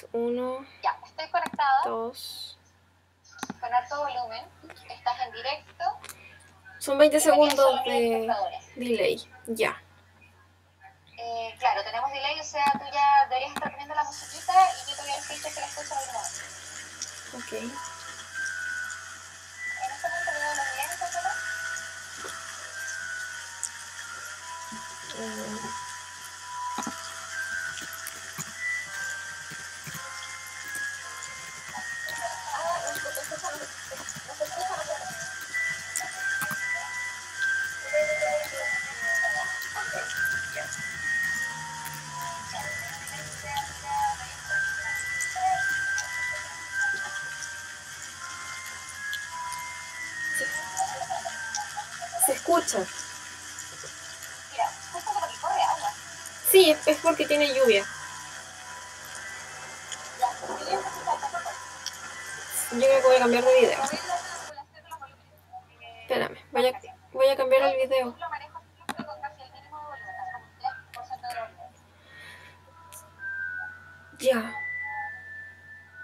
3, 1, Ya, estoy conectada 2. con alto volumen. Estás en directo. Son 20 y tenías segundos solo 10 de delay. Ya. Eh, claro, tenemos delay, o sea, tú ya deberías estar poniendo la musiquita y yo te voy a decir que la escucha de nuevo. Ok. En este momento veo los delays, ¿no? Mm, es- porque tiene lluvia. Yo creo que voy a cambiar de video. Espérame, voy a, voy a cambiar el video. Lo manejo siempre con casi el mínimo volumen, hasta un 3% de volumen. Ya.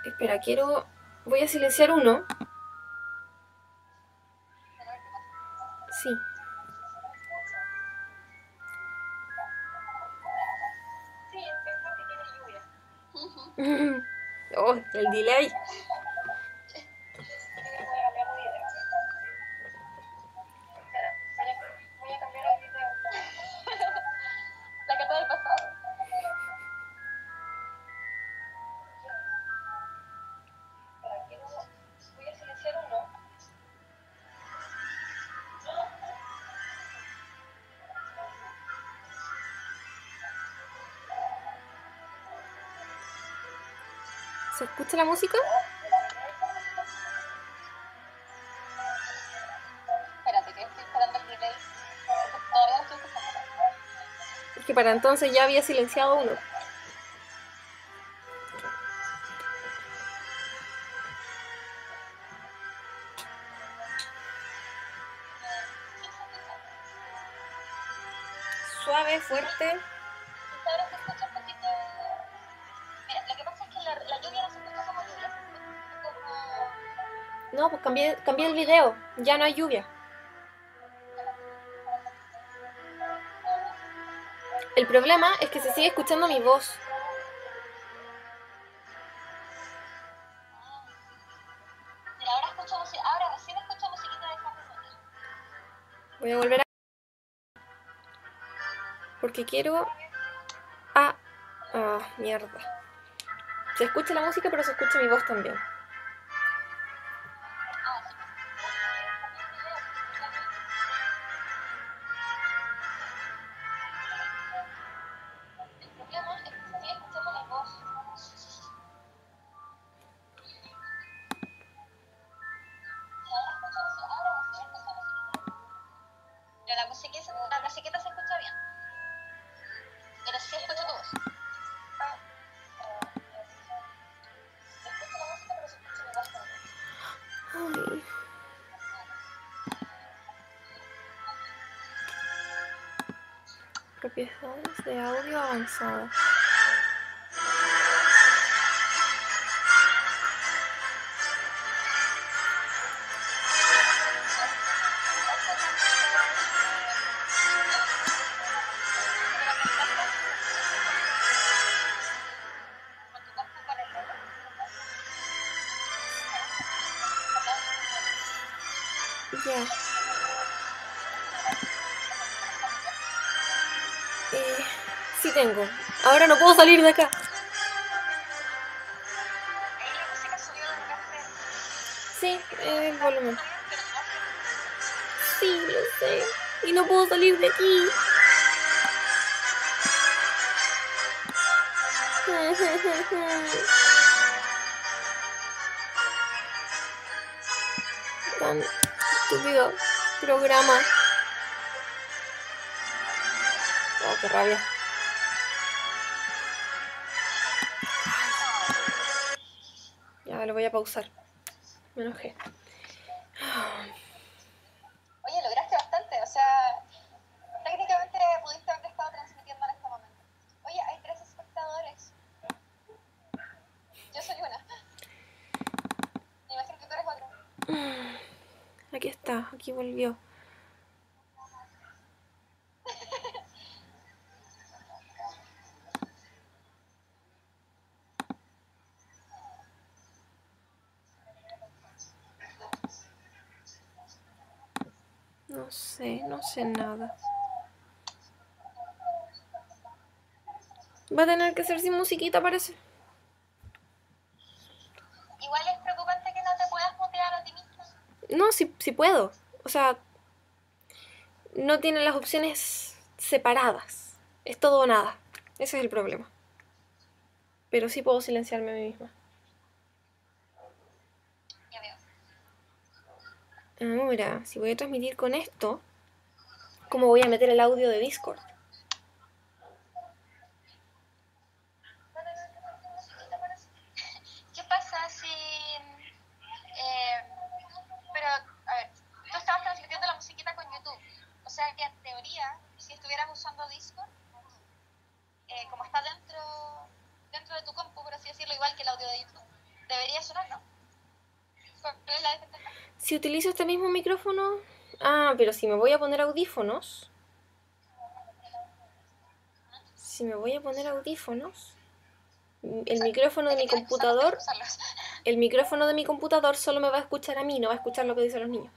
Espera, quiero... Voy a silenciar uno. La música? Espérate, que estoy esperando el delay. Todavía no estoy escuchando. Es que para entonces ya había silenciado uno. Suave, fuerte. Cambié, cambié el video. Ya no hay lluvia. El problema es que se sigue escuchando mi voz. Voy a volver a... Porque quiero... Ah, ah, mierda. Se escucha la música, pero se escucha mi voz también. Propiedades de audio avanzadas. Ya. Sí tengo. Ahora no puedo salir de acá. Sí, eh, el volumen. Sí, lo sé. Y no puedo salir de aquí. Tan estúpido programa. Oh, qué rabia. lo voy a pausar. Me enojé. Oye, lograste bastante, o sea, técnicamente pudiste haber estado transmitiendo en este momento. Oye, hay tres espectadores. Yo soy una. Me imagino que tú eres. Aquí está, aquí volvió. Sé, no sé nada. Va a tener que ser sin musiquita, parece. Igual es preocupante que no te puedas mutear a ti mismo. No, sí, sí puedo. O sea, no tiene las opciones separadas. Es todo o nada. Ese es el problema. Pero sí puedo silenciarme a mí misma. Ya veo. Ahora, si voy a transmitir con esto, ¿cómo voy a meter el audio de Discord? ¿Qué pasa si... eh, pero, a ver, tú estabas transmitiendo la musiquita con YouTube. O sea que en teoría, si estuvieras usando Discord, eh, como está dentro, dentro de tu compu, por así decirlo, igual que el audio de YouTube, debería sonar, ¿no? ¿Cuál es la desventaja? Si utilizo este mismo micrófono... Pero si me voy a poner audífonos... Si me voy a poner audífonos... El micrófono de mi computador... El micrófono de mi computador solo me va a escuchar a mí, no va a escuchar lo que dicen los niños.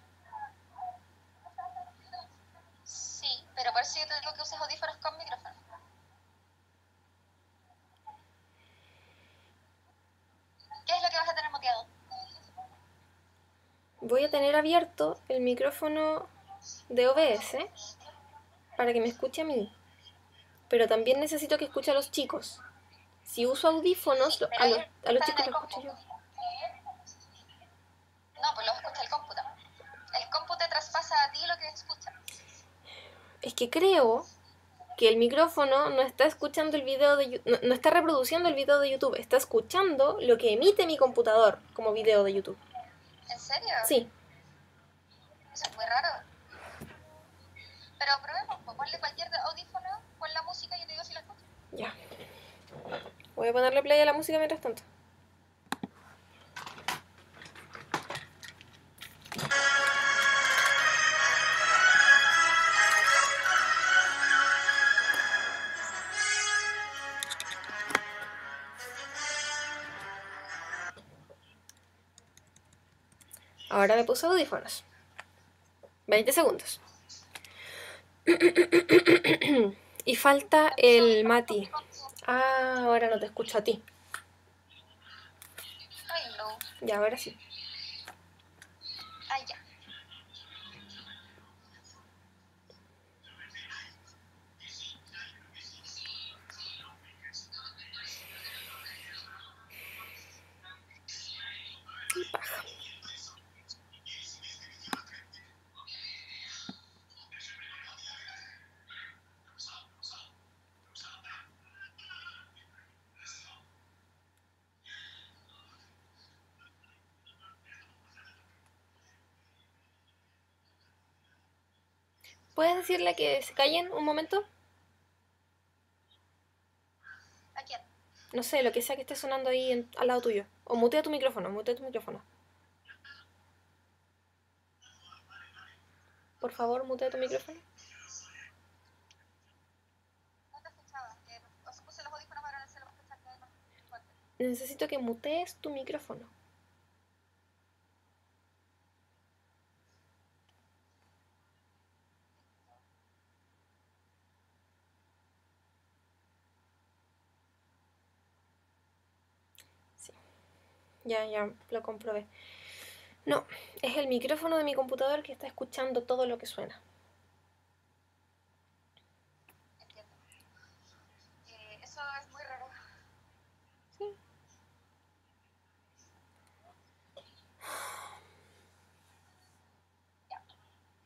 Sí, pero por eso yo te digo que uses audífonos con micrófono. ¿Qué es lo que vas a tener muteado? Voy a tener abierto el micrófono de OBS para que me escuche a mí. Pero también necesito que escuche a los chicos. Si uso audífonos, lo- a, los, a los chicos los escucho yo. No, pues escucha el cómputo. El cómputo te traspasa a ti lo que escucha. Es que creo que el micrófono no está escuchando el video de no, no está reproduciendo el video de YouTube, está escuchando lo que emite mi computador como video de YouTube. ¿En serio? Sí, Eso es muy raro. Pero probemos, pues, ponle cualquier audífono, pon la música y yo te digo si la escuchas. ya. Voy a ponerle play a la música mientras tanto. Ahora me puse audífonos. 20 segundos. y falta el Mati. Ah, ahora no te escucho a ti. Ay, no. Ya, ahora sí. ¿Puedes decirle que se callen un momento? ¿A quién? No sé, lo que sea que esté sonando ahí en- al lado tuyo. O mutea tu micrófono, mutea tu micrófono. Por favor, mutea tu micrófono. Necesito que mutees tu micrófono. Ya, ya, lo comprobé. No, es el micrófono de mi computador que está escuchando todo lo que suena. Entiendo. Eh, eso es muy raro. Sí.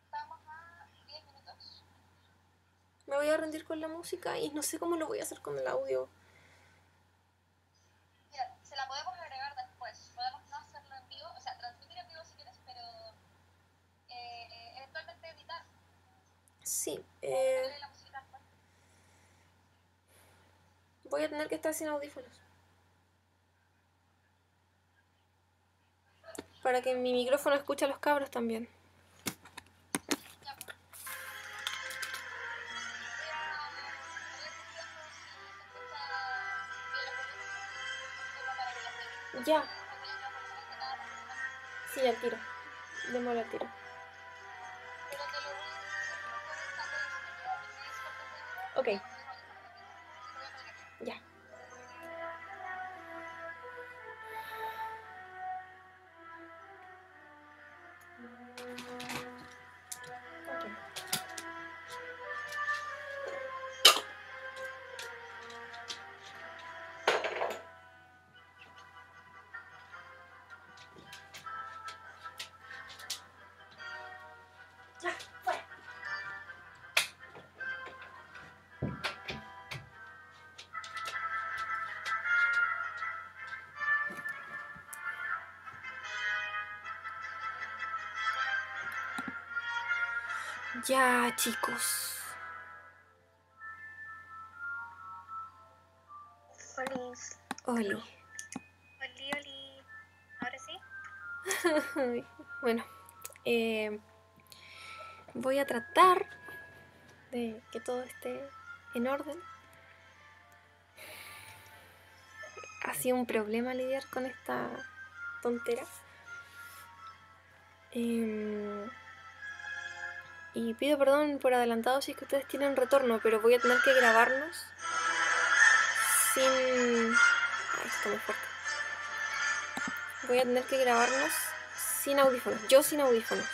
Estamos a 10 minutos. Me voy a rendir con la música y no sé cómo lo voy a hacer con el audio. que está sin audífonos. Para que mi micrófono escuche a los cabros también. Ya. Sí, al tiro. Demora al tiro. Ya, chicos. Olis. Oli. Oli, oli. Ahora sí. bueno, eh, voy a tratar de que todo esté en orden. Ha sido un problema lidiar con esta tontera. Em, y pido perdón por adelantado si es que ustedes tienen retorno, pero voy a tener que grabarnos sin... Ay, está muy fuerte. Voy a tener que grabarnos sin audífonos. Yo sin audífonos.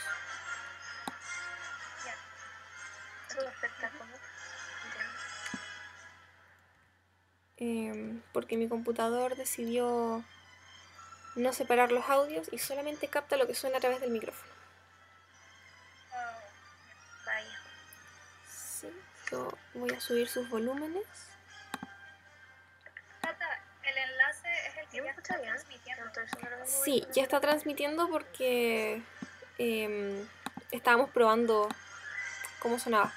Em, porque mi computador decidió no separar los audios y solamente capta lo que suena a través del micrófono. Voy a subir sus volúmenes. Tata, el enlace es el que ¿Yo me ya está bien? transmitiendo. Sí, ya está transmitiendo porque em, estábamos probando cómo sonaba.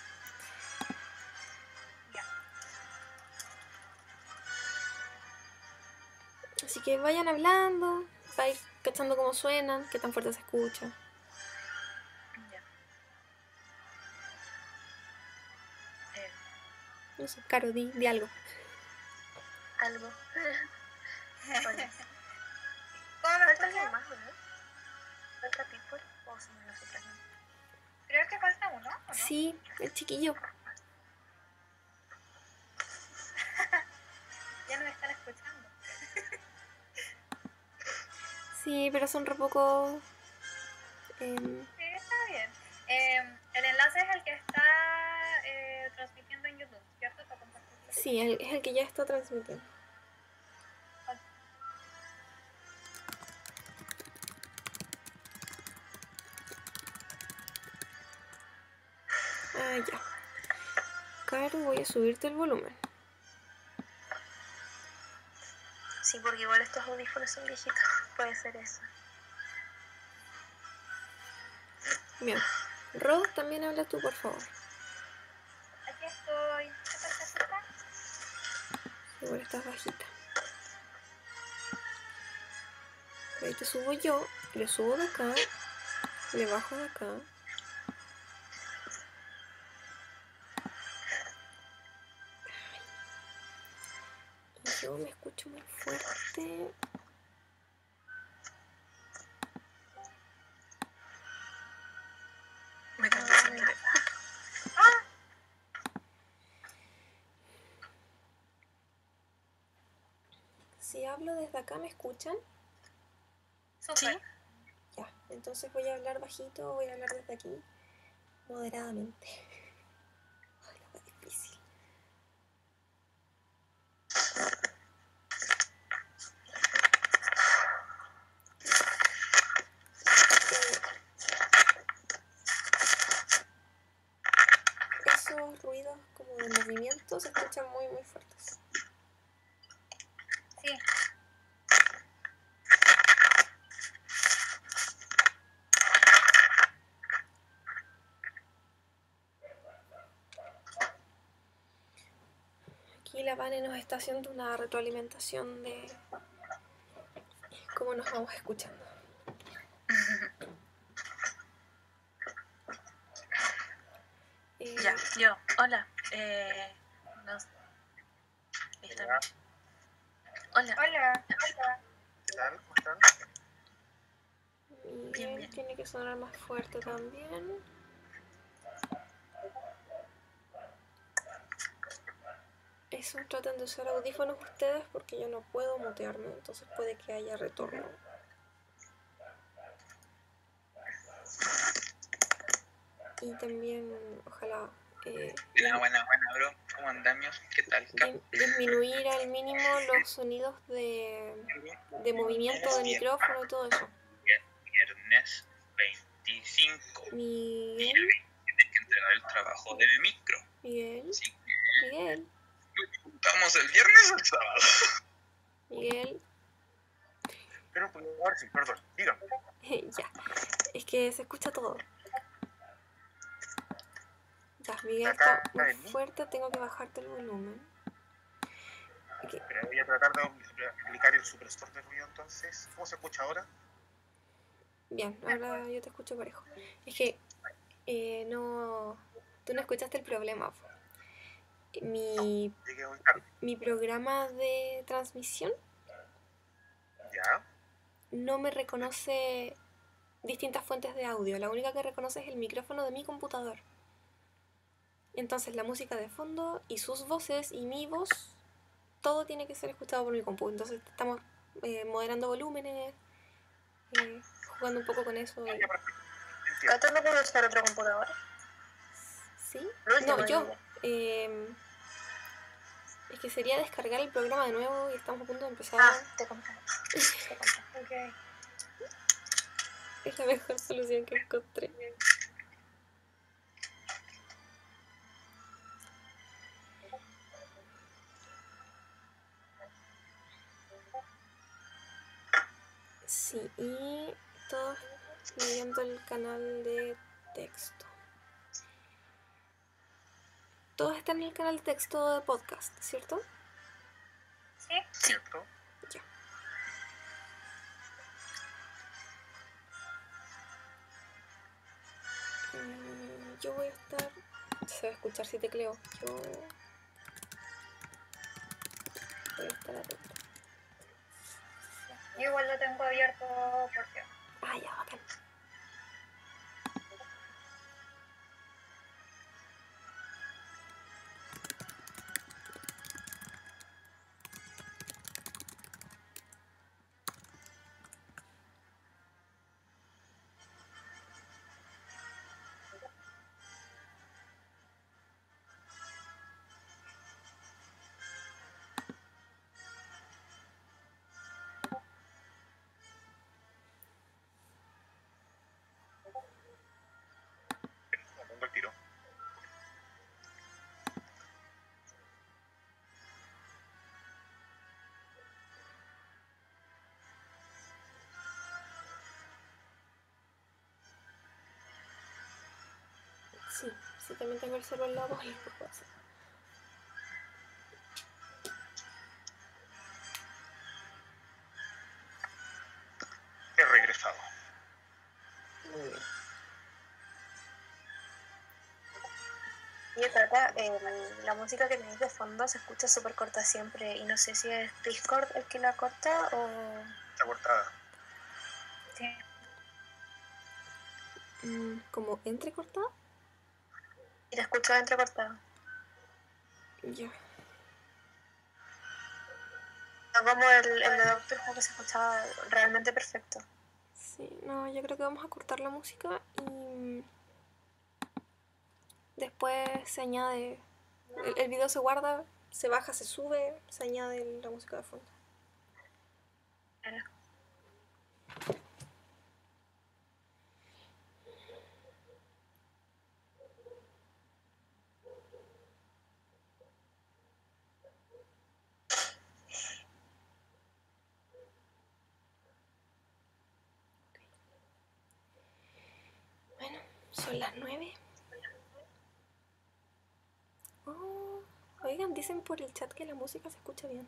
Ya. Así que vayan hablando, vayan cachando cómo suenan, qué tan fuerte se escucha. No sé, Caro, di, di algo. algo. Oye, ¿Cómo me ¿Falta alguien más, no? ¿Falta people o somos nosotras? no? Creo que falta uno, ¿o no? Sí, el chiquillo. Ya no me están escuchando. Sí, pero son re poco. em, Sí, está bien. Eh, el enlace es el que está eh, transmitiendo en YouTube, ¿cierto? Para sí, el- es el que ya está transmitiendo. Ah, ya. Caro, voy a subirte el volumen. Sí, porque igual estos audífonos son viejitos. Puede ser eso. Bien. Rod, también habla tú, por favor. Estás bajita. Ahí te subo yo, le subo de acá, le bajo de acá. Yo me escucho muy fuerte. Hablo desde acá, ¿me escuchan? Sí. Ya, entonces voy a hablar bajito, voy a hablar desde aquí, moderadamente. Ay, la wea difícil. Esos ruidos como de movimiento se escuchan muy muy fuertes. Sí. Aquí la Vane nos está haciendo una retroalimentación de cómo nos vamos escuchando. Eh, Ya, yo. Hola. Eh, no. Hola. Hola. Hola. tal? ¿Cómo están? Miguel tiene que sonar más fuerte también. Eso, traten de usar audífonos ustedes porque yo no puedo mutearme, entonces puede que haya retorno. Y también, ojalá, eh, Buena, buena, buena, bro. ¿Cómo andamios? ¿Qué tal? di- disminuir al mínimo los sonidos de, de movimiento del micrófono y todo eso. Viernes 25. Miguel, Tienes que entregar el trabajo de mi micro. Miguel, Sí. Miguel, ¿Estamos el viernes o el sábado? Miguel. Pero, pues, ahora sí, perdón, dígame. ya, es que se escucha todo. Ya, Miguel está muy fuerte, tengo que bajarte el volumen. Pero voy a tratar de aplicar el superstore de ruido entonces. ¿Cómo se escucha ahora? Bien, ahora yo te escucho parejo. Es que eh, no. Tú no escuchaste el problema. Mi, mi programa de transmisión Ya. no me reconoce distintas fuentes de audio. La única que reconoce es el micrófono de mi computador. Entonces la música de fondo y sus voces y mi voz, todo tiene que ser escuchado por mi compu. Entonces estamos eh, moderando volúmenes, eh, jugando un poco con eso. ¿Gato no puede usar otro computador? ¿Sí? No, yo. eh, es que sería descargar el programa de nuevo y estamos a punto de empezar. Ah, te compré. Te compré. Ok. Es la mejor solución que encontré. Sí, y todos mediante el canal de texto. Todos están en el canal de texto de podcast, ¿cierto? Sí. ¿Cierto? Ya. Mm, Yo voy a estar. Se va a escuchar si tecleo. Yo. Voy a estar atenta. Yo igual lo tengo abierto porque. Ah, ya, bacán. Sí, sí, también tengo el celular al lado y lo puedo hacer. He regresado. Muy bien. Oye, Tata, el- la música que tenéis de fondo se escucha súper corta siempre y no sé si es Discord el que la corta o... Está cortada. Sí. Mm, ¿Como entrecortada? Y te escucho entrecortada. Ya. No como el, el de Doctor Who que se escuchaba realmente perfecto. Sí, no, yo creo que vamos a cortar la música y después se añade, el, el video se guarda, se baja, se sube, se añade la música de fondo. por el chat que la música se escucha bien.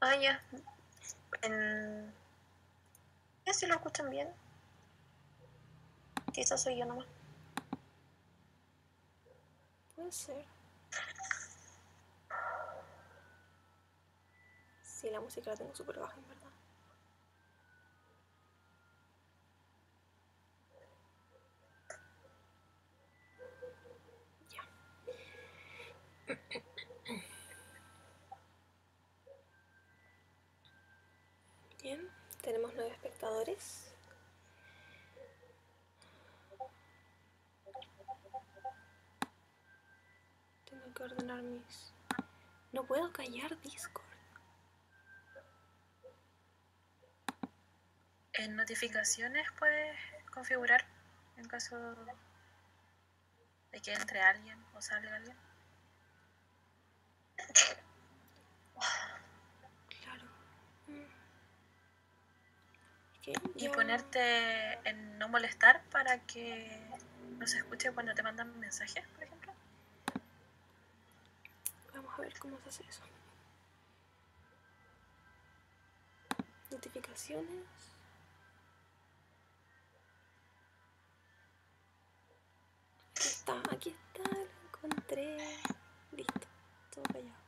Ah, ya. En... Ya si lo escuchan bien. Quizás soy yo nomás. Puede ser. Sí, la música la tengo súper baja, en verdad. Ya. Tengo que ordenar mis... No puedo callar Discord. En notificaciones puedes configurar en caso de que entre alguien o salga alguien. Claro. Mm. Es que Y ponerte en no molestar para que no se escuche cuando te mandan mensajes, por ejemplo. Vamos a ver cómo se hace eso. Notificaciones. Aquí está, aquí está, lo encontré. Listo, todo callado.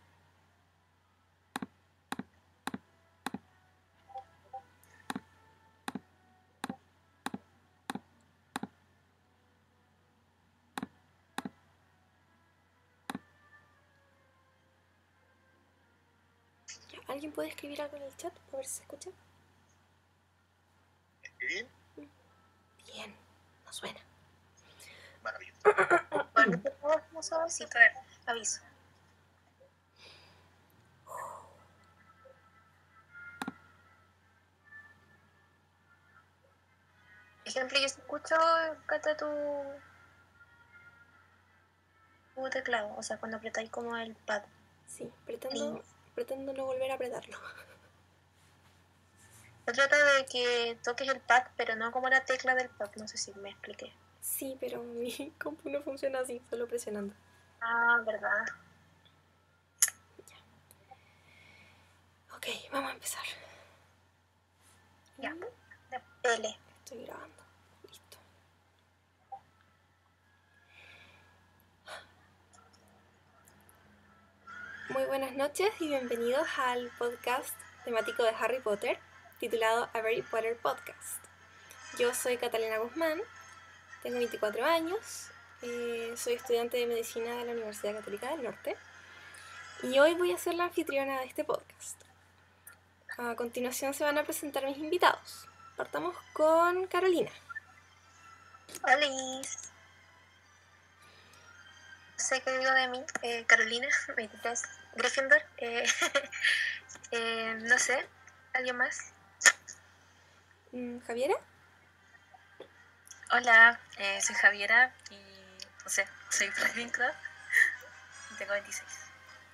Ya, ¿Alguien puede escribir algo en el chat? A ver si se escucha. ¿Bien? Bien, no suena. Maravilloso. Bueno, vamos a ver si traer aviso. Ejemplo, yo escucho, Cata, tu, tu teclado, o sea, cuando apretáis como el pad. Sí, pretendo, pretendo no volver a apretarlo. Se trata de que toques el pad, pero no como la tecla del pad, no sé si me expliqué. Sí, pero mi compu no funciona así, solo presionando. Ah, verdad. Ok, vamos a empezar. Ya. De pele. Estoy grabando. Listo. Muy buenas noches y bienvenidos al podcast temático de Harry Potter titulado A Harry Potter Podcast. Yo soy Catalina Guzmán, tengo 24 años, eh, soy estudiante de medicina de la Universidad Católica del Norte y hoy voy a ser la anfitriona de este podcast. A continuación se van a presentar mis invitados. Partamos con Carolina. Hola. Sé que digo de mí, eh, Carolina, 23, Gryffindor. Eh, eh, no sé, ¿alguien más? Mm, ¿Javiera? Hola, eh, soy Javiera y no sé, soy Ravenclaw. y Tengo 26.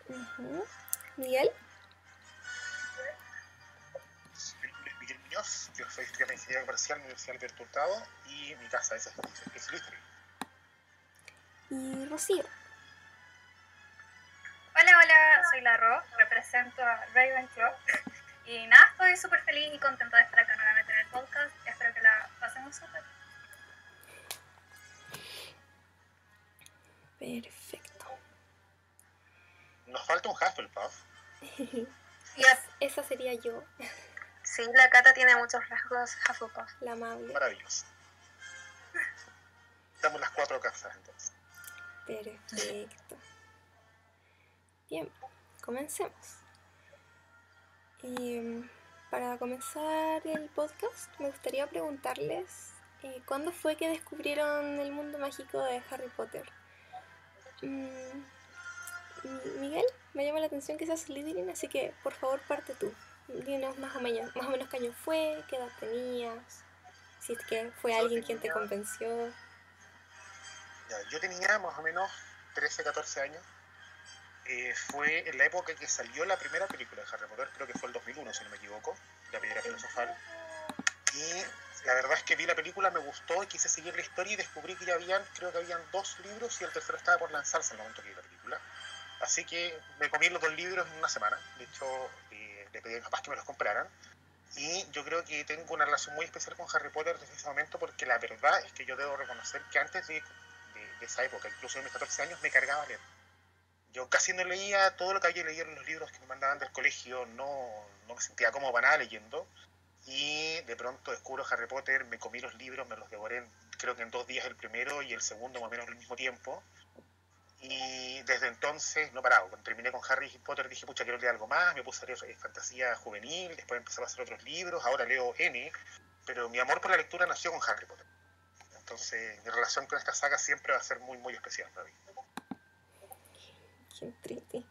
Ujú. ¿Miguel? Mi nombre es Miguel Muñoz, yo soy estudiante de Ingeniería Comercial en la Universidad Alberto Hurtado y mi casa es, Slytherin. ¿Y Rocío? Hola, hola, soy la Ro, represento a Ravenclaw. Y nada, estoy súper feliz y contenta de estar acá nuevamente en el podcast. Espero que la pasemos súper. Perfecto. Nos falta un Hufflepuff. Yep. Esa sería yo, Sí, la Cata tiene muchos rasgos Hufflepuff. la amable. Maravilloso. Damos las cuatro casas entonces. Perfecto. Bien, comencemos. Em, para comenzar el podcast, me gustaría preguntarles eh, ¿cuándo fue que descubrieron el mundo mágico de Harry Potter? Mm, Mi- Miguel, me llama la atención que seas Slytherin, así que por favor parte tú. Dinos más o menos, más o menos qué año fue, qué edad tenías, si es que fue alguien quien te convenció. Ya, yo tenía más o menos 13, 14 años. Eh, fue en la época que salió la primera película de Harry Potter, creo que fue el 2001, si no me equivoco, La Piedra Filosofal. Y la verdad es que vi la película, me gustó quise seguir la historia y descubrí que ya habían, creo que habían dos libros y el tercero estaba por lanzarse en el momento que vi la película. Así que me comí los dos libros en una semana. De hecho, eh, le pedí a mis papás que me los compraran. Y yo creo que tengo una relación muy especial con Harry Potter desde ese momento porque la verdad es que yo debo reconocer que antes de, de- esa época, incluso de mis 14 años, me cargaba leer. Yo casi no leía todo lo que había leído en los libros que me mandaban del colegio, no, no me sentía como para nada leyendo. Y de pronto descubro Harry Potter, me comí los libros, me los devoré en- creo que en dos días el primero y el segundo más o menos al mismo tiempo. Y desde entonces no he parado. Cuando terminé con Harry Potter dije, pucha, quiero leer algo más. Me puse a leer eh, fantasía juvenil, después empecé a pasar otros libros. Ahora leo N, pero mi amor por la lectura nació con Harry Potter. Entonces, mi relación con esta saga siempre va a ser muy, muy especial para mí. Qué triste.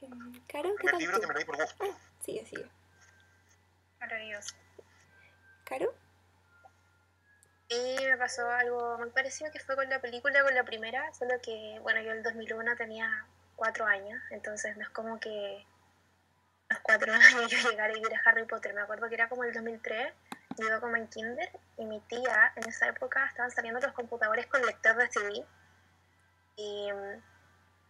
Em, Caro, ¿qué tal libro tú? que me leí por gusto. Sigue, sigue. Maravilloso. ¿Caro? Y me pasó algo muy parecido que fue con la película, con la primera, solo que, bueno, yo en el 2001 tenía cuatro años, entonces no es como que a los cuatro años yo llegara y viera Harry Potter. Me acuerdo que era como el 2003, yo iba como en kinder, y mi tía, en esa época, estaban saliendo los computadores con lector de CD, y mm,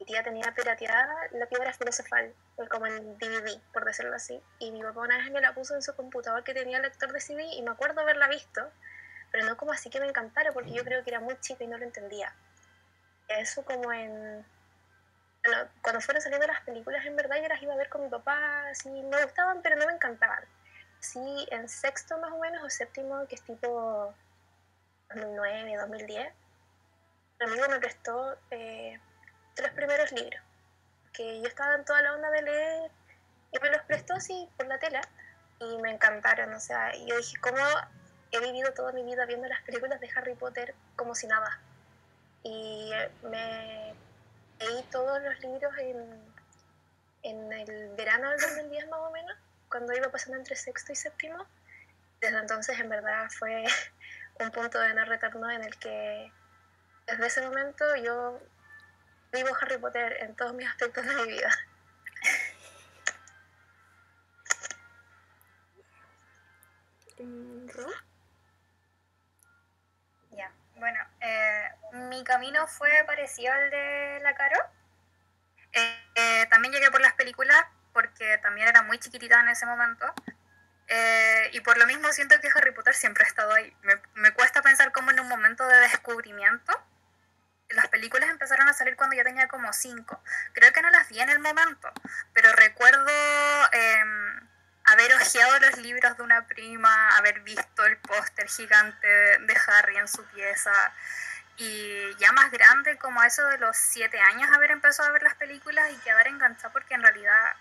mi tía tenía pirateada la piedra filosofal, eh, como en DVD, por decirlo así, y mi papá una vez me la puso en su computador que tenía lector de CD, y me acuerdo haberla visto, pero no como así que me encantara porque yo creo que era muy chica y no lo entendía. Eso como en... Bueno, cuando fueron saliendo las películas en verdad yo las iba a ver con mi papá, así me gustaban pero no me encantaban. Sí, en sexto más o menos o séptimo, que es tipo 2009, 2010, mi amigo me prestó eh, tres primeros libros, que yo estaba en toda la onda de leer y me los prestó así por la tela y me encantaron, o sea, yo dije, ¿cómo he vivido toda mi vida viendo las películas de Harry Potter como si nada. Y me leí todos los libros en, en el verano del 2010 más o menos, cuando iba pasando entre sexto y séptimo. Desde entonces en verdad fue un punto de no retorno en el que desde ese momento yo vivo Harry Potter en todos mis aspectos de mi vida. Mm, ¿Ro? Ya, bueno, eh, mi camino fue parecido al de la Caro. Eh, eh, también llegué por las películas porque también era muy chiquitita en ese momento. Eh, y por lo mismo siento que Harry Potter siempre ha estado ahí. Me, me cuesta pensar como en un momento de descubrimiento. Las películas empezaron a salir cuando yo tenía como 5. Creo que no las vi en el momento, pero recuerdo em, haber hojeado los libros de una prima, haber visto el póster gigante de Harry en su pieza y ya más grande, como a eso de los siete años, haber empezado a ver las películas y quedar enganchada porque en realidad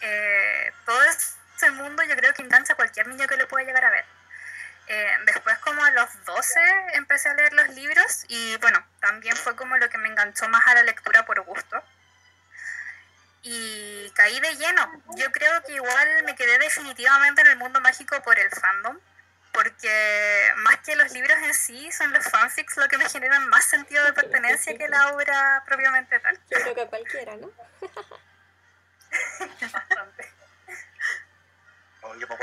eh, todo ese mundo yo creo que engancha a cualquier niño que lo pueda llegar a ver. Eh, después como a los 12 empecé a leer los libros y bueno, también fue como lo que me enganchó más a la lectura por gusto y caí de lleno. Yo creo que igual me quedé definitivamente en el mundo mágico por el fandom, porque más que los libros en sí, son los fanfics lo que me generan más sentido de pertenencia que la obra propiamente tal. Yo creo que cualquiera, ¿no? Bastante. Oh, yo me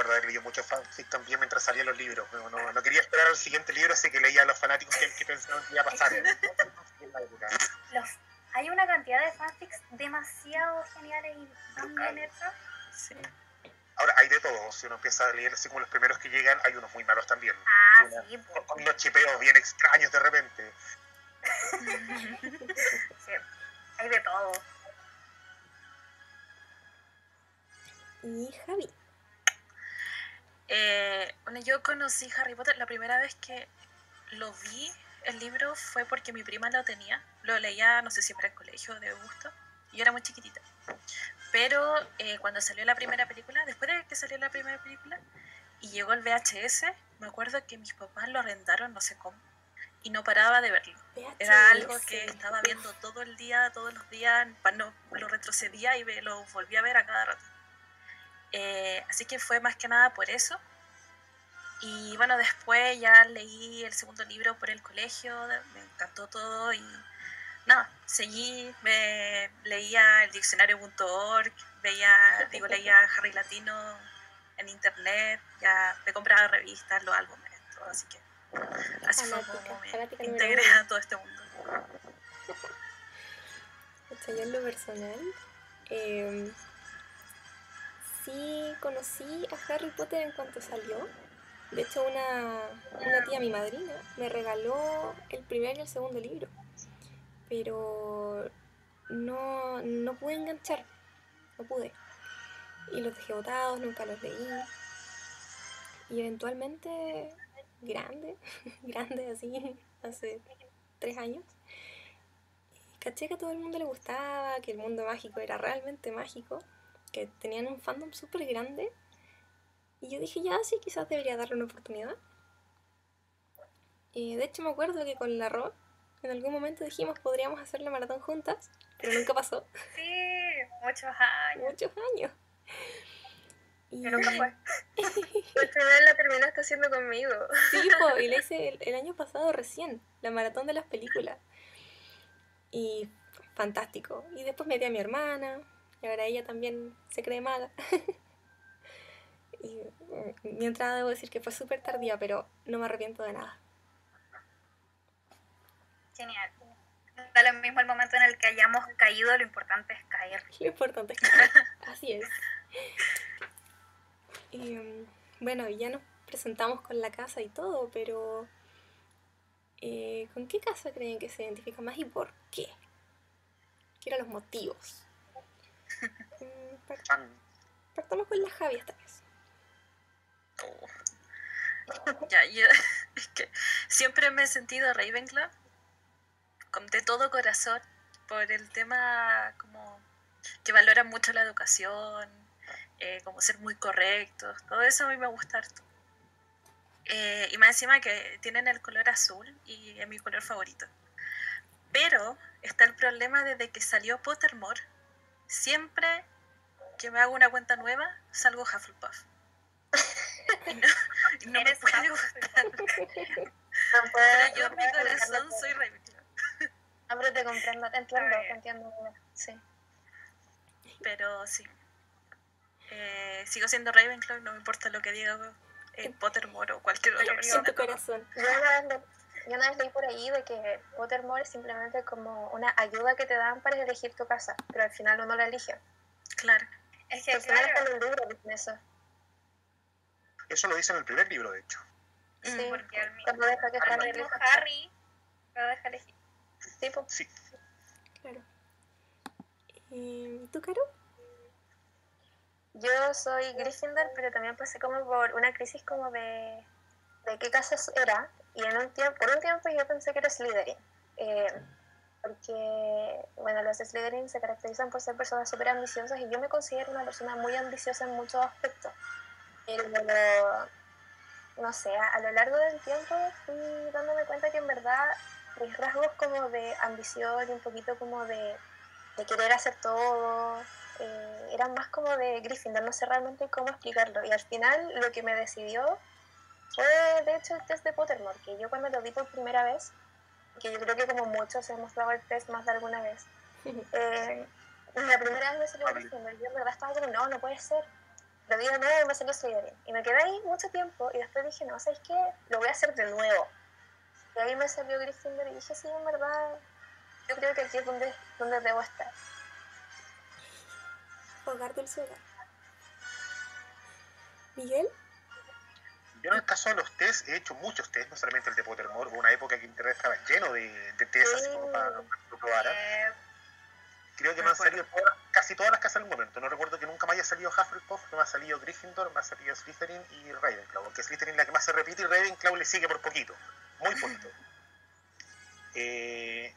muchos fanfic también mientras salían los libros. No, quería esperar al siguiente libro, así que leía a los fanáticos que, que pensaban que iba a pasar. Los, hay una cantidad de fanfics demasiado geniales y tan bien hechos. Sí. Ahora, hay de todo. Si uno empieza a leer así como los primeros que llegan, hay unos muy malos también. Ah, Una- sí, con- Con unos chipeos bien extraños de repente. sí, hay de todo. Y Javi. Eh, bueno, yo conocí Harry Potter la primera vez que lo vi, el libro, fue porque mi prima lo tenía. Lo leía, no sé si para el colegio de gusto. Yo era muy chiquitita. Pero eh, cuando salió la primera película, después de que salió la primera película y llegó el VHS, me acuerdo que mis papás lo arrendaron, no sé cómo, y no paraba de verlo. Era algo que estaba viendo todo el día, todos los días, no, lo retrocedía y lo volvía a ver a cada rato. Eh, así que fue más que nada por eso. Y bueno, después ya leí el segundo libro por el colegio, me encantó todo y nada, seguí, me leía el diccionario.org, veía, digo, leía Harry Latino en internet, ya me compraba revistas, los álbumes, todo, así que así fue como me integré a todo este mundo. Yo en lo personal, eh, sí conocí a Harry Potter en cuanto salió. De hecho, una, una tía, mi madrina, me regaló el primer y el segundo libro. Pero no, no pude enganchar, no pude. Y los dejé botados, nunca los leí. Y eventualmente, grande, grande así, hace tres años, caché que a todo el mundo le gustaba, que el mundo mágico era realmente mágico, que tenían un fandom súper grande. Y yo dije, ya, sí, quizás debería darle una oportunidad. Y de hecho me acuerdo que con la Ro, en algún momento dijimos podríamos hacer la maratón juntas, pero nunca pasó. Sí, muchos años. Muchos años. Y, Y nunca fue. Al final la terminaste haciendo conmigo. Sí, po, y la hice el, el año pasado recién, la maratón de las películas. Y fantástico. Y después metí a mi hermana, y ahora ella también se cree maga. y mm, mi entrada debo decir que fue súper tardía, pero no me arrepiento de nada. Genial. Da lo mismo el momento en el que hayamos caído, lo importante es caer. Lo importante es que así es. Y, mm, bueno, ya nos presentamos con la casa y todo, pero eh, ¿con qué casa creen que se identifica más y por qué? Quiero los motivos. Partamos con la Javi esta vez. Oh. Ya, yo es que siempre me he sentido Ravenclaw con de todo corazón por el tema como que valoran mucho la educación, eh, como ser muy correctos, todo eso a mí me gusta harto. Eh, y más encima que tienen el color azul y es mi color favorito. Pero está el problema desde que salió Pottermore, siempre que me hago una cuenta nueva, salgo Hufflepuff. Y no, y no me puede gustar. No puedo- Pero yo en mi corazón soy Ravenclaw. No, pero te comprendo, te entiendo, te entiendo. Sí. Pero sí. Eh, sigo siendo Ravenclaw, no me importa lo que diga eh, Pottermore o cualquier otra En persona. tu corazón. Yo una, vez leí por ahí de que Pottermore es simplemente como una ayuda que te dan para elegir tu casa, pero al final uno la elige. Claro. Es que Al final claro, en el libro dicen eso. Eso lo dice en el primer libro, de hecho. Sí, Mm. porque al mi- cuando deja que al Harry mismo. Harry lo deja elegir. Sí, po. Sí. Claro. ¿Y tú, Caro? Yo soy Gryffindor, pero también pasé como por una crisis como de, de qué casa era. Y en un tiempo, por un tiempo yo pensé que era Slytherin. Eh, porque, bueno, los Slytherin se caracterizan por ser personas súper ambiciosas y yo me considero una persona muy ambiciosa en muchos aspectos. Pero, no sé, a, a lo largo del tiempo fui dándome cuenta que en verdad mis rasgos como de ambición y un poquito como de, de querer hacer todo, eh, eran más como de Gryffindor, no sé realmente cómo explicarlo. Y al final lo que me decidió fue de hecho el test de Pottermore, que yo cuando lo vi por primera vez, que yo creo que como muchos hemos dado el test más de alguna vez, eh, la primera vez me salió Gryffindor, yo en verdad estaba como, no, no puede ser. Lo vi de nuevo y me salió Slytherin. Y me quedé ahí mucho tiempo y después dije, no, ¿sabes qué? Lo voy a hacer de nuevo. Y ahí me salió Gryffindor y dije, sí, en verdad, yo creo que aquí es donde, donde debo estar. Hogar dulce. ¿Miguel? Yo en el caso de los test, he hecho muchos test, no solamente el de Pottermore, hubo una época que internet estaba lleno de, de test así como para, que lo probara. Eh, Creo que Me me han salido todas- casi todas las casas en un momento. No recuerdo que nunca me haya salido Hufflepuff, no me ha salido Gryffindor, me ha salido Slytherin y Ravenclaw. Porque Slytherin es la que más se repite y Ravenclaw le sigue por poquito. Muy poquito. Eh,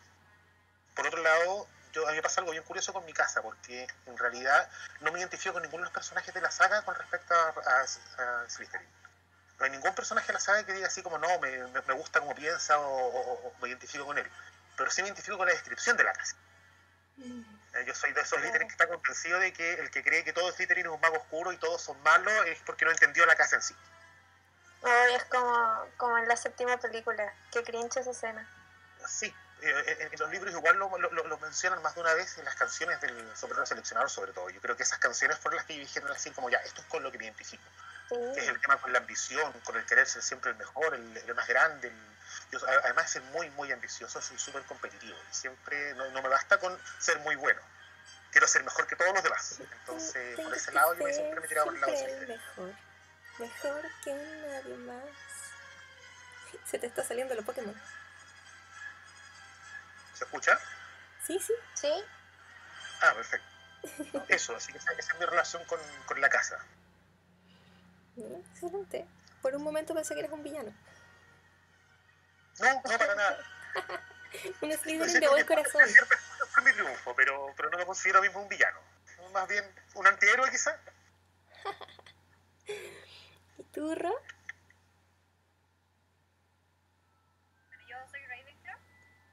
por otro lado, yo, a mí me pasa algo bien curioso con mi casa, porque en realidad no me identifico con ninguno de los personajes de la saga con respecto a, a- a Slytherin. No hay ningún personaje de la saga que diga así como no, me, me- gusta cómo piensa o, o- o me identifico con él. Pero sí me identifico con la descripción de la casa. Eh, Yo soy de esos Slytherin que está convencido de que el que cree que todo Slytherin es un mago oscuro y todos son malos es porque no entendió la casa en sí. Ay, es como, como en la séptima película. Qué cringe esa escena. Sí, eh, en, en los libros igual lo, lo- lo mencionan más de una vez en las canciones del sombrero seleccionador sobre todo. Yo creo que esas canciones fueron las que dijeron así como ya, esto es con lo que me identifico. Sí. Es el tema con la ambición, con el querer ser siempre el mejor, el, el más grande. el- yo, además de ser muy, muy ambicioso, soy súper competitivo. y Siempre no, no me basta con ser muy bueno. Quiero ser mejor que todos los demás. Entonces, por ese lado, yo siempre me he tirado por el lado de mejor. Mejor que nadie más. Se te está saliendo los Pokémon. ¿Se escucha? Sí, sí. Sí, Ah, perfecto. Eso, así que esa, esa es mi relación con, con la casa. Excelente. Por un momento pensé que eres un villano. No, no para nada. Un Slytherin de buen por corazón. fue mi triunfo, pero, pero no me considero mismo un villano. Más bien un antihéroe quizá. ¿Tú, Ro? Bueno, yo soy Ravenclaw.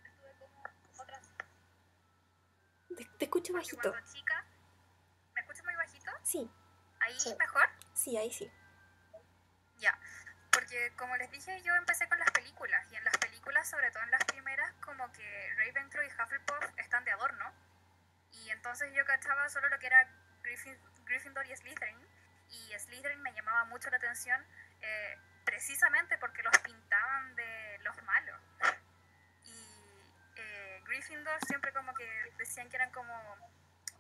Estuve como otras. Te, te escucho Porque bajito. cuando chica. ¿Me escuchas muy bajito? Sí, Ahí Sí. mejor. sí, ahí sí. Ya, porque como les dije, yo empecé con las películas y en las películas, sobre todo en las primeras, como que Ravenclaw y Hufflepuff están de adorno y entonces yo cachaba solo lo que era Griffin- Gryffindor y Slytherin y Slytherin me llamaba mucho la atención eh, precisamente porque los pintaban de los malos Gryffindor siempre como que decían que eran como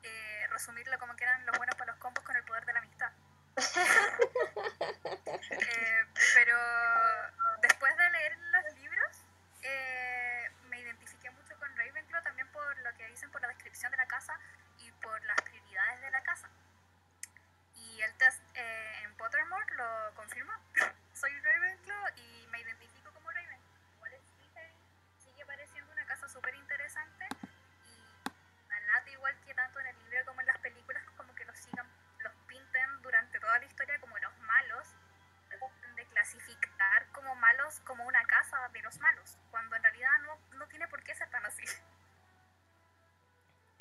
eh, resumirlo como que eran los buenos para los combos con el poder de la amistad eh, pero después de leer los libros, eh, me identifiqué mucho con Ravenclaw también por lo que dicen por la descripción de la casa y por las prioridades de la casa. Y el test eh, en Pottermore lo confirma. Soy Ravenclaw y me identifico como Raven. Igual Slytherin sigue pareciendo una casa súper interesante y me late igual que tanto en el libro como en las películas como que los sigan, los pinten durante toda la historia como los malos de clasificar como malos como una casa de los malos, cuando en realidad no, no tiene por qué ser tan así.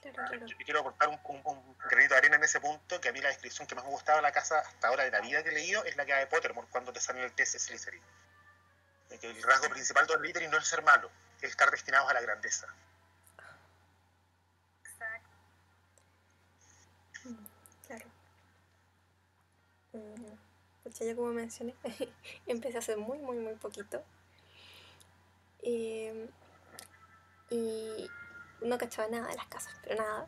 Claro, Yo, claro. yo quiero aportar un, un- un granito de arena en ese punto, que a mí la descripción que más me ha gustado de la casa hasta ahora de la vida que he leído es la que da de Pottermore cuando te sale el test de Slytherin. De que el rasgo principal de los Slytherin no es ser malo, es estar destinados a la grandeza. Exacto. Mm, Claro. Mm, Pucha, yo como mencioné, empecé hace muy, muy, muy poquito. Eh, y no cachaba nada de las casas, pero nada.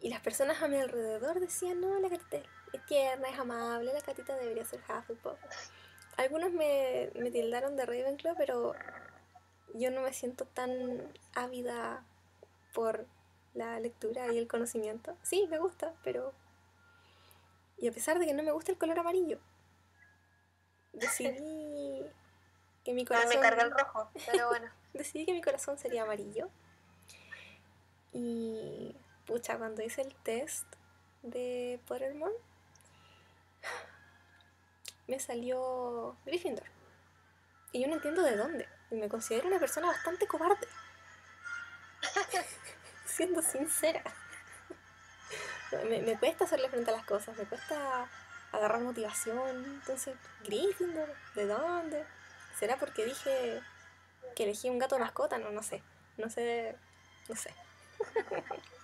Y las personas a mi alrededor decían, no, la gatita es tierna, es amable, la gatita debería ser Hufflepuff. Algunos me, me tildaron de Ravenclaw, pero yo no me siento tan ávida por la lectura y el conocimiento. Sí, me gusta, pero... Y a pesar de que no me gusta el color amarillo, decidí que mi corazón... me carga el rojo, pero bueno. Decidí que mi corazón sería amarillo. Y... Pucha, cuando hice el test de Pottermore, me salió Gryffindor. Y yo no entiendo de dónde. Y me considero una persona bastante cobarde. Siendo sincera. Me, cuesta hacerle frente a las cosas, me cuesta agarrar motivación. Entonces, Gryffindor, ¿de dónde? ¿Será porque dije que elegí un gato mascota? No, no sé. No sé. No sé.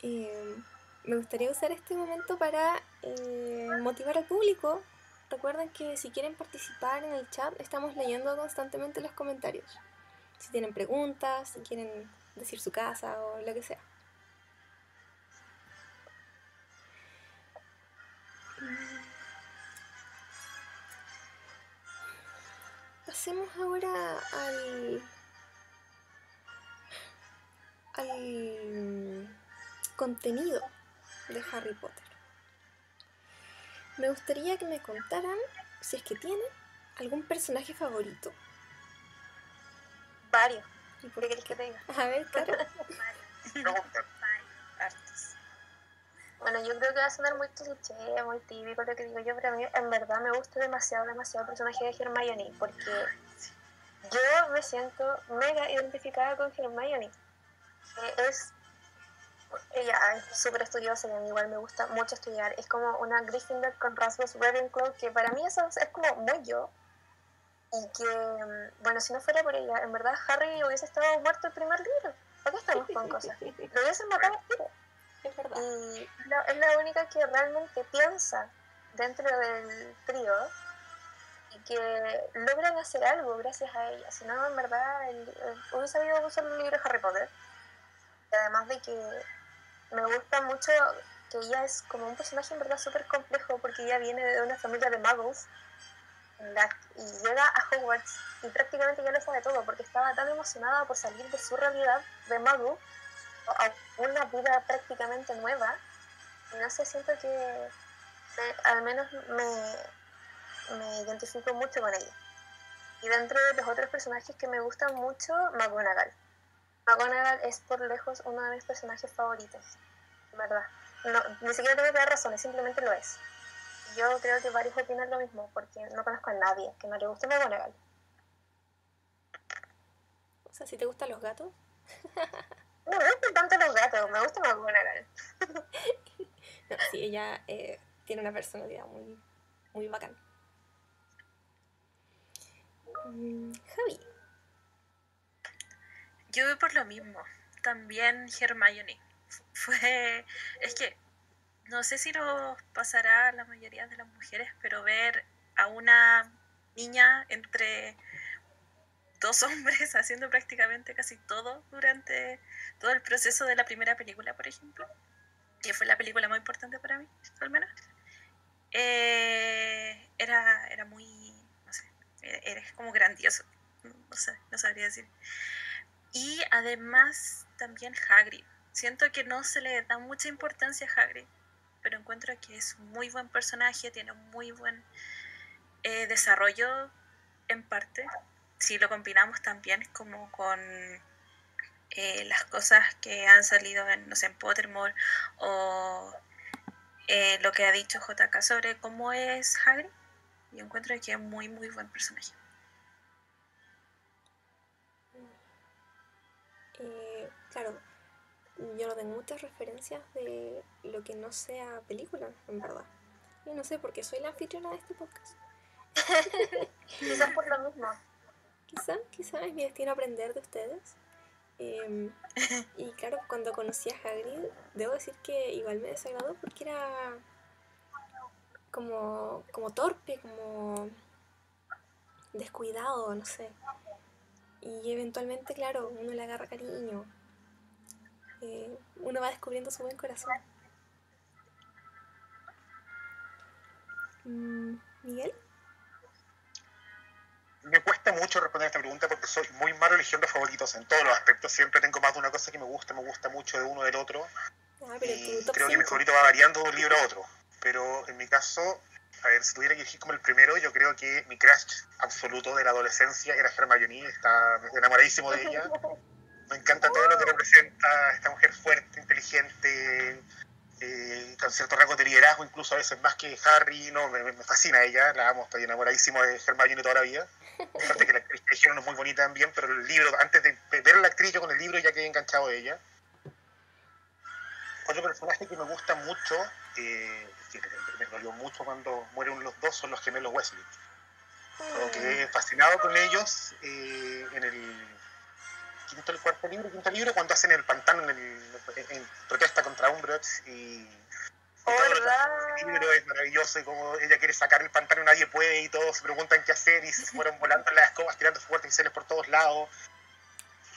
Eh, me gustaría usar este momento para eh, motivar al público. Recuerden que si quieren participar en el chat, estamos leyendo constantemente los comentarios. Si tienen preguntas, si quieren decir su casa o lo que sea. Pasemos ahora al al contenido de Harry Potter. Me gustaría que me contaran si es que tienen algún personaje favorito. Varios. ¿Y que te diga? A ver, claro. Hartos. Bueno, yo creo que va a sonar muy cliché, muy típico lo que digo yo, pero a mí en verdad me gusta demasiado, demasiado el personaje de Hermione, porque yo me siento mega identificada con Hermione. Eh, es ella es súper estudiosa y a mí igual me gusta mucho estudiar. Es como una Gryffindor con rasgos Ravenclaw, que para mí eso es, como muy yo. Y que, mm, bueno, si no fuera por ella, en verdad Harry hubiese estado muerto el primer libro. ¿Por qué estamos con cosas? Lo hubiesen matado al tiro. Y es la única que realmente piensa dentro del trío y que logran hacer algo gracias a ella. Si no, en verdad, el, el- hubiese habido un libro Harry Potter. Y además de que me gusta mucho que ella es como un personaje en verdad súper complejo porque ella viene de una familia de magos y llega a Hogwarts y prácticamente ya lo sabe todo porque estaba tan emocionada por salir de su realidad de mago una vida prácticamente nueva. No sé, siento que al menos me, me identifico mucho con ella. Y dentro de los otros personajes que me gustan mucho, McGonagall. McGonagall es por lejos uno de mis personajes favoritos, ¿verdad? Ni siquiera tengo que dar razones, simplemente lo es. yo creo que varios opinan lo mismo, porque no conozco a nadie que no le guste McGonagall. O sea, si te gustan los gatos. No me gustan tanto los gatos, me gusta McGonagall. No, sí, ella eh, tiene una personalidad muy, muy bacán. Mm, Javi. Yo voy por lo mismo. También Hermione. Fue. Es que. No sé si nos pasará a la mayoría de las mujeres, pero ver a una niña entre dos hombres haciendo prácticamente casi todo durante todo el proceso de la primera película, por ejemplo, que fue la película más importante para mí, al menos, eh, era, era muy, no sé, era, era como grandioso, no sé, no sabría decir. Y además también Hagrid. Siento que no se le da mucha importancia a Hagrid, pero encuentro que es un muy buen personaje, tiene un muy buen eh, desarrollo en parte. Si lo combinamos también como con eh, las cosas que han salido en, no sé, en Pottermore o eh, lo que ha dicho JK sobre cómo es Hagrid, yo encuentro que es muy, muy buen personaje. Eh, claro, yo no tengo muchas referencias de lo que no sea película, en verdad. Yo no sé porque soy la anfitriona de este podcast. Quizás por lo mismo. Quizá, quizá es mi destino aprender de ustedes. Em, y claro, cuando conocí a Hagrid, debo decir que igual me desagradó porque era como, como torpe, como descuidado, no sé. Y eventualmente, claro, uno le agarra cariño. Eh, uno va descubriendo su buen corazón. Mm, Miguel, Me cuesta mucho responder esta pregunta porque soy muy malo eligiendo favoritos en todos los aspectos. Siempre tengo más de una cosa que me gusta, me gusta mucho de uno del otro. ah, Y creo que mi 5. favorito va variando de un libro a otro. Pero en mi caso, a ver, si tuviera que elegir como el primero, yo creo que mi crush absoluto de la adolescencia era Hermione. Está enamoradísimo de ella. Me encanta todo lo que representa esta mujer fuerte, inteligente, eh, con ciertos rasgos de liderazgo, incluso a veces más que Harry. No, me, me fascina ella, la amo, estoy enamoradísimo de Hermione toda la vida. Aparte que la actriz que eligieron es muy bonita también, pero el libro, antes de ver a la actriz, yo con el libro ya quedé enganchado de ella. Otro personaje que me gusta mucho, eh, que me dolió mucho cuando mueren los dos, son los gemelos Wesley. Como quedé fascinado con ellos eh, en el quinto el cuarto libro, quinto libro, cuando hacen el pantano en, el, en protesta contra Umbridge y, Oh, el libro es maravilloso y como ella quiere sacar el pantano y nadie puede y todos se preguntan qué hacer y se fueron volando las escobas tirando fuertes celes por todos lados.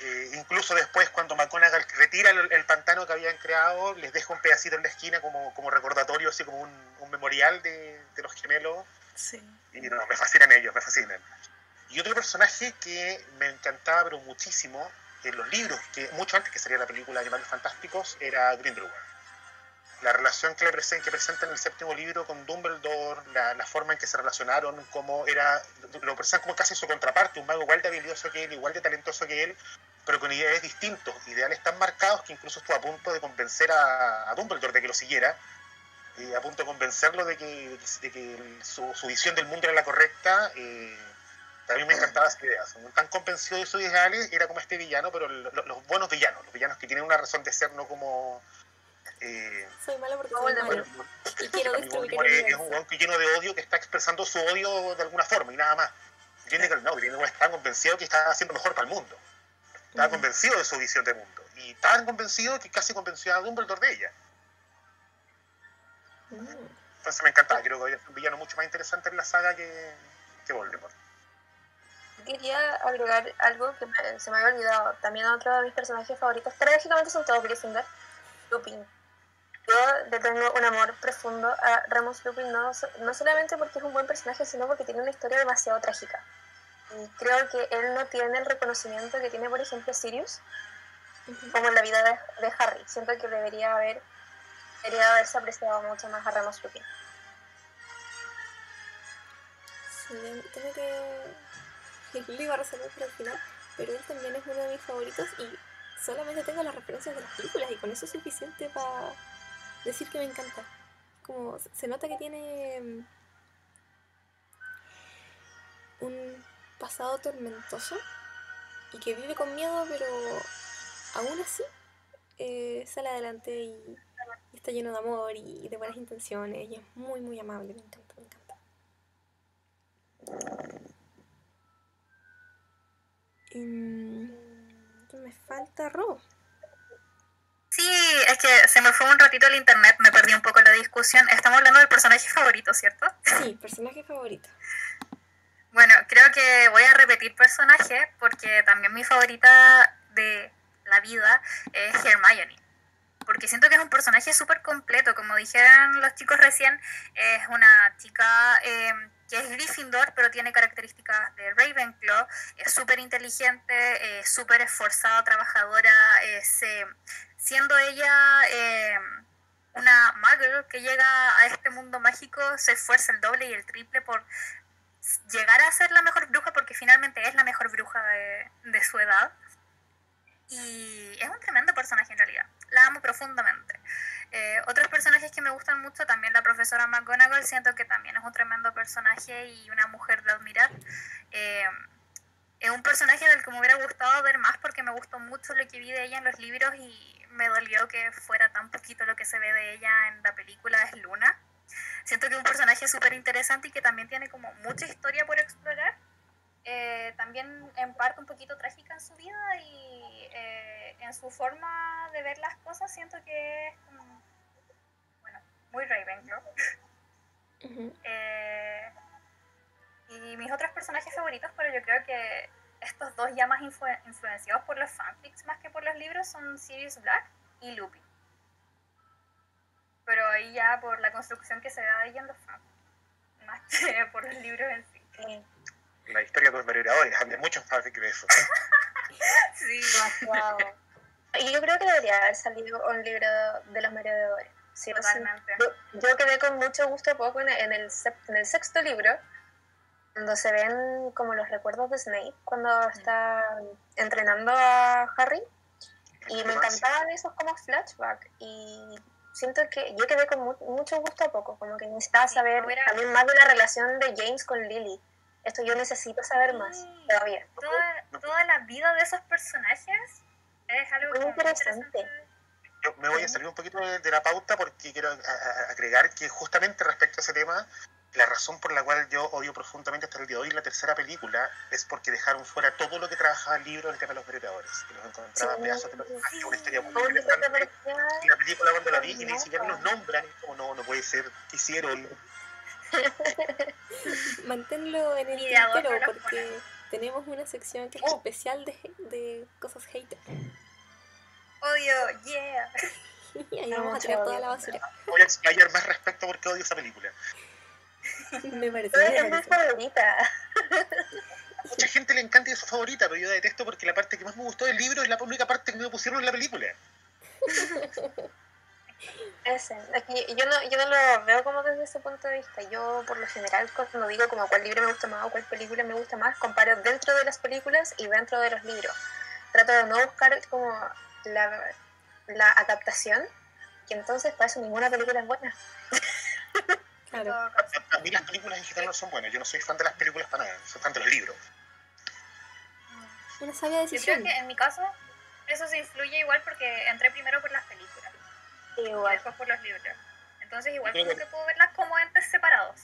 Eh, incluso después cuando McGonagall retira el, el pantano que habían creado, les deja un pedacito en la esquina como, como recordatorio, así como un, un memorial de, de los gemelos. Sí. Y no, me fascinan ellos, me fascinan. Y otro personaje que me encantaba, pero muchísimo, en los libros, que mucho antes que saliera la película Animales Fantásticos, era Grindelwald. La relación que, le presenta en el séptimo libro con Dumbledore, la, la forma en que se relacionaron, cómo era, lo presentan como casi su contraparte, un mago igual de habilidoso que él, igual de talentoso que él, pero con ideales distintos, ideales tan marcados que incluso estuvo a punto de convencer a, Dumbledore de que lo siguiera, eh, a punto de convencerlo de que, su visión del mundo era la correcta. Eh, a mí me encantaba esa idea. Son tan convencido de sus ideales, era como este villano, pero lo- lo- los buenos villanos, los villanos que tienen una razón de ser, no como. Eh, Soy malo porque soy bueno, malo. bueno, Y quiero Amigo destruir el Voldemort es, es un que lleno de odio que está expresando su odio de alguna forma y nada más. Grindelwald no, Grindelwald está convencido que está haciendo mejor para el mundo. Estaba Mm. convencido de su visión de mundo. Y tan convencido que casi convenció a Dumbledore de ella. Mm. Entonces me encantaba. Creo que es un villano mucho más interesante en la saga que, que Voldemort. Quería agregar algo que me- se me había olvidado. También otro de mis personajes favoritos, trágicamente son todos Gryffindor, Lupin. Yo le tengo un amor profundo a Remus Lupin, no, no solamente porque es un buen personaje, sino porque tiene una historia demasiado trágica. Y creo que él no tiene el reconocimiento que tiene, por ejemplo, Sirius, como en la vida de, de Harry. Siento que debería haber debería haberse apreciado mucho más a Remus Lupin. Sí, tengo que. Lo iba a resolver para el final, pero él también es uno de mis favoritos y solamente tengo las referencias de las películas y con eso es suficiente para decir que me encanta. como se nota que tiene mm, un pasado tormentoso y que vive con miedo, pero aún así eh, sale adelante y, y está lleno de amor y de buenas intenciones y es muy, muy amable, me encanta, me encanta. Mm, ¿qué me falta Ro. Sí, es que se me fue un ratito el internet, me perdí un poco la discusión. Estamos hablando del personaje favorito, ¿cierto? Sí, personaje favorito. Bueno, creo que voy a repetir personaje porque también mi favorita de la vida es Hermione. Porque siento que es un personaje súper completo, como dijeron los chicos recién, es una chica eh, que es Gryffindor, pero tiene características de Ravenclaw, es súper inteligente, es súper esforzada, trabajadora, eh, siendo ella eh, una muggle que llega a este mundo mágico, se esfuerza el doble y el triple por llegar a ser la mejor bruja, porque finalmente es la mejor bruja de su edad. Y es un tremendo personaje en realidad. La amo profundamente. Eh, otros personajes que me gustan mucho, también la profesora McGonagall, siento que también es un tremendo personaje y una mujer de admirar. Eh, es un personaje del que me hubiera gustado ver más porque me gustó mucho lo que vi de ella en los libros y me dolió que fuera tan poquito lo que se ve de ella en la película es Luna. Siento que es un personaje súper interesante y que también tiene como mucha historia por explorar. Eh, también en parte un poquito trágica en su vida y eh, en su forma de ver las cosas siento que es como, muy Ravenclaw. Ujú. Eh, y mis otros personajes favoritos, pero yo creo que estos dos ya más influ- influenciados por los fanfics más que por los libros son Sirius Black y Lupin. Pero ahí ya por la construcción que se da de ella en los fanfics, más que por los libros en sí. Sí, La historia de los merodeadores, hay muchos fanfics de eso. Sí, demasiado. Y yo creo que debería haber salido un libro de los merodeadores. Sí o sí. totalmente. Yo, yo quedé con mucho gusto poco en, en el, en el sexto libro, cuando se ven como los recuerdos de Snape, cuando está entrenando a Harry. Y me encantaban esos como flashbacks. Y siento que yo quedé con mu- mucho gusto a poco, como que necesitaba Sí, saber hubiera- también más de la relación de James con Lily. Esto yo necesito saber más Sí. todavía. Toda, toda la vida de esos personajes es algo Muy muy interesante. Yo me voy a salir un poquito de, de la pauta porque quiero a- a- agregar que justamente respecto a ese tema, la razón por la cual yo odio profundamente hasta el día de hoy la tercera película es porque dejaron fuera todo lo que trabajaba el libro del tema de los merodeadores, que los encontraba Sí. pedazos de personaje, una historia muy interesante. Y la película cuando la vi y ni siquiera los nombran, es como no, no puede ser, ¿qué hicieron? Manténlo en el tintero porque tenemos una sección que es Oh. especial de, de cosas hater. Odio, yeah. Y ahí No, vamos a tirar toda la basura. Voy a explayar más respecto porque odio esa película. Me parece. Es mi favorita. A mucha gente le encanta y es su favorita, pero yo la detesto porque la parte que más me gustó del libro es la única parte que me pusieron en la película. Ese. Es que yo no, yo no lo veo como desde ese punto de vista. Yo, por lo general, cuando digo como cuál libro me gusta más o cuál película me gusta más, comparo dentro de las películas y dentro de los libros. Trato de no buscar como la, la adaptación, que entonces para eso ninguna película es buena. Claro. A, mí las películas en general no son buenas, yo no soy fan de las películas para nada, soy fan de los libros. Una sabia Yo creo decisión. que en mi caso eso se influye igual porque entré primero por las películas y Igual. después por los libros. Entonces igual Yo como creo que puedo verlas como entes separados.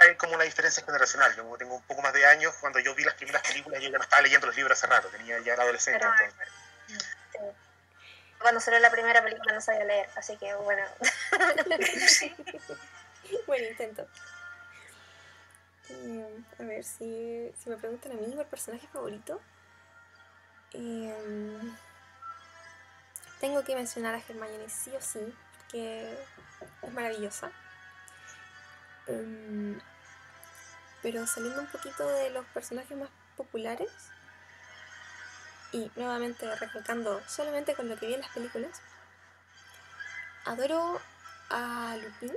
Hay como una diferencia generacional, yo como tengo un poco más de años, cuando yo vi las primeras películas yo ya no estaba leyendo los libros hace rato, tenía ya Pero- entonces. Cuando salió la primera película no sabía leer, así que bueno. Buen intento. Eh, a ver, si, me preguntan a mí el personaje favorito, eh, tengo que mencionar a Hermione sí o sí, porque es maravillosa. Em, pero saliendo un poquito de los personajes más populares, y nuevamente recalcando solamente con lo que vi en las películas, adoro a Lupin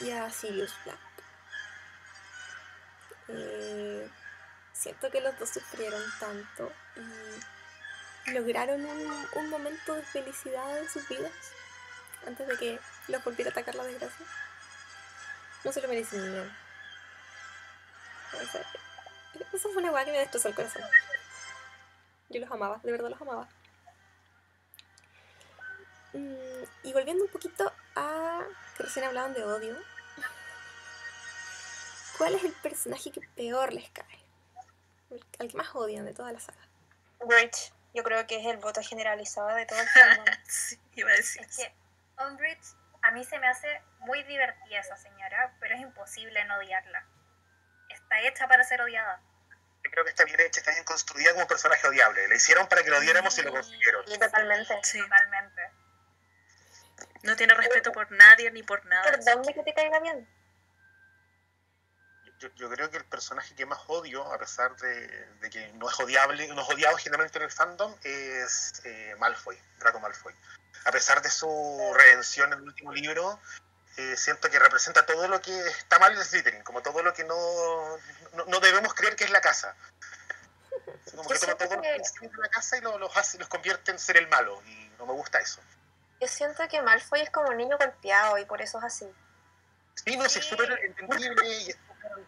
y a Sirius Black. Eh, siento que los dos sufrieron tanto y lograron un, un momento de felicidad en sus vidas antes de que los volviera a atacar la desgracia. No se lo merecían. Esa, esa fue una weá que me destrozó el corazón. Yo los amaba, de verdad los amaba. Mm, y volviendo un poquito a que recién hablaban de odio. ¿Cuál es el personaje que peor les cae? El- Al que más odian de toda la saga. Bridge, yo creo que es el voto generalizado de todo el fandom. Sí, iba a decir. Es que Umbridge a mí se me hace muy divertida esa señora, pero es imposible no odiarla. Está hecha para ser odiada. Yo creo que está bien hecha, está bien construida como un personaje odiable. Le hicieron para que lo odiáramos y lo consiguieron. Y totalmente. Sí. Totalmente. No tiene respeto por nadie ni por nada. Perdón que te caiga bien. Yo, yo creo que el personaje que más odio, a pesar de, de que no es odiable, no es odiado generalmente en el fandom, es eh, Malfoy, Draco Malfoy. A pesar de su redención en el último libro, eh, siento que representa todo lo que está mal en Slytherin, como todo lo que no, no, no debemos creer que es la casa. Como que toma todos los que- principios de la casa y lo- los, hace, los convierte en ser el malo, y no me gusta eso. Yo siento que Malfoy es como un niño golpeado y por eso es así. Sí, no, sí, es súper entendible y es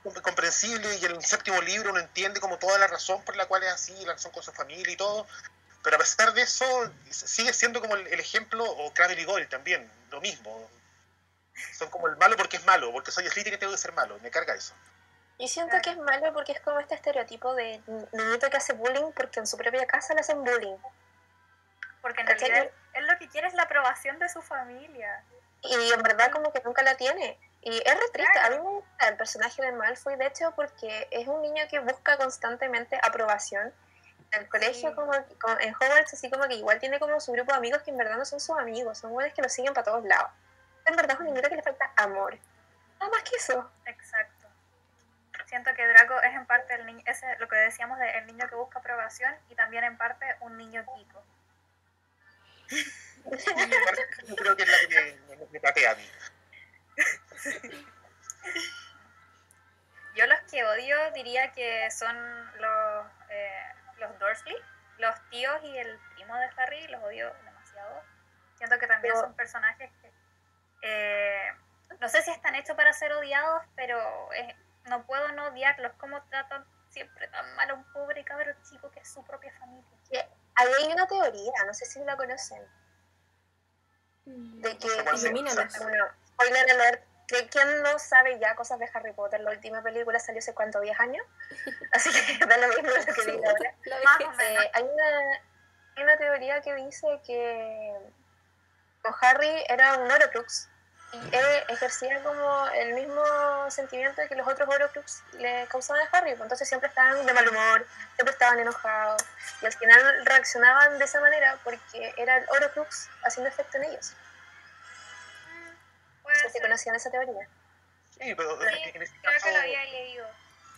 súper comprensible y en el séptimo libro uno entiende como toda la razón por la cual es así, la razón con su familia y todo, pero a pesar de eso sigue siendo como el, el ejemplo, o Crabbe y Goyle también, lo mismo. Son como el malo porque es malo, porque soy Slytherin y tengo que ser malo, me carga eso. Yo siento que es malo porque es como este estereotipo de niñito que hace bullying porque en su propia casa le hacen bullying. Porque en ¿Cachai? realidad él lo que quiere es la aprobación de su familia. Y en verdad como que nunca la tiene. Y es re triste. A mí me gusta el personaje de Malfoy, de hecho, porque es un niño que busca constantemente aprobación. En el colegio, Sí. como, como en Hogwarts, así como que igual tiene como su grupo de amigos que en verdad no son sus amigos, son buenos que lo siguen para todos lados. En verdad es un niño que le falta amor. Nada más que eso. Exacto. Siento que Draco es en parte el niño, ese, lo que decíamos de el niño que busca aprobación y también en parte un niño Kiko. Yo creo que es la que me, me, me patea a mí. Yo los que odio diría que son los, eh, los Dursley, los tíos y el primo de Harry, los odio demasiado. Siento que también Pero- son personajes que eh, no sé si están hechos para ser odiados, pero eh, no puedo no odiarlos. Como tratan siempre tan mal a un pobre cabro chico que es su propia familia. Ahí hay una teoría, no sé si la conocen, de que... Bueno, spoiler alert, que ¿quién no sabe ya cosas de Harry Potter? La última película salió hace cuánto, 10 años. Así que da lo mismo lo que diga ahora. La Más vejez. o menos. Eh, hay, una, hay una teoría que dice que con Harry era un Horocrux y él ejercía como el mismo sentimiento que los otros Horocrux le causaban a Harry. pues Entonces siempre estaban de mal humor, siempre estaban enojados y al final reaccionaban de esa manera porque era el Horocrux haciendo efecto en ellos. Sé si ser. conocían esa teoría. Sí, pero Sí, en ese Creo caso que lo había leído.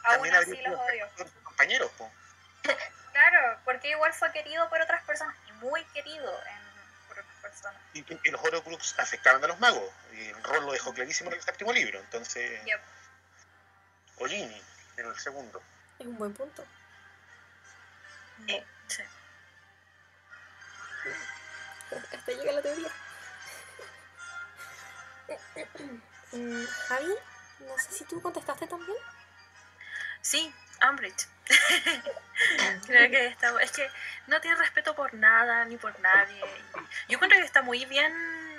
Aún también así los sido odio. de compañeros, po. Claro, porque igual fue querido por otras personas y muy querido en. Y, y los Horcrux afectaban a los magos. Y el rol lo dejó clarísimo en el séptimo libro. Entonces, Yep. o Ginny en el segundo. Es un buen punto. Sí. Hasta llega la teoría. Mm, Javi, no sé si tú contestaste también. Sí, Umbridge. Creo que está, es que no tiene respeto por nada ni por nadie. Yo creo que está muy bien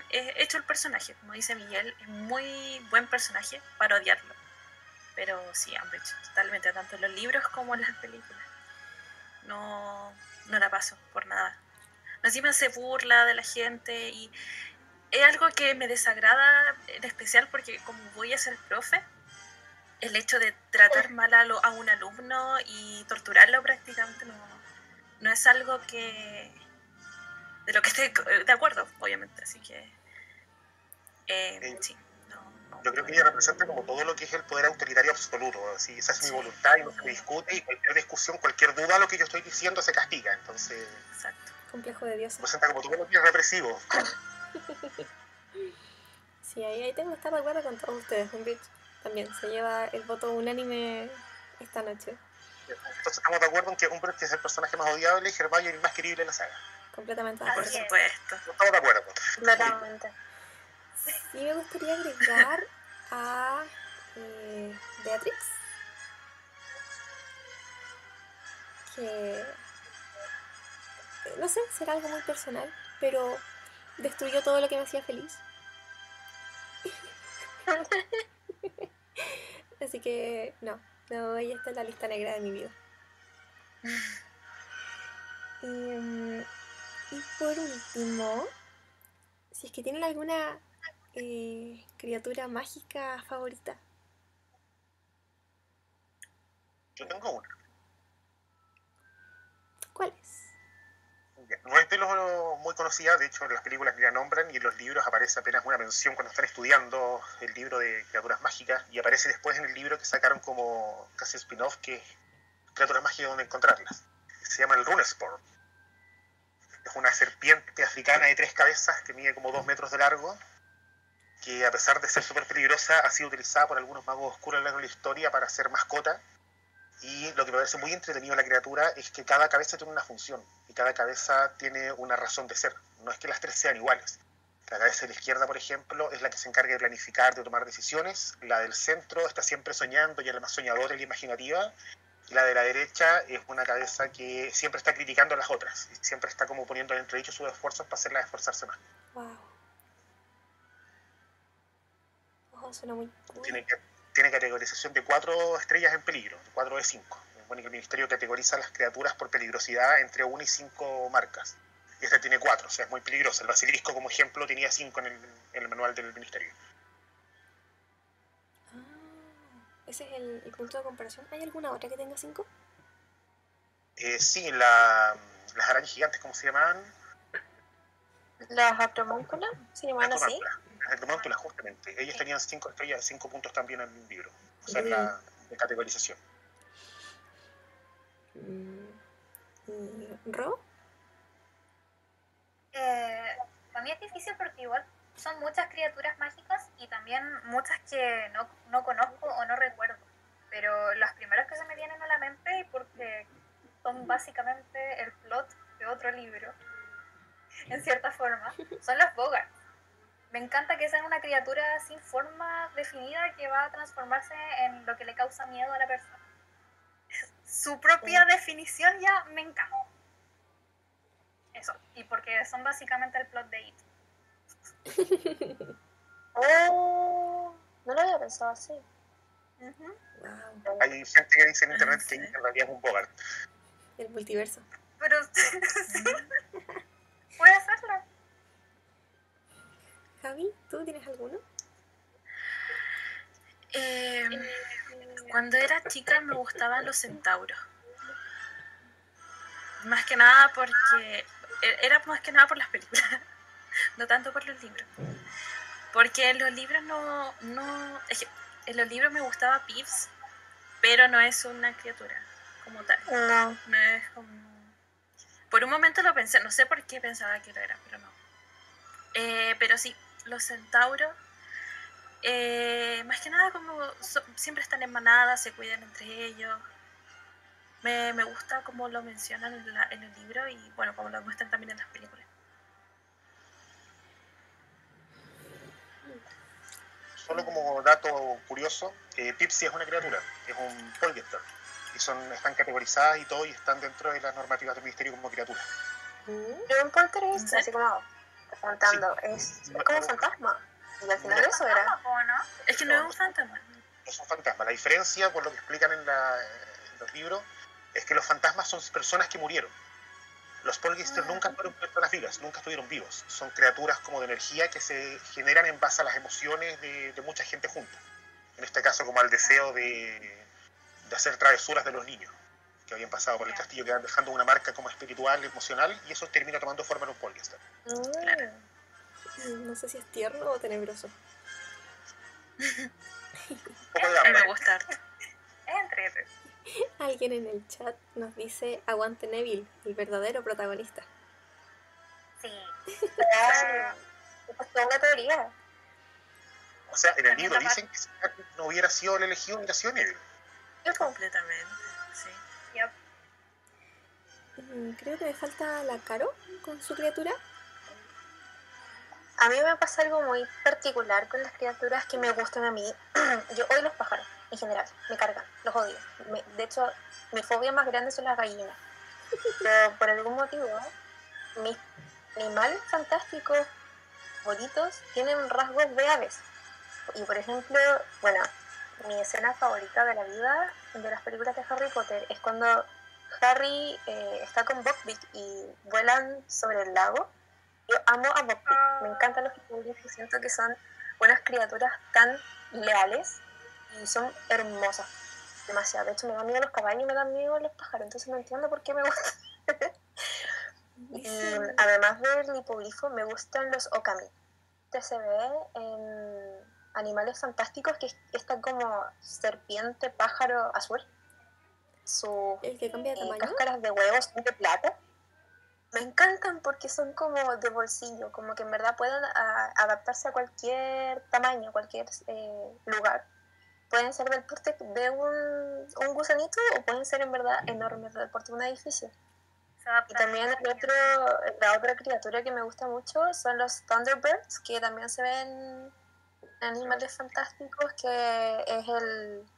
eh, hecho el personaje, como dice Miguel, es muy buen personaje para odiarlo. Pero sí, Umbridge, totalmente, tanto en los libros como en las películas. No, no la paso por nada. Encima se burla de la gente y es algo que me desagrada en especial porque como voy a ser profe, el hecho de tratar mal a, lo- a un alumno y torturarlo prácticamente no, no es algo que de lo que esté de acuerdo, obviamente. Así que eh, Sí. sí. no, no, Yo creo que ella representa como todo lo que es el poder autoritario absoluto. Así, esa es mi Sí. voluntad y no se discute. Y cualquier discusión, cualquier duda, lo que yo estoy diciendo se castiga. Entonces, Exacto. Complejo de Dios. representa como todo lo que es represivo. Sí, ahí, ahí tengo que estar de acuerdo con todos ustedes. Umbridge también se lleva el voto unánime esta noche. Entonces, estamos de acuerdo en que Umbridge es el personaje más odiable y Hermione el más querible de la saga. Completamente de Por acuerdo. es. supuesto. Estamos de acuerdo. Completamente. Sí me gustaría agregar a eh, Beatrix. Que. eh, No sé, será algo muy personal, pero destruyó todo lo que me hacía feliz. Así que no, no, ella está en la lista negra de mi vida. Em, y por último, si es que tienen alguna eh, criatura mágica favorita. Yo tengo una. ¿Cuál es? No es de lo muy conocida, de hecho en las películas ni la nombran y en los libros aparece apenas una mención cuando están estudiando el libro de criaturas mágicas y aparece después en el libro que sacaron como casi spin-off que es criaturas mágicas donde encontrarlas. Se llama el Runesport. Es una serpiente africana de tres cabezas que mide como dos metros de largo que a pesar de ser súper peligrosa ha sido utilizada por algunos magos oscuros a lo largo de la historia para hacer mascota y lo que me parece muy entretenido de la criatura es que cada cabeza tiene una función y cada cabeza tiene una razón de ser. No es que las tres sean iguales. La cabeza de la izquierda, por ejemplo, es la que se encarga de planificar, de tomar decisiones. La del centro está siempre soñando y es la más soñadora y la imaginativa. Y la de la derecha es una cabeza que siempre está criticando a las otras. Y siempre está como poniendo en entredicho sus esfuerzos para hacerlas esforzarse más. Wow. Oh, suena muy cool. Tiene, que- tiene categorización de cuatro estrellas en peligro, de cuatro de cinco. Bueno, que el ministerio categoriza las criaturas por peligrosidad entre 1 y 5 marcas. Y esta tiene cuatro, o sea, es muy peligrosa. El basilisco, como ejemplo, tenía cinco en el, en el manual del ministerio. Ah, ese es el, el punto de comparación. ¿Hay alguna otra que tenga cinco? Eh, sí, la- las arañas gigantes, ¿cómo se llamaban? Las atromónculas, se llaman Las así. Entomántulas, justamente. Ellas tenían cinco estrellas, cinco puntos también en el libro. O sea, en la de categorización. Mm, ¿Y Ro? Eh, para mí es difícil porque igual son muchas criaturas mágicas y también muchas que no, no conozco o no recuerdo. Pero las primeras que se me vienen a la mente y porque son básicamente el plot de otro libro, en cierta forma, son las Bogart. Me encanta que sean una criatura sin forma definida que va a transformarse en lo que le causa miedo a la persona. Su propia definición ya me encanta. Eso, y porque son básicamente el plot de It. Oh, no lo había pensado así. Wow, Hay gente que dice en internet Ah, que sí. en realidad es un Bogart. el multiverso. Pero sí, puede hacerlo. Javi, ¿tú tienes alguno? Eh, cuando era chica me gustaban los centauros. Más que nada porque. e- Era más que nada por las películas, no tanto por los libros. Porque en los libros no. no es que en los libros me gustaba Pips, pero no es una criatura como tal. No. No es como. Por un momento lo pensé, no sé por qué pensaba que lo era, pero no. Eh, pero sí, los centauros, eh, más que nada como so- siempre están en manada, se cuidan entre ellos. Me, me gusta como lo mencionan en, la- en el libro y bueno, como lo muestran también en las películas. Solo como dato curioso, eh, Pipsy es una criatura, es un polgester. Y son, están categorizadas y todo y están dentro de las normativas del ministerio como criatura. Pero un poltergeist, así como contando, es, es como un fantasma. Y al final eso era. ¿O no? Es que no es un fantasma. Es un fantasma. La diferencia, por lo que explican en, la- en los libros, es que los fantasmas son personas que murieron. Los polgesters nunca fueron personas vivas, nunca estuvieron vivos. Son criaturas como de energía que se generan en base a las emociones de, de mucha gente junta. En este caso, como al deseo de, de hacer travesuras de los niños que habían pasado por el castillo, que van dejando una marca como espiritual, emocional, y eso termina tomando forma en un polgester. Mm. Mm, No sé si es tierno o tenebroso. Me gusta harto. Es entrete. Alguien en el chat nos dice aguante Neville, el verdadero protagonista. Sí. Ah, pues toda una teoría. O sea, en el libro dicen que si no hubiera sido el elegido, hubiera sido Neville. Completamente, sí. Yup. Mm, Creo que me falta la Caro con su criatura. A mí me pasa algo muy particular con las criaturas que me gustan a mí. Yo odio los pájaros, en general. Me cargan, los odio. De hecho, mi fobia más grande son las gallinas. Pero por algún motivo, mis animales fantásticos, bonitos, tienen rasgos de aves. Y por ejemplo, bueno, mi escena favorita de la vida de las películas de Harry Potter es cuando Harry eh, está con Buckbeak y vuelan sobre el lago. Yo amo a Buckbeak, me encantan los y siento que son unas criaturas tan leales y son hermosas. Demasiado. De hecho, me dan miedo los caballos y me dan miedo los pájaros, entonces no entiendo por qué me gustan. y además del hipogrifo, me gustan los okami. Este se ve en Animales Fantásticos, que es esta como serpiente pájaro azul. Su el que cambia de tamaño. cáscaras de huevos son de plata. Me encantan porque son como de bolsillo, como que en verdad pueden a- adaptarse a cualquier tamaño, cualquier eh, lugar. Pueden ser del porte de un, un gusanito o pueden ser en verdad enormes, del porte de un edificio. Y también el otro, la otra criatura que me gusta mucho son los Thunderbirds, que también se ven en Animales Fantásticos, que es el,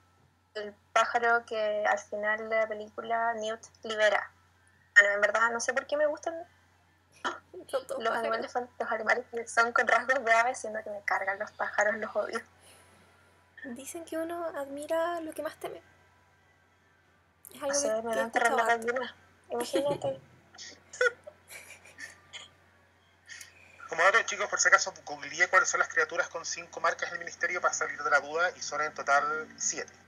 el pájaro que al final de la película Newt libera. Bueno, en verdad no sé por qué me gustan los animales, los animales que son con rasgos de aves, siendo que me cargan los pájaros, los odio. Dicen que uno admira lo que más teme. Es algo que, me que he dan terror gallinas. Imagínate. Como dato, chicos, por si acaso, googleé cuáles son las criaturas con cinco marcas del ministerio para salir de la duda y son en total siete.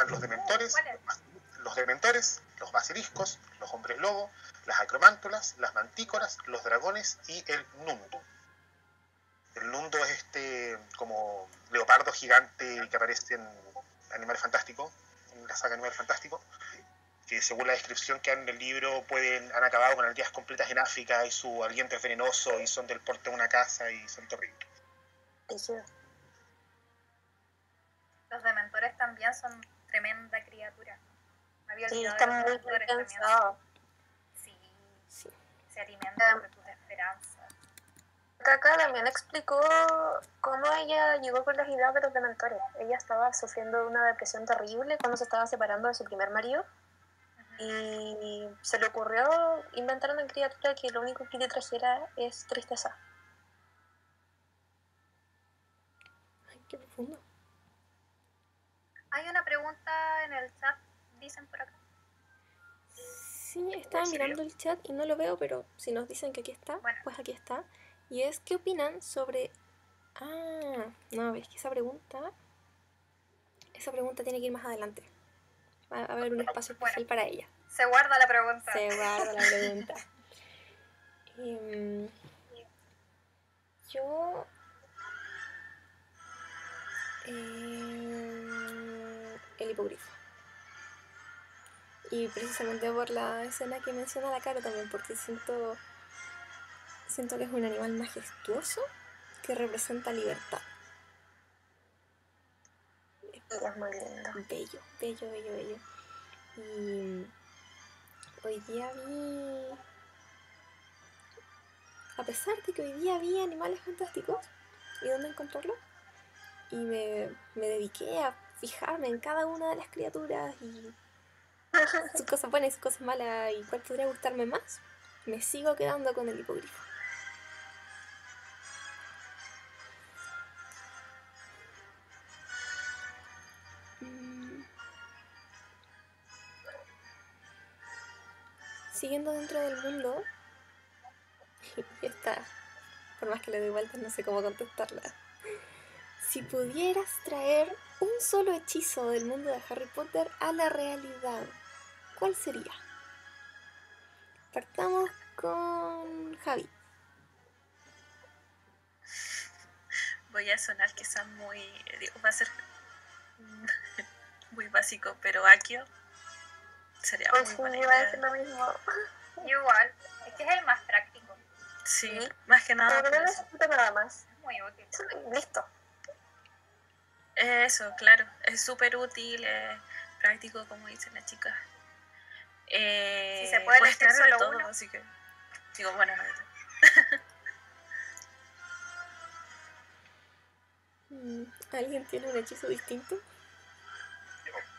Están los dementores, los dementores, los basiliscos, los hombres lobo, las acromántulas, las mantícoras, los dragones y el nundu. El nundu es este como leopardo gigante que aparece en Animales Fantásticos, en la saga Animales Fantásticos, que según la descripción que dan en el libro pueden, han acabado con aldeas completas en África y su aliento es venenoso y son del porte de una casa y son terribles. Los dementores también son tremenda criatura. Me había Sí, olvidado está de los muy también. pensado. Sí, Sí. se alimentan de tus esperanzas. Kaka también explicó cómo ella llegó con las ideas de los dementores. Ella estaba sufriendo de una depresión terrible cuando se estaba separando de su primer marido y se le ocurrió inventar una criatura que lo único que le trajera es tristeza. Ay, qué profundo. Hay una pregunta en el chat, dicen por acá. Sí, estaba mirando el chat y no lo veo, pero si nos dicen que aquí está, Bueno. pues aquí está. Y es, ¿qué opinan sobre... Ah, no, ves que esa pregunta... Esa pregunta tiene que ir más adelante. Va a haber un espacio Bueno. especial para ella. Se guarda la pregunta. Se guarda la pregunta. Em, yo. em, el hipogrifo. Y precisamente por la escena que menciona la cara también, porque siento. Siento que es un animal majestuoso que representa libertad. Es muy linda. Bello, bello, bello, bello. Y hoy día vi. A pesar de que hoy día vi animales fantásticos y dónde encontrarlos, y me, me dediqué a fijarme en cada una de las criaturas y sus cosas buenas y sus cosas malas y cuál podría gustarme más, me sigo quedando con el hipogrifo. Mm. Siguiendo dentro del mundo, y esta, por más que le doy vueltas, no sé cómo contestarla. Si pudieras traer un solo hechizo del mundo de Harry Potter a la realidad, ¿cuál sería? Partamos con Javi. Voy a sonar quizás muy. digo, va a ser muy básico, pero Akio sería Pues muy sí, buena iba a decir lo mismo. Igual, es que es el más práctico. Sí, Sí. más que nada. Pero no necesito nada más. Es muy útil. Listo. Eso, claro, es súper útil, es práctico, como dicen las chicas. Eh, Si se puede elegir solo todo, uno. así que. Digo, bueno. Mm, ¿Alguien tiene un hechizo distinto?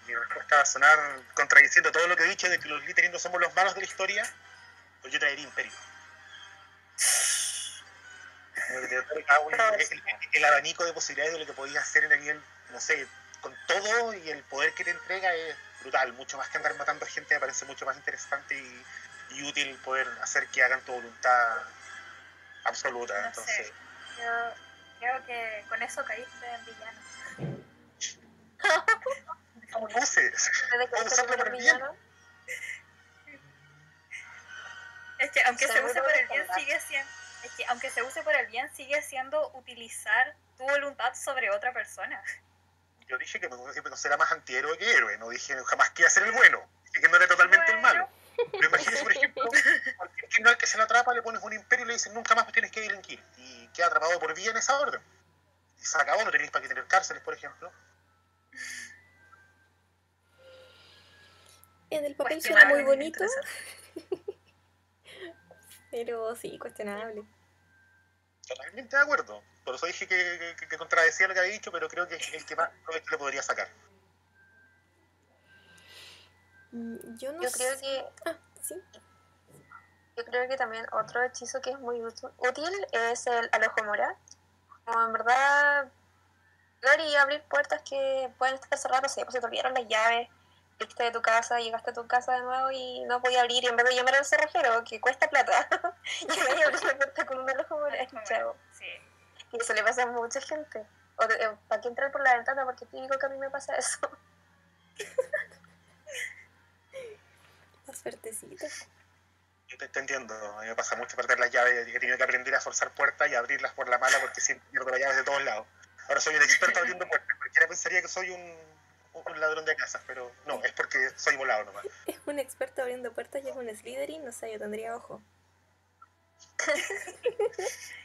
Mi respuesta va a sonar contradiciendo todo lo que he dicho de que los Slytherin no somos los malos de la historia, pues yo traería Imperio. el, el abanico de posibilidades de lo que podías hacer en el nivel, no sé, con todo y el poder que te entrega es brutal, mucho más que andar matando gente, me parece mucho más interesante y, y útil poder hacer que hagan tu voluntad absoluta. No Entonces, sé. Yo creo que con eso caíste en villano. ¿cómo lo a se usarlo por para el bien. villano, Es que aunque Se use por el bien sigue siendo es que aunque se use por el bien sigue siendo utilizar tu voluntad sobre otra persona. Yo dije que me, no será más antihéroe que héroe, no dije jamás que iba a ser el bueno, dije que no era totalmente el malo. Pero imagínese, por ejemplo, cualquier criminal que se lo atrapa, le pones un imperio y le dicen nunca más tienes que delinquir. Y queda atrapado por vía en esa orden. Y se acabó, no tenéis para qué tener cárceles, por ejemplo. En el papel suena muy bonito. Pero sí, cuestionable. Totalmente de acuerdo. Por eso dije que, que- que contradecía lo que había dicho, pero creo que es el que más provecho le podría sacar. Mm, Yo no yo creo sé- que Ah, sí. Yo creo que también otro hechizo que es muy útil es el alojomora. Como en verdad, y abrir puertas que pueden estar cerradas, no sé, pues se te olvidaron las llaves, fuiste de tu casa, llegaste a tu casa de nuevo y no podía abrir, y en vez de llamar al cerrajero, que cuesta plata, y me a abrir la puerta con un alojomora, chao. Sí. Y eso le pasa a mucha gente. O de- eh, ¿Para qué entrar por la ventana? Porque te digo que a mí me pasa eso. La suertecita. Yo te, te entiendo, a mí me pasa mucho perder las llaves, he tenido que aprender a forzar puertas y abrirlas por la mala porque siempre pierdo las llaves de todos lados. Ahora soy un experto abriendo puertas, cualquiera pensaría que soy un, un ladrón de casas, pero no, es porque soy volado nomás. Es un experto abriendo puertas y es un Slytherin, no sé, yo tendría ojo.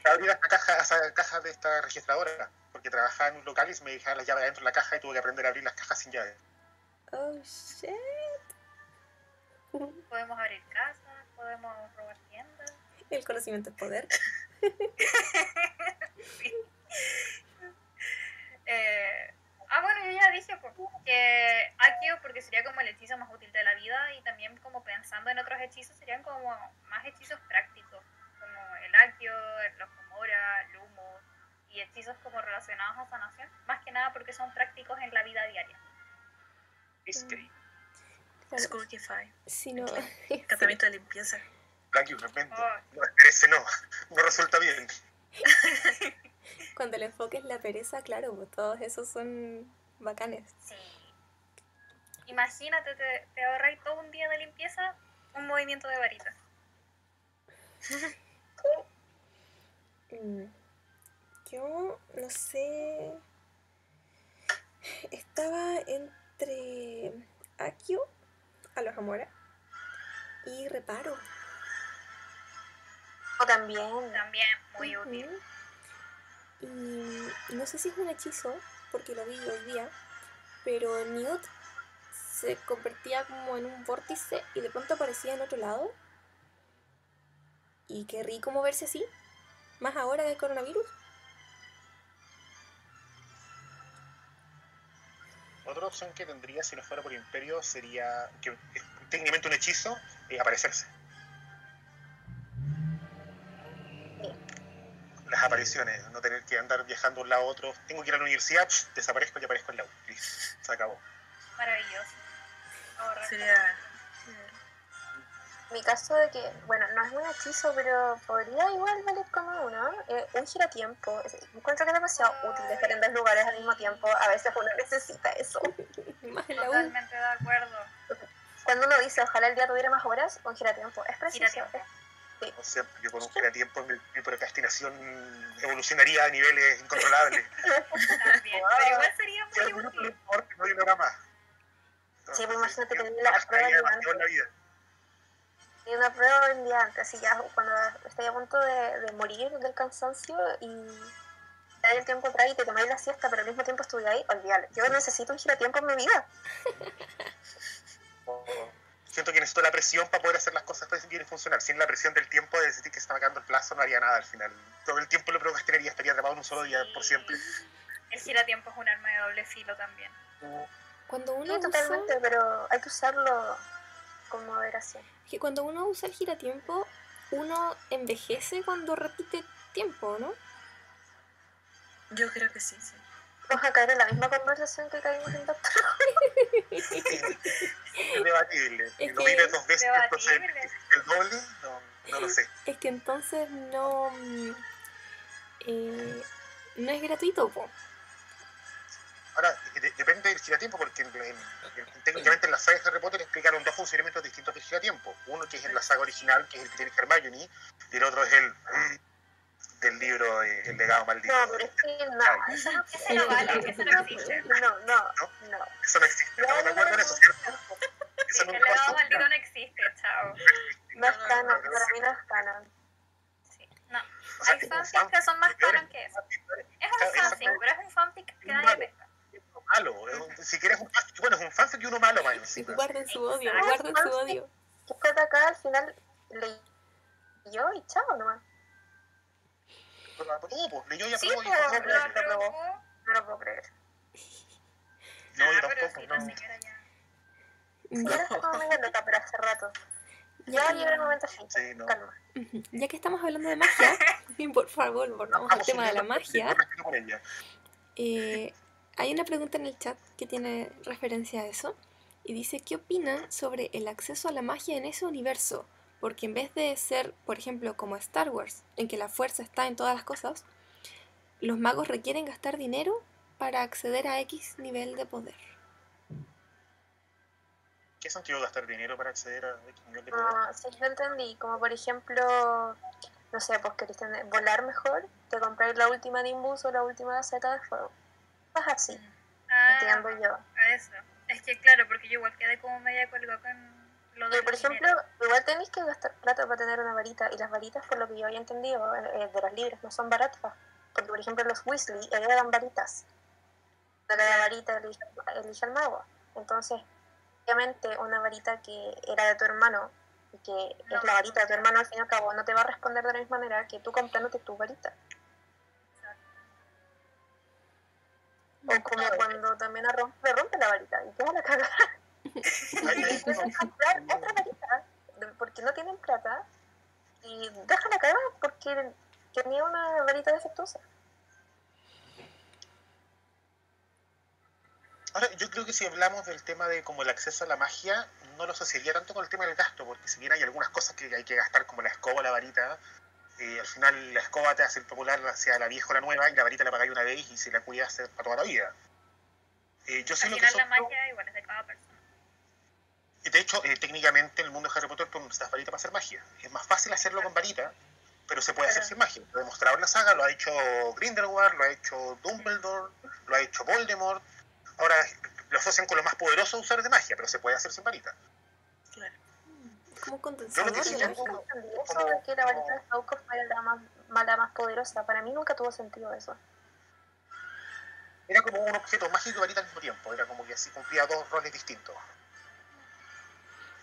abrí esta caja, esa caja de esta registradora, porque trabajaba en un local y se me dejaban las llaves dentro de la caja y tuve que aprender a abrir las cajas sin llave. Oh, shit. Podemos abrir casas, podemos robar tiendas. El conocimiento es poder. Eh, ah, bueno, yo ya dije pues, que Akio porque sería como el hechizo más útil de la vida y también como pensando en otros hechizos serían como más hechizos prácticos, como el Akio, el Lojomora, el Humo y hechizos como relacionados a sanación, más que nada porque son prácticos en la vida diaria. Es que Claro, Skulkify. si no, Tratamiento de limpieza. Black realmente. Oh, No, ese no, no resulta bien. cuando el enfoque es la pereza, claro, pues todos esos son bacanes. sí. Imagínate, te, te ahorráis todo un día de limpieza, un movimiento de varita. Mm, Yo no sé. Estaba entre Akio, Alojamora, y Reparo. O también, También muy útil. Y no sé si es un hechizo, porque lo vi hoy día, pero Newt se convertía como en un vórtice y de pronto aparecía en otro lado. Y qué rico moverse así, más ahora del coronavirus. Otra opción que tendría si no fuera por Imperio sería, que es técnicamente un hechizo, eh, aparecerse. Las apariciones, no tener que andar viajando de un lado a otro. Tengo que ir a la universidad, psh, desaparezco y aparezco en la U. Se acabó. Maravilloso. Ahorrar Sería. mi caso de que, bueno, no es un hechizo, pero podría igual valer como uno. eh, un giratiempo. Encuentro que es demasiado útil estar en dos lugares al mismo tiempo. A veces uno necesita eso. Totalmente de acuerdo. Cuando uno dice, ojalá el día tuviera más horas, un giratiempo. Es preciso. Giratiempo. O sea, que con un giratiempo mi, mi procrastinación evolucionaría a niveles incontrolables. También. Pero igual sería Si muy no útil. importa, no hay una hora más. Sí, pues imagínate yo tener la prueba en la vida. Y una prueba un día antes, así ya cuando estoy a punto de, de morir del cansancio y te el tiempo atrás y te tomáis la siesta, pero al mismo tiempo estudiáis, olvídalo. Yo necesito un giratiempo en mi vida. Siento que necesito la presión para poder hacer las cosas bien y funcionar. Sin la presión del tiempo de decir que está acabando el plazo, no haría nada al final. Todo el tiempo lo procrastinaría, estaría atrapado en un solo día por siempre. El giratiempo es un arma de doble filo también. Cuando uno Sí, usa, totalmente, pero hay que usarlo con moderación. que cuando uno usa el giratiempo, uno envejece cuando repite tiempo, ¿no? Yo creo que sí, sí. Vamos a caer en la misma conversación que caímos en Doctor Es debatible. Es lo vives dos veces, entonces el doble, no, no lo sé. Es que entonces no. mm, eh, no es gratuito, po. Ahora, de- depende del giratiempo, porque en- en- en- técnicamente en la saga de Harry Potter explicaron dos funcionamientos distintos del giratiempo. Uno que es en la saga original, que es el que tiene Hermione, y el otro es el mm, del libro eh, El legado maldito. No, pero es que no, eso no Ese no vale, ese no existe. No, no, no. Eso no existe. ¿Estamos de acuerdo en eso, cierto? Eso El nunca legado pasó. maldito no existe, chao. No es canon, para mí no es canon. Sí. No, O sea, hay fanfics fan- que son más canon que eso. Es un fanfic, pero es un fanfic que nadie pesca. malo. es un- si quieres un fanfic, bueno, es un fanfic y uno malo más encima. Guarden su odio, guarden su odio. Que fue de acá al final leyó y chao nomás. Pero aprobó, pues, leyó y Sí, aprobó y pero dijo, lo no, aprobó. No lo puedo creer. no, yo Ah, tampoco, sí, no. ya. Medio loca, pero hace rato. Ya, llega el momento. Sí, no. Calma. Ya que estamos hablando de magia, por favor, volvamos al Vamos tema de la magia. Eh, hay una pregunta en el chat que tiene referencia a eso y dice, ¿qué opinan sobre el acceso a la magia en ese universo? Porque en vez de ser, por ejemplo, como Star Wars, en que la fuerza está en todas las cosas, los magos requieren gastar dinero para acceder a X nivel de poder. ¿Qué sentido gastar dinero para acceder a X nivel de poder? No, sí, yo entendí. Como por ejemplo, no sé, pues querés tener- volar mejor, te compráis la última Nimbus o la última Z de fuego. Es así, Ah, entiendo yo. a eso. Es que claro, porque yo igual quedé como media colgada con lo Y por ejemplo, igual tenéis que gastar plata para tener una varita. Y las varitas, por lo que yo había entendido, eh, de los libros, no son baratas. Porque, por ejemplo, los Weasley heredan varitas. De la varita elige, elige al mago. Entonces, obviamente, una varita que era de tu hermano y que No es la varita de tu hermano, al fin y al cabo, no te va a responder de la misma manera que tú comprándote tu varita. O como cuando también le rompe la varita y queda la cagada. Comprar otra varita porque no tienen plata y dejan la cagada porque tenía una varita defectuosa. Ahora, yo creo que si hablamos del tema de como el acceso a la magia, no lo asociaría tanto con el tema del gasto, porque si bien hay algunas cosas que hay que gastar, como la escoba o la varita, eh, al final la escoba te hace el popular, sea la vieja o la nueva, y la varita la pagáis una vez y si la cuidas para toda la vida. Eh, yo sí Al lo que final la soy- magia igual es de cada persona. De hecho, eh, técnicamente en el mundo de Harry Potter tú no necesitas varita para hacer magia. Es más fácil hacerlo con varita, pero se puede hacer sin magia. Lo he demostrado en la saga, lo ha hecho Grindelwald, lo ha hecho Dumbledore, lo ha hecho Voldemort. Ahora lo asocian con lo más poderoso de usar de magia, pero se puede hacer sin varita. Claro. Es como Yo condensador, lo que. Yo tengo- nunca entendí eso de que la varita de Haucock fuera la más, la más poderosa. Para mí nunca tuvo sentido eso. Era como un objeto mágico y varita al mismo tiempo. Era como que así cumplía dos roles distintos.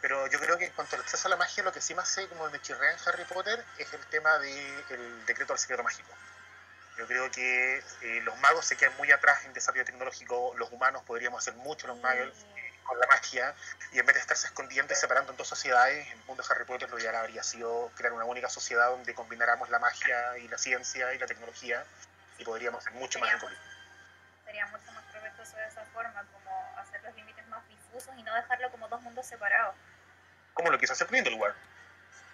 Pero yo creo que en cuanto al acceso a la magia, lo que sí más sé, como me chirrea en Harry Potter, es el tema del decreto del secreto mágico. Yo creo que eh, los magos se quedan muy atrás en desarrollo tecnológico, los humanos podríamos hacer mucho, los magos eh, con la magia, y en vez de estarse escondiendo y separando en dos sociedades, en el mundo de Harry Potter lo ideal habría sido crear una única sociedad donde combináramos la magia y la ciencia y la tecnología, y podríamos hacer mucho más en Sería- común. Sería mucho más provechoso de esa forma, como hacer los límites más difusos y no dejarlo como dos mundos separados. Como lo quiso hacer Grindelwald.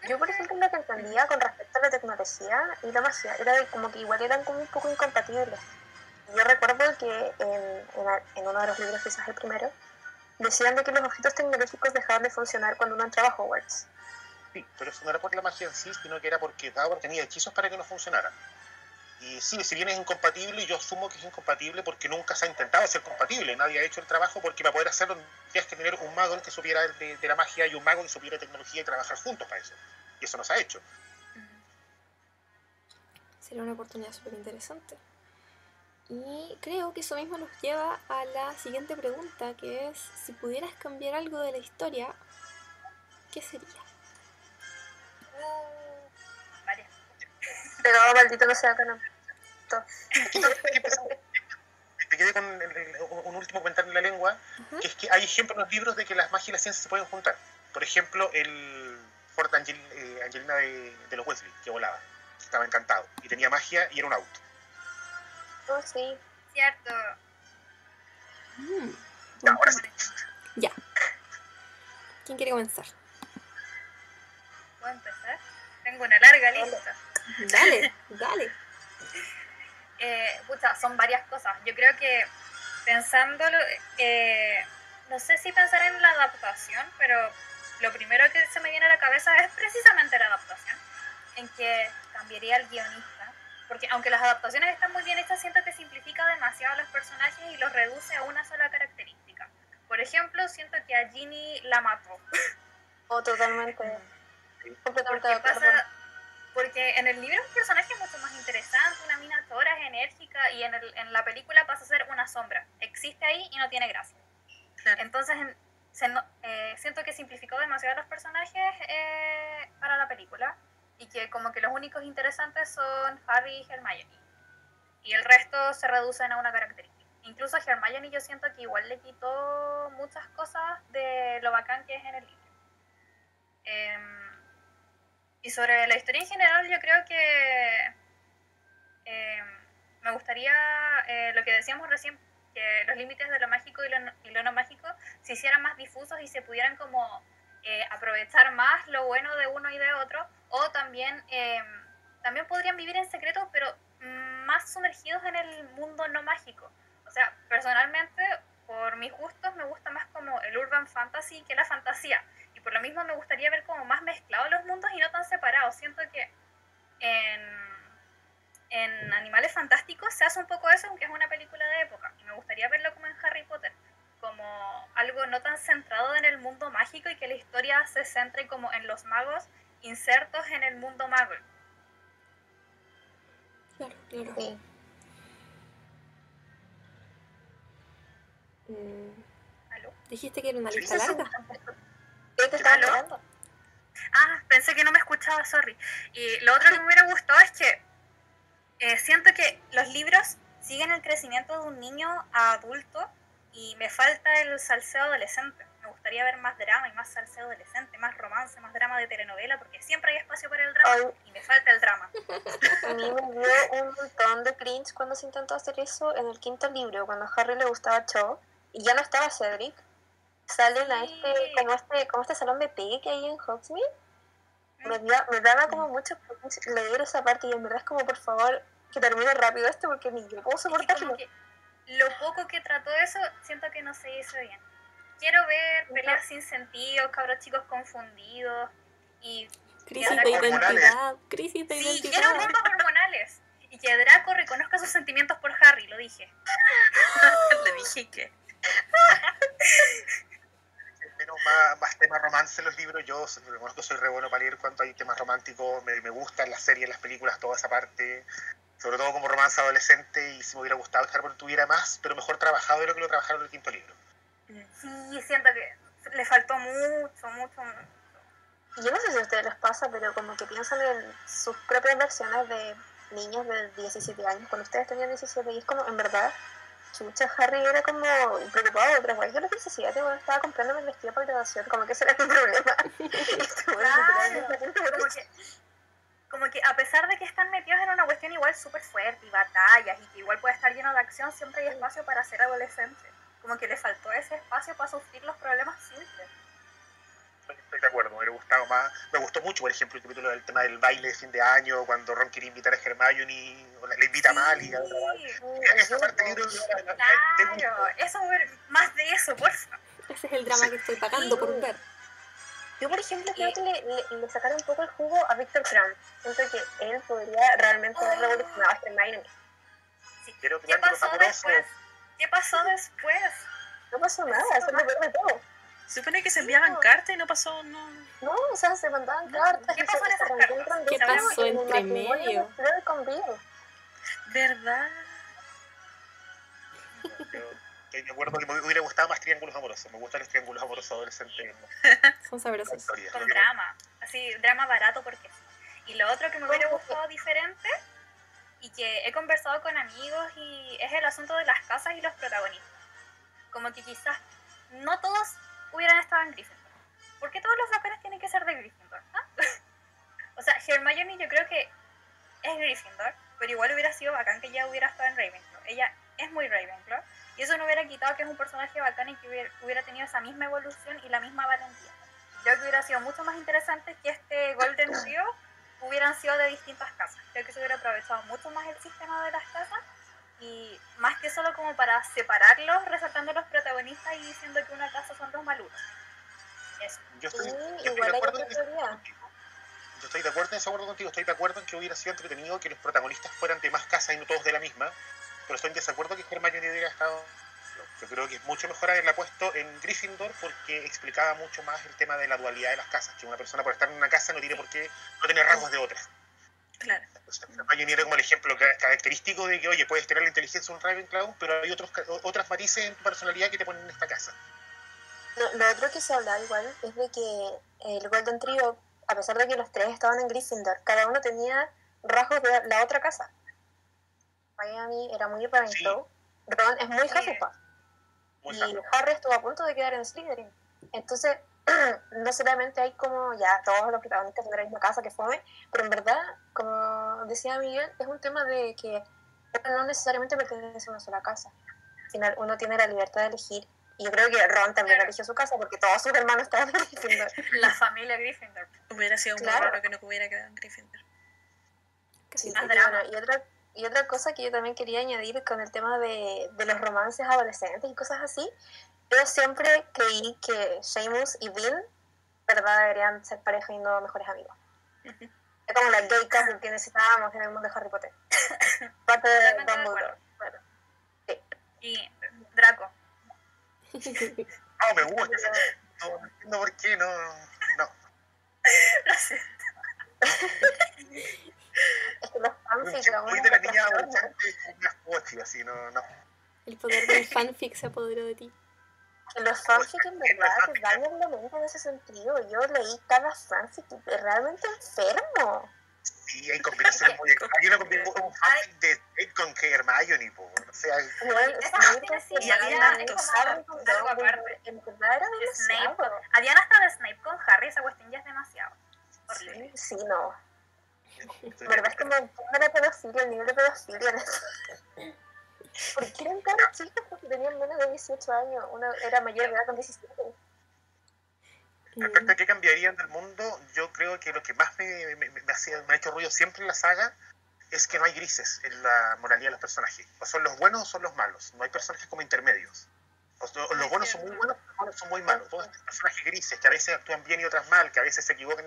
Yo, por ejemplo, lo que entendía con respecto a la tecnología y la magia era de como que igual eran como un poco incompatibles. Yo recuerdo que en, en, a- en uno de los libros, quizás el primero, decían de que los objetos tecnológicos dejaban de funcionar cuando uno entraba a Hogwarts. Sí, pero eso no era por la magia en sí, sino que era porque Dumbledore tenía hechizos para que no funcionara. Y sí, si bien es incompatible, yo asumo que es incompatible porque nunca se ha intentado ser compatible. Nadie ha hecho el trabajo porque para poder hacerlo tienes que tener un mago que supiera de, de la magia y un mago que supiera de tecnología y trabajar juntos para eso. Y eso no se ha hecho. Sería una oportunidad súper interesante. Y creo que eso mismo nos lleva a la siguiente pregunta, que es, si pudieras cambiar algo de la historia, ¿qué sería? Uh, varias. Pero maldito no sea canon. Aquí empezamos- quedé con el- el- un último comentario en la lengua, que es que hay ejemplos en los libros de que las magias y la ciencia se pueden juntar. Por ejemplo, el Ford Angel- eh, Angelina de, de los Wesley, que volaba. Estaba encantado. Y tenía magia y era un auto. Oh, sí. Cierto. Mm, Ya, ahora sí. Ya. ¿Quién quiere comenzar? ¿Puedo empezar? Tengo una larga lista. Dale, dale. Eh, pucha, son varias cosas. Yo creo que pensándolo, eh, no sé si pensar en la adaptación, pero lo primero que se me viene a la cabeza es precisamente la adaptación, en que cambiaría el guionista. Porque aunque las adaptaciones están muy bien hechas, siento que simplifica demasiado a los personajes y los reduce a una sola característica. Por ejemplo, siento que a Ginny la mató. Oh, totalmente. Completamente pasa, porque en el libro es un personaje mucho más interesante, una mina tora, es enérgica, y en, el, en la película pasa a ser una sombra. Existe ahí y no tiene gracia. Claro. Entonces, en- se eh, siento que simplificó demasiado a los personajes eh, para la película, y que como que los únicos interesantes son Harry y Hermione. Y el resto se reducen a una característica. Incluso Hermione yo siento que igual le quitó muchas cosas de lo bacán que es en el libro. Em, y sobre la historia en general, yo creo que eh, me gustaría eh, lo que decíamos recién, que los límites de lo mágico y lo, no- y lo no mágico se hicieran más difusos y se pudieran como eh, aprovechar más lo bueno de uno y de otro, o también, eh, también podrían vivir en secreto, pero más sumergidos en el mundo no mágico. O sea, personalmente, por mis gustos, me gusta más como el urban fantasy que la fantasía. Y por lo mismo me gustaría ver como más mezclados los mundos y no tan separados. Siento que en, en Animales Fantásticos se hace un poco eso, aunque es una película de época. Y me gustaría verlo como en Harry Potter, como algo no tan centrado en el mundo mágico y que la historia se centre como en los magos insertos en el mundo mago. Claro, claro. Sí. Mm, ¿Aló? Dijiste que era una lista larga. Creo que estaba hablando. Ah, pensé que no me escuchaba, sorry. Y lo otro que me hubiera gustado es que eh, siento que los libros siguen el crecimiento de un niño a adulto y me falta el salseo adolescente. Me gustaría ver más drama y más salseo adolescente, más romance, más drama de telenovela, porque siempre hay espacio para el drama Ay. y me falta el drama. A mí me dio un montón de cringe cuando se intentó hacer eso en el quinto libro, cuando a Harry le gustaba Cho y ya no estaba Cedric. Salen a este, como este, como este salón de té que hay en Hogsmeade. Me, da- me daba como mucho leer esa parte y en verdad es como, por favor, que termine rápido esto porque ni yo puedo soportarlo. lo poco que trató eso, siento que no se hizo bien. Quiero ver peleas sin sentido, cabros chicos confundidos y Crisis de identidad. Crisis de Sí, identidad. quiero mundos hormonales. Y que Draco reconozca sus sentimientos por Harry, lo dije. Le dije que. más, temas romance en los libros. Yo reconozco soy re bueno para leer cuando hay temas románticos. Me, me gustan las series, las películas, toda esa parte. Sobre todo como romance adolescente. Y si me hubiera gustado que Harry Potter tuviera más, pero mejor trabajado de lo que lo trabajaron en el quinto libro. Sí, siento que le faltó mucho, mucho, mucho. Yo no sé si a ustedes les pasa, pero como que piensan en sus propias versiones de niños de 17 años, cuando ustedes tenían 17, y es como, en verdad, chucha, Harry era como preocupado de otras cosas. Yo 17, bueno, estaba comprándome el vestido para graduación, como que ese era mi problema. Y este Claro, como que, como que a pesar de que están metidos en una cuestión igual súper fuerte y batallas y que igual puede estar lleno de acción, siempre hay espacio para ser adolescente. Como que le faltó ese espacio para sufrir los problemas simples. De acuerdo, me hubiera gustado más. Me gustó mucho, por ejemplo, el capítulo del tema del baile de fin de año, cuando Ron quiere invitar a Hermione, o la- le invita a Mali. A Sí, Esa parte libro la- claro, eso, más de eso, porfa. Ese es el drama que estoy pagando por ver. Yo, por ejemplo, creo que le, le, le sacaron un poco el jugo a Víctor Kram. Siento que él podría realmente haber revolucionado a Hermione. Quiero ¿Qué pasó después? ¿Qué pasó después? No pasó nada, eso peor de todo. Se supone que se enviaban cartas y no pasó. No. No, o sea, se mandaban cartas. ¿Qué pasó en esas cartas? ¿Qué pasó entre medio? con. ¿Verdad? Pero Estoy de acuerdo que me hubiera gustado más triángulos amorosos. Me gustan los triángulos amorosos adolescentes. Son sabrosos. Con drama. Así, drama barato porque. Y lo otro que me hubiera gustado diferente y que he conversado con amigos y es el asunto de las casas y los protagonistas. Como que quizás no todos hubieran estado en Gryffindor. ¿Por qué todos los dracones tienen que ser de Gryffindor? ah? o sea, Hermione yo creo que es Gryffindor, pero igual hubiera sido bacán que ella hubiera estado en Ravenclaw. Ella es muy Ravenclaw y eso no hubiera quitado que es un personaje bacán y que hubiera, hubiera tenido esa misma evolución y la misma valentía. Creo que hubiera sido mucho más interesante que este Golden Trio hubieran sido de distintas casas. Creo que se hubiera aprovechado mucho más el sistema de las casas y más que solo como para separarlos, resaltando los protagonistas y diciendo que una casa son los malucos. Eso. Yo estoy, Sí, yo estoy igual de acuerdo otra en ese teoría. contigo. Yo estoy de acuerdo en ese acuerdo contigo. Estoy de acuerdo en que hubiera sido entretenido que los protagonistas fueran de más casas y no todos de la misma. Pero estoy en desacuerdo que Hermione hubiera estado. Yo creo que es mucho mejor haberla puesto en Gryffindor porque explicaba mucho más el tema de la dualidad de las casas. Que una persona por estar en una casa no tiene por qué no tener rasgos de otra. Claro. Era como el ejemplo ca- característico de que, oye, puedes tener la inteligencia de un Ravenclaw, pero hay otros, otras matices en tu personalidad que te ponen en esta casa. Lo, lo otro que se habla igual es de que el Golden Trio, a pesar de que los tres estaban en Gryffindor, cada uno tenía rasgos de la otra casa. Miami era muy Ravenclaw, Ron es muy Sí. Hufflepuff y. Harry estuvo a punto de quedar en Slytherin. Entonces, no solamente hay como ya todos los protagonistas de la misma casa que fome, pero en verdad, como decía Miguel, es un tema de que no necesariamente pertenece a una sola casa. Al final, uno tiene la libertad de elegir. Y yo creo que Ron también Claro. eligió su casa porque todos sus hermanos estaban en Gryffindor. La familia Gryffindor. Hubiera sido muy Claro. raro que no hubiera quedado en Gryffindor. Sí, Más y, drama. bueno, y otra, y otra cosa que yo también quería añadir con el tema de, de los romances adolescentes y cosas así, yo siempre creí que Seamus y Dean, verdad, deberían ser pareja y no mejores amigos. Es como la gay couple que necesitábamos en el mundo de Harry Potter. Parte de Dumbledore. Bueno, Y Draco. No, me gusta. ese- No, no entiendo por qué, no. No. es que los fanfics, una de la niña pochi, así, no, no. El poder del fanfic se apoderó de ti. Que los fanfics en verdad te dañan la mente en ese sentido. Yo leí cada fanfic realmente enfermo. Sí, hay combinaciones muy extrañas. Hay una combinación un fanfic de Snape con que Hermione, po. O sea, que es con algo Dumbledore. aparte. En verdad era Snape. demasiado. Habían hasta de Snape con Harry, esa cuestión ya es demasiado. Horrible. Sí, sí, no. verdad es como el tema de la pedofilia, el nivel de pedofilia en esto. ¿Por qué eran tan? Porque tenían menos de 18 años. Uno era mayor de edad con 17. Respecto a qué cambiarían del mundo, yo creo que lo que más me, me, me hacía- me ha hecho ruido siempre en la saga es que no hay grises en la moralidad de los personajes. O son los buenos o son los malos. No hay personajes como intermedios. Los buenos son muy buenos, los malos son muy malos. Todos estos personajes grises que a veces actúan bien y otras mal, que a veces se equivocan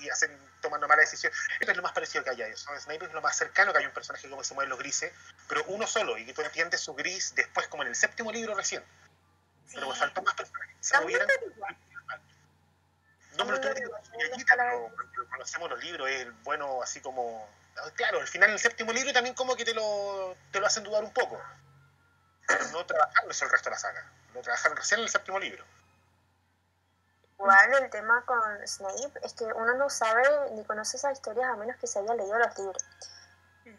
y, hacen tomando malas decisiones. Esto es lo más parecido que hay a eso. Snape es lo más cercano que hay un personaje como se mueven los grises, pero uno solo y que tú entiendes su gris después, como en el séptimo libro recién. Sí. Pero me faltó más personajes que se movieran. No me lo tuve que decir con Yayita, pero cuando conocemos los libros, es el bueno así como. Claro, al final del séptimo libro también como que te lo, te lo hacen dudar un poco. No trabajaron eso el resto de la saga. Lo trabajaron recién en el séptimo libro. Igual el tema con Snape es que uno no sabe ni conoce esas historias a menos que se haya leído los libros.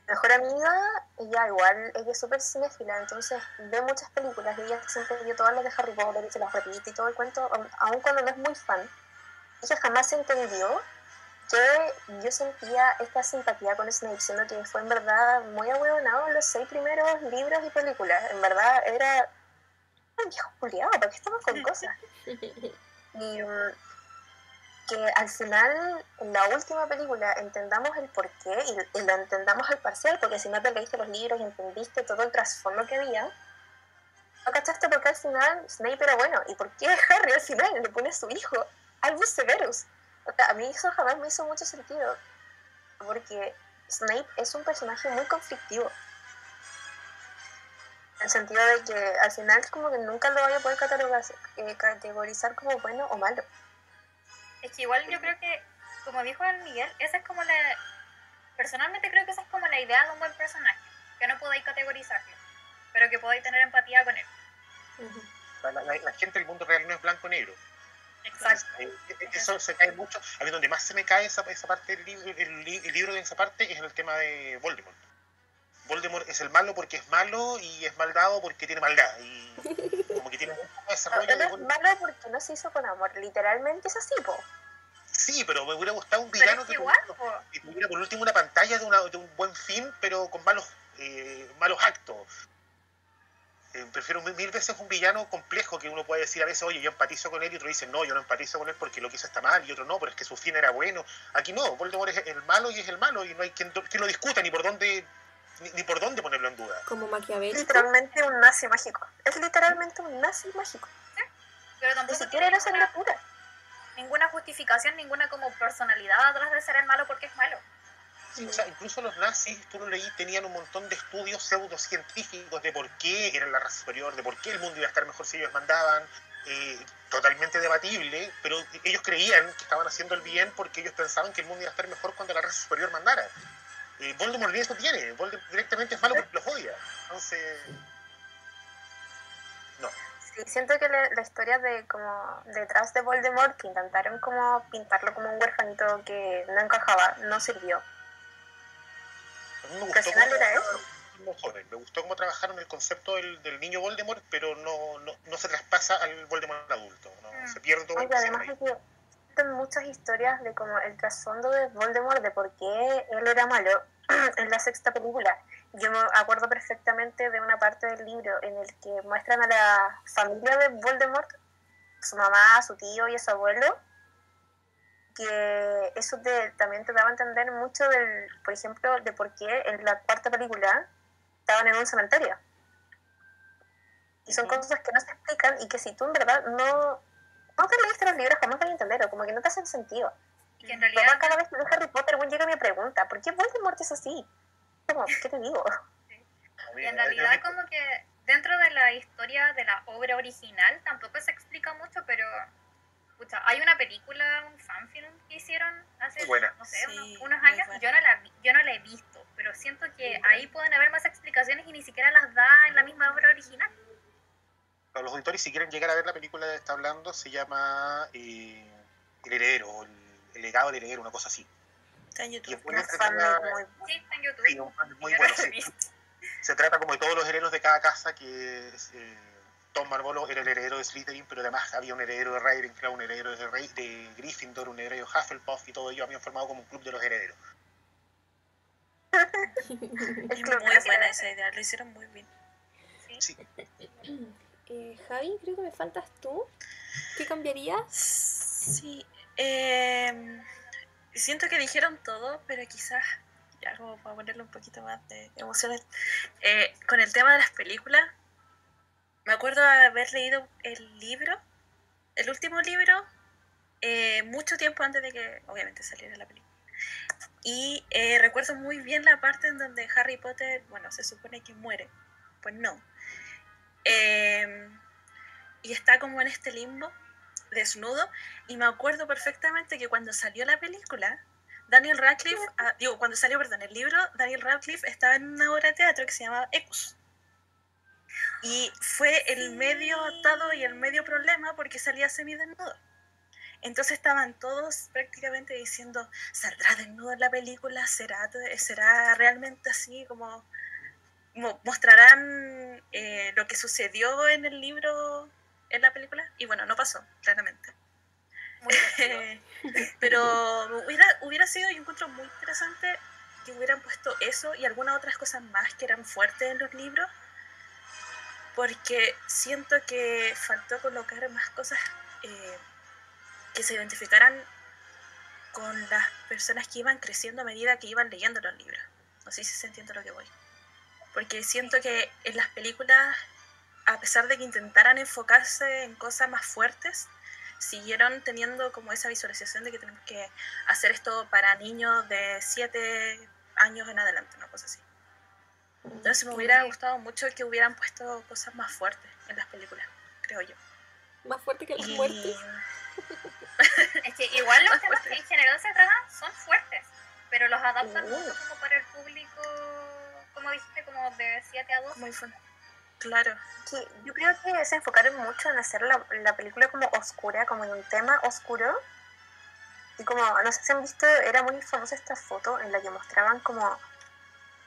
Mejor amiga, ella igual, ella es súper cinéfila, entonces ve muchas películas y ella siempre vio todas las de Harry Potter y se las repite y todo el cuento, aun cuando no es muy fan. Ella jamás entendió que yo sentía esta simpatía con Snape, siendo que fue en verdad muy ahueonado en los seis primeros libros y películas. En verdad era un viejo culiado, ¿para qué estamos con cosas? Y mm, que al final, en la última película, entendamos el porqué y, y lo entendamos al parcial, porque si no te leíste los libros y entendiste todo el trasfondo que había, no cachaste por qué al final Snape era bueno y por qué Harry al final le pone a su hijo Albus Severus. O sea, a mí eso jamás me hizo mucho sentido, porque Snape es un personaje muy conflictivo. En el sentido de que al final como que nunca lo voy a poder catalogar- eh, categorizar como bueno o malo. Es que igual yo creo que, como dijo el Miguel, esa es como la... Personalmente creo que esa es como la idea de un buen personaje, que no podáis categorizarlo, pero que podáis tener empatía con él. La, la- la gente del mundo real no es blanco-negro. Exacto. Eh, eh, Eso se cae mucho. A mí donde más se me cae esa, esa parte del libro, el, li- el libro de esa parte es en el tema de Voldemort. Voldemort es el malo porque es malo y es maldado porque tiene maldad. Y como que tiene un desarrollo de es malo porque no se hizo con amor. Literalmente es así, po. Sí, pero me hubiera gustado un villano es que igual, tuviera, que tuviera por último una pantalla de, una- de un buen fin, pero con malos, eh, malos actos. Eh, prefiero mil, veces un villano complejo que uno puede decir a veces, oye, yo empatizo con él, y otro dice, no, yo no empatizo con él porque lo que hizo está mal, y otro no, pero es que su fin era bueno. Aquí no, Voldemort es el malo y es el malo, y no hay quien, quien lo discuta ni por dónde ni, ni por dónde ponerlo en duda. Como Maquiavélico. Literalmente un nazi mágico. Es literalmente un nazi mágico. Pero Ni tampoco siquiera tiene era sangre pura. ninguna justificación, ninguna como personalidad atrás de ser el malo porque es malo. Incluso los nazis, tú lo leí, tenían un montón de estudios pseudocientíficos de por qué eran la raza superior, de por qué el mundo iba a estar mejor si ellos mandaban, eh, totalmente debatible, pero ellos creían que estaban haciendo el bien porque ellos pensaban que el mundo iba a estar mejor cuando la raza superior mandara. Eh, Voldemort ni eso tiene, Voldemort directamente es malo porque los odia. Entonces, no. Siento que la, la historia de como detrás de Voldemort, que intentaron como pintarlo como un huerfanito que no encajaba, no sirvió. A mí me gustó cómo me gustó cómo trabajaron el concepto del, del niño Voldemort, pero no, no, no se traspasa al Voldemort adulto, no, Mm. se pierde todo Oye, además de que muchas historias de como el trasfondo de Voldemort, de por qué él era malo en la sexta película. Yo me acuerdo perfectamente de una parte del libro en el que muestran a la familia de Voldemort, su mamá, su tío y su abuelo, que eso te- también te daba a entender mucho del, por ejemplo, de por qué en la cuarta película estaban en un cementerio. Y son cosas que no se explican y que si tú en verdad no, no te leíste los libros jamás vas a entenderlo, como que no te hacen sentido. Y que en realidad, cada vez que leo Harry Potter, bueno, llega me pregunta, ¿por qué Voldemort es así? Como, ¿qué te digo? Mí- y en realidad como que dentro de la historia de la obra original tampoco se explica mucho, pero escucha, hay una película, un fanfilm que hicieron hace, no sé, Sí, unos, unos años. Yo no, la, yo no la he visto, pero siento que ahí pueden haber más explicaciones y ni siquiera las da en la misma obra original. Para los auditores, si quieren llegar a ver la película que está hablando, se llama eh, El Heredero, o el, el legado del heredero, una cosa así. Está en Y YouTube. es muy Sí, está en YouTube. sí, un fan muy bueno. sí. Se trata como de todos los herederos de cada casa, que es, eh, Tom Marvolo era el heredero de Slytherin, pero además había un heredero de Ravenclaw, un heredero de, Rey, de Gryffindor, un heredero de Hufflepuff, y todo ellos habían formado como un club de los herederos. Es muy buena esa idea, lo hicieron muy bien. Sí. Eh, Javi, creo que me faltas tú. ¿Qué cambiarías? Sí, eh, siento que dijeron todo, pero quizás, ya como para ponerle un poquito más de emociones, eh, con el tema de las películas, me acuerdo de haber leído el libro, el último libro, eh, mucho tiempo antes de que obviamente saliera la película. Y eh, recuerdo muy bien la parte en donde Harry Potter, bueno, se supone que muere, pues no. Eh, y está como en este limbo desnudo y me acuerdo perfectamente que cuando salió la película, Daniel Radcliffe, ah, digo, cuando salió, perdón, el libro, Daniel Radcliffe estaba en una obra de teatro que se llamaba Ecos. Y fue el medio atado y el medio problema porque salía semidesnudo. Entonces estaban todos prácticamente diciendo, ¿saldrá desnudo en la película? ¿Será, será realmente así como mo- mostrarán eh, lo que sucedió en el libro en la película? Y bueno, no pasó, claramente. Pero hubiera, hubiera sido, yo encuentro muy interesante que hubieran puesto eso y algunas otras cosas más que eran fuertes en los libros, porque siento que faltó colocar más cosas eh, que se identificaran con las personas que iban creciendo a medida que iban leyendo los libros. No sé si se entiende lo que voy. Porque siento que en las películas, a pesar de que intentaran enfocarse en cosas más fuertes, siguieron teniendo como esa visualización de que tenemos que hacer esto para niños de 7 años en adelante, una cosa así. Entonces me hubiera gustado mucho que hubieran puesto cosas más fuertes en las películas, creo yo. Más fuerte que las Y muertes. Es que igual los Más temas que fuerte. en general se tratan son fuertes, pero los adaptan Uh. mucho como para el público, como dijiste, como de 7 a 12. muy fun. Claro, Que yo creo que se enfocaron mucho en hacer la, la película como oscura, como en un tema oscuro. Y como, no sé si han visto, era muy famosa esta foto en la que mostraban como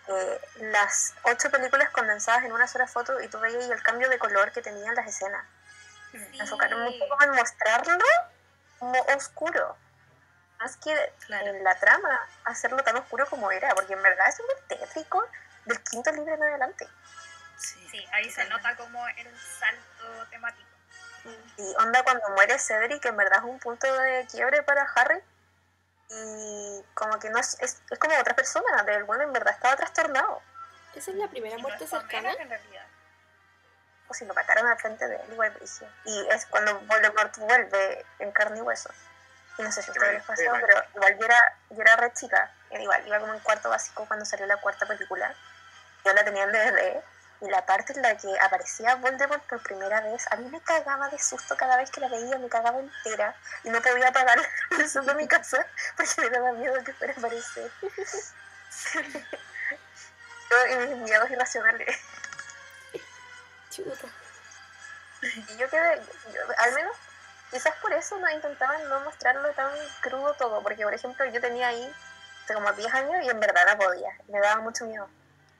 eh, las ocho películas condensadas en una sola foto y tú veías el cambio de color que tenían las escenas. Sí. enfocaron mucho como en mostrarlo como oscuro. Más que Claro. en la trama hacerlo tan oscuro como era, porque en verdad es un tétrico del quinto libro en adelante. Sí, Sí, ahí se nota como el salto temático. Y onda cuando muere Cedric, en verdad es un punto de quiebre para Harry. Y como que no es, es, es como otra persona, del bueno en verdad estaba trastornado. Esa es la primera Y no muerte tan cercana. en realidad. O si lo mataron al frente de él, igual brillo. Y es cuando Voldemort vuelve en carne y hueso. Y no sé si ustedes les pasó, pero igual yo era, yo era re chica. Era igual, iba como en cuarto básico cuando salió la cuarta película. Yo la tenía en DVD. Y la parte en la que aparecía Voldemort por primera vez, a mí me cagaba de susto cada vez que la veía, me cagaba entera. Y no podía apagar la luz de mi casa porque me daba miedo que fuera a aparecer. Yo y mis miedos irracionales. Chuta. Y yo quedé, yo- al menos, quizás por eso no intentaban no mostrarlo tan crudo todo, porque por ejemplo yo tenía ahí como 10 años y en verdad no podía, me daba mucho miedo.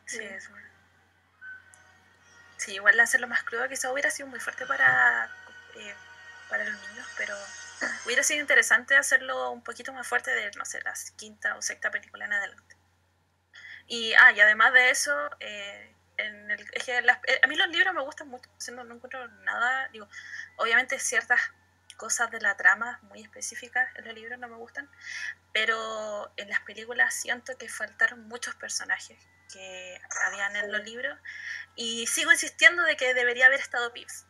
Sí, es bueno. Sí, igual hacerlo más crudo quizá hubiera sido muy fuerte para, eh, para los niños, pero hubiera sido interesante hacerlo un poquito más fuerte de, no sé, la quinta o sexta película en adelante. Y, ah, y además de eso, eh, en el, es que las- eh, a mí los libros me gustan mucho, no, no encuentro nada, digo, obviamente ciertas cosas de la trama muy específicas en los libros no me gustan, pero en las películas siento que faltaron muchos personajes que habían en los libros y sigo insistiendo de que debería haber estado Pips.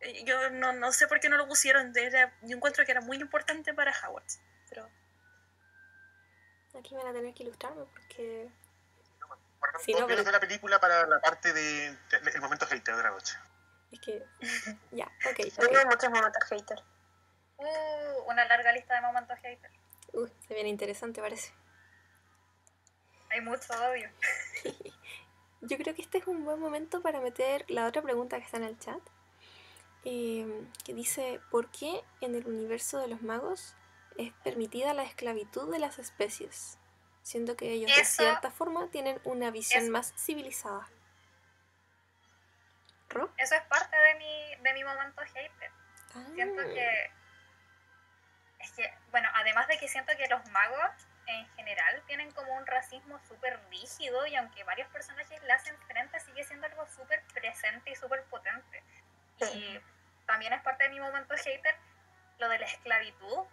Eh, Yo no, no sé por qué no lo pusieron, era- yo encuentro que era muy importante para Howard, pero Aquí van a tener que ilustrarme porque. Sí, no, pero- de la película para la parte de, de- el momento hater de la noche. Es que. Ya, ok, Tengo muchos momentos hater. Uh, una larga lista de momentos hater. Uy, se viene interesante, parece. Hay mucho odio. Yo creo que este es un buen momento para meter la otra pregunta que está en el chat. eh, que dice: ¿Por qué en el universo de los magos es permitida la esclavitud de las especies? Siendo que ellos de cierta forma tienen una visión más civilizada. ¿Ro? Eso es parte de mi, de mi momento hater. Siento Ah, que. Es que, bueno, además de que siento que los magos en general tienen como un racismo súper rígido y aunque varios personajes le hacen frente, sigue siendo algo súper presente y súper potente. Y también es parte de mi momento hater lo de la esclavitud,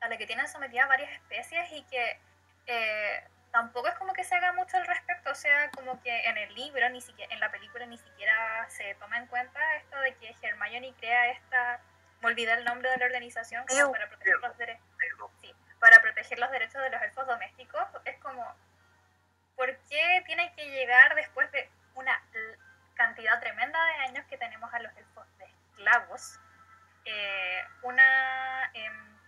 a la que tienen sometida varias especies y que eh, tampoco es como que se haga mucho al respecto, o sea, como que en el libro, ni siquiera, en la película ni siquiera se toma en cuenta esto de que Hermione crea esta, me olvidé el nombre de la organización, como para proteger los derechos. Sí, para proteger los derechos de los elfos domésticos, es como, ¿por qué tiene que llegar después de una cantidad tremenda de años que tenemos a los elfos de esclavos? eh, una em,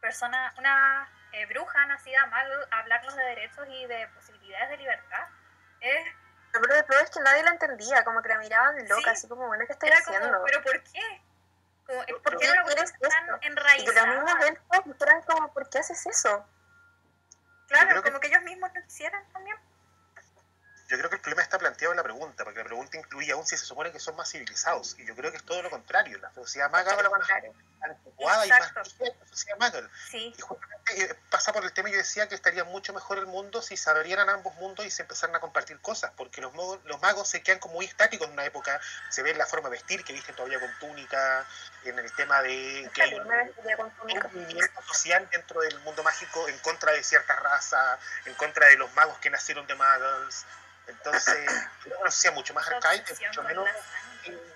persona, una eh, bruja nacida mal, hablarnos de derechos y de posibilidades de libertad. Es, de todo es que nadie la entendía, como que la miraban loca, Sí. así como, bueno, ¿qué estoy era haciendo? como, ¿pero por qué? Como, ¿Por ¿Por qué una quieres cuestión tan esto? Y los enraizada? mismos elfos eran como, ¿por qué haces eso? Claro, que- como que ellos mismos no quisieran también. Yo creo que el problema está planteado en la pregunta, porque la pregunta incluye aún si se supone que son más civilizados. Y yo creo que es todo lo contrario. La sociedad maga lo es más anticuada y más la sociedad maga. Sí, Y justamente eh, pasa por el tema, yo decía que estaría mucho mejor el mundo si se abrieran ambos mundos y se empezaran a compartir cosas, porque los, magos- los magos se quedan como muy estáticos en una época, se ve la forma de vestir, que visten todavía con túnica, en el tema de que hay un, movimiento social dentro del mundo mágico en contra de cierta raza, en contra de los magos que nacieron de magos. Entonces, es una sociedad mucho más arcaica, mucho menos eh,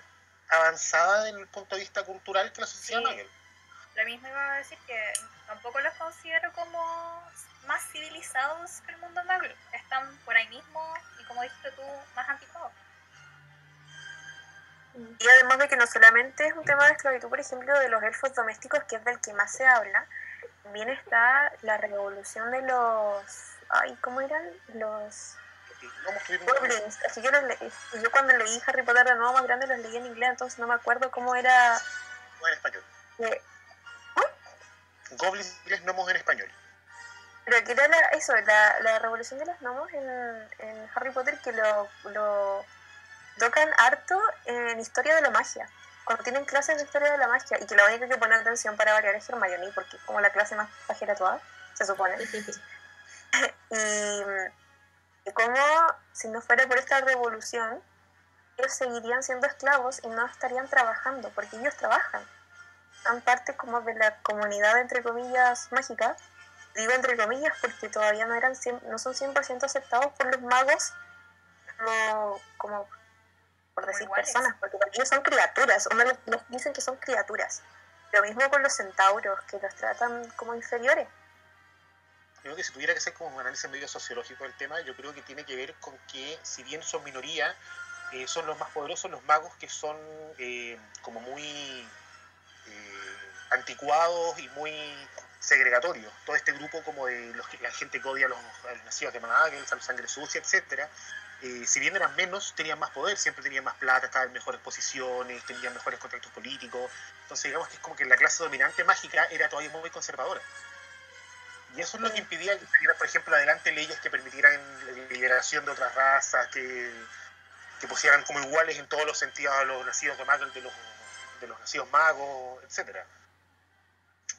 avanzada desde el punto de vista cultural que la sociedad Sí. maga. Lo mismo iba a decir que tampoco los considero como más civilizados que el mundo mago. Están por ahí mismo y como dijiste tú, más anticuados. Y además de que no solamente es un tema de esclavitud, por ejemplo, de los elfos domésticos, que es del que más se habla, también está la revolución de los... Ay, ¿cómo eran? Los goblins. Es que yo, los leí- yo cuando leí Harry Potter de nuevo más grande los leí en inglés, entonces no me acuerdo cómo era... no en español. eh, Goblins y gnomos en español. Pero que era la- eso, la, la revolución de los gnomos en, en Harry Potter que lo, lo tocan harto en historia de la magia. Cuando tienen clases de historia de la magia y que la única que pone atención para variar es Hermione porque es como la clase más pajera de todas, se supone. y, y como si no fuera por esta revolución, ellos seguirían siendo esclavos y no estarían trabajando, porque ellos trabajan. Son parte como de la comunidad, entre comillas, mágica. Digo entre comillas porque todavía no, eran 100 no son 100% aceptados por los magos como, como por decir personas, porque ellos son criaturas, o me les, les dicen que son criaturas. Lo mismo con los centauros, que los tratan como inferiores. Creo que si tuviera que hacer como un análisis medio sociológico del tema, yo creo que tiene que ver con que, si bien son minoría, eh, son los más poderosos los magos que son eh, como muy eh, anticuados y muy segregatorios. Todo este grupo como de los la gente que odia a los, a los nacidos de Muggles, a la sangre sucia, etcétera, eh, si bien eran menos, tenían más poder, siempre tenían más plata, estaban en mejores posiciones, tenían mejores contactos políticos. Entonces digamos que es como que la clase dominante mágica era todavía muy conservadora. Y eso es lo que impedía que salieran, por ejemplo, adelante leyes que permitieran la liberación de otras razas, que, que pusieran como iguales en todos los sentidos a los nacidos de magos, de los, de los nacidos magos, etcétera.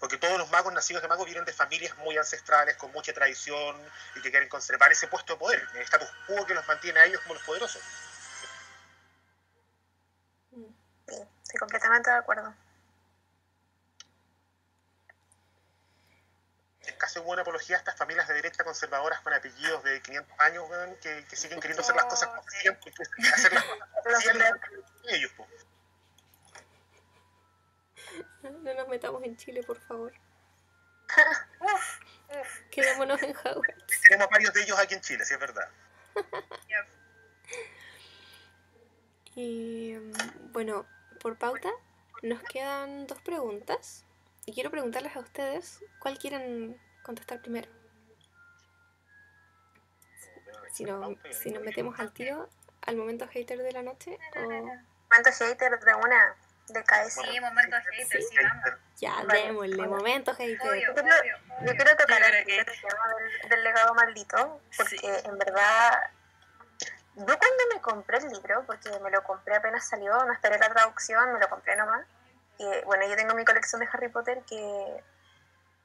Porque todos los magos nacidos de magos vienen de familias muy ancestrales, con mucha tradición y que quieren conservar ese puesto de poder, el status quo que los mantiene a ellos como los poderosos. Sí, estoy completamente de acuerdo. Es casi buena apología a estas familias de derecha conservadoras con apellidos de 500 años que, que siguen queriendo hacer las cosas como siempre, hacer las cosas como ellos. po. No nos metamos en Chile, por favor. Quedémonos en Hogwarts. Tenemos varios de ellos aquí en Chile, sí es verdad. Y mm, bueno, por pauta, nos quedan dos preguntas. Y quiero preguntarles a ustedes cuál quieren contestar primero. Si, no, si nos metemos al tiro, al momento hater de la noche, o Momento hater de una, de KS. Sí, momento hater, sí, vamos. ya, Vale, démosle, vale. momento hater. Obvio, obvio, Yo quiero tocar el, que- el tema del, del legado maldito, porque Sí. en verdad, yo cuando me compré el libro, porque me lo compré apenas salió, no esperé la traducción, me lo compré nomás. Y bueno, yo tengo mi colección de Harry Potter que,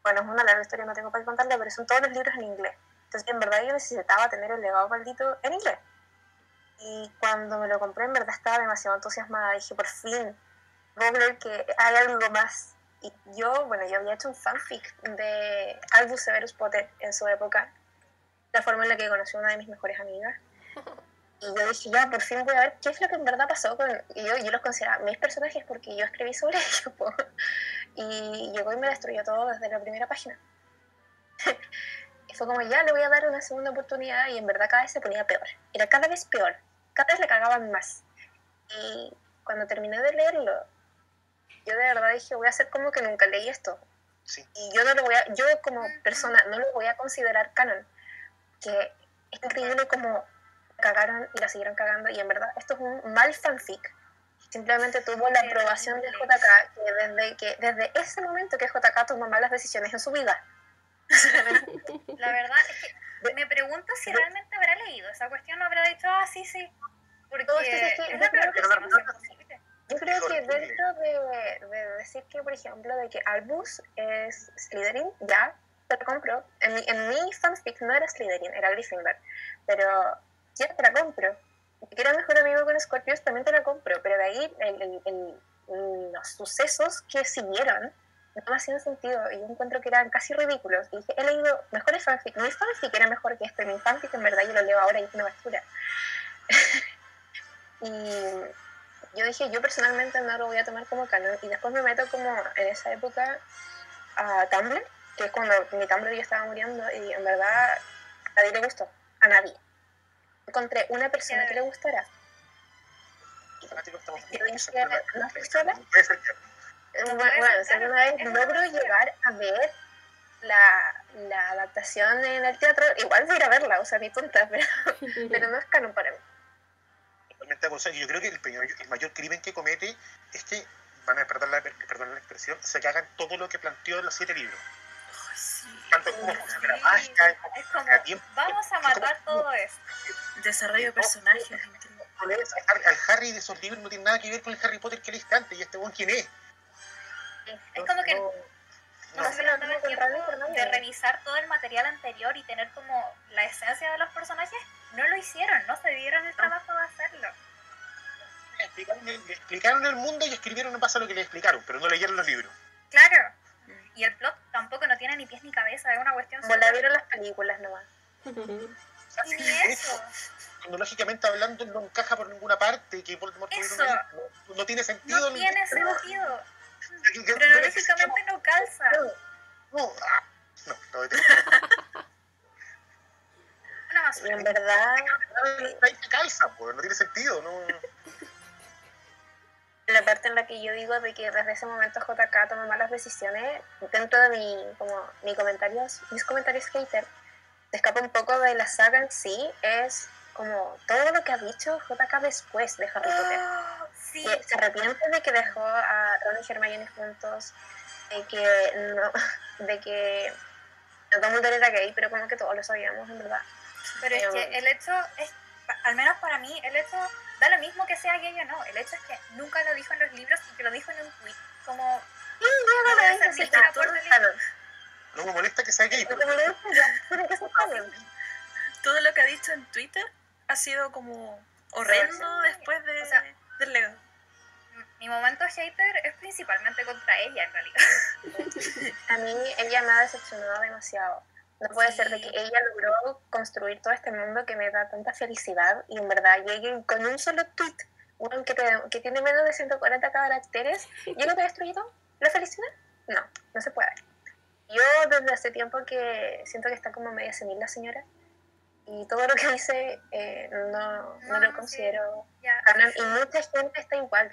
bueno, es una larga historia, no tengo para contarla, pero son todos los libros en inglés. Entonces, en verdad, yo necesitaba tener el legado maldito en inglés. Y cuando me lo compré, en verdad estaba demasiado entusiasmada. Dije, por fin, puedo creer que hay algo más. Y yo, bueno, yo había hecho un fanfic de Albus Severus Potter en su época, la forma en la que conocí a una de mis mejores amigas. Y yo dije, ya, por fin voy a ver qué es lo que en verdad pasó con... Y yo, yo los consideraba mis personajes porque yo escribí sobre ellos. po. Y llegó y me destruyó todo desde la primera página. y fue como, ya, le voy a dar una segunda oportunidad y en verdad cada vez se ponía peor. Era cada vez peor. Cada vez le cagaban más. Y cuando terminé de leerlo, yo de verdad dije, voy a hacer como que nunca leí esto. Sí. Y yo no lo voy a, yo como persona no lo voy a considerar canon. Que es increíble como cagaron y la siguieron cagando. Y en verdad, esto es un mal fanfic. Simplemente tuvo la aprobación de JK que desde, que desde ese momento que JK tomó malas decisiones en su vida. La verdad es que me pregunto si realmente habrá leído esa cuestión o habrá dicho, ah, sí, sí. Porque es que es la peor que. Yo creo que dentro de, de decir que, por ejemplo, de que Albus es Slytherin, ya, te lo compro. En mi, en mi fanfic no era Slytherin, era Gryffindor. Pero ya te la compro. Que era mejor amigo con Scorpius, también te la compro. Pero de ahí, el- el- el- los sucesos que siguieron no me hacían sentido. Y yo encuentro que eran casi ridículos. Y dije, he leído mejores fanfic. Mi fanfic era mejor que este. Mi fanfic, en verdad, yo lo leo ahora y es una basura. y yo dije, yo personalmente no lo voy a tomar como canon. Y después me meto como en esa época a Tumblr, que es cuando mi Tumblr ya estaba muriendo y en verdad a nadie le gustó, a nadie. Encontré una persona que le gustara. Yo dije, ¿no es sola? Bueno, bueno, canon, vez una logro llegar a ver la, la adaptación en el teatro, igual voy a ir a verla, o sea, ni tonta, pero, pero no es canon para mí. Totalmente Yo creo que el, mayor crimen que comete es que, van a perdonar la, expresión, se cagan todo lo que planteó en los siete libros. Sí. Tanto como funciona la Sí, magia, es como, a tiempo. vamos a matar todo esto. Desarrollo de personajes. al Harry- al Harry de esos libros no tiene nada que ver con el Harry Potter que leíste antes, y este buen quién es. Es como que No, no no. se le daba el tiempo Fernando. de revisar todo el material anterior y tener como la esencia de los personajes. No lo hicieron, no se dieron el trabajo de hacerlo. Le explicaron, el, le explicaron el mundo y escribieron en base a lo que le explicaron, pero no leyeron los libros. Claro. Y el plot tampoco no tiene ni pies ni cabeza, es una cuestión Como la vieron las películas nomás. Y ni eso. Cronológicamente hablando, no encaja por ninguna parte. Que Voldemort Eso. una no, no tiene sentido. No tiene sentido. que- que- Cronológicamente no calza. No, ah, no, no, no, Una Y basura. en verdad, ahí te calza, pues, no tiene sentido. No, la parte en la que yo digo de que desde ese momento JK toma malas decisiones, dentro de mi, como, mi comentarios, mis comentarios hater, se escapa un poco de la saga en sí, es como todo lo que ha dicho JK después de Harry Potter. Oh, sí. Que se arrepiente de que dejó a Ron y Hermione juntos, de que no, de que no todo el mundo era gay, pero como que todos lo sabíamos, en verdad. Pero es que el hecho es, al menos para mí, el hecho da lo mismo que sea gay o no. El hecho es que nunca lo dijo en los libros y que lo dijo en un tweet. Como, no Sí, ah, aporte todo de- canon. no me molesta que sea gay, No pero. Todo lo que ha dicho en Twitter ha sido como horrendo Sí. después de, O sea, del Lego. mi momento hater es principalmente contra ella, en realidad. A mí ella me ha decepcionado demasiado. No puede ser de que ella logró construir todo este mundo que me da tanta felicidad y en verdad llegue con un solo tweet, uno que, te- que tiene menos de 140 caracteres, y no te ha destruido la felicidad. No, no se puede. Yo desde hace tiempo que siento que está como media senil la señora y todo lo que dice eh, no, no No, lo sí. considero Ya, canon y mucha gente está igual.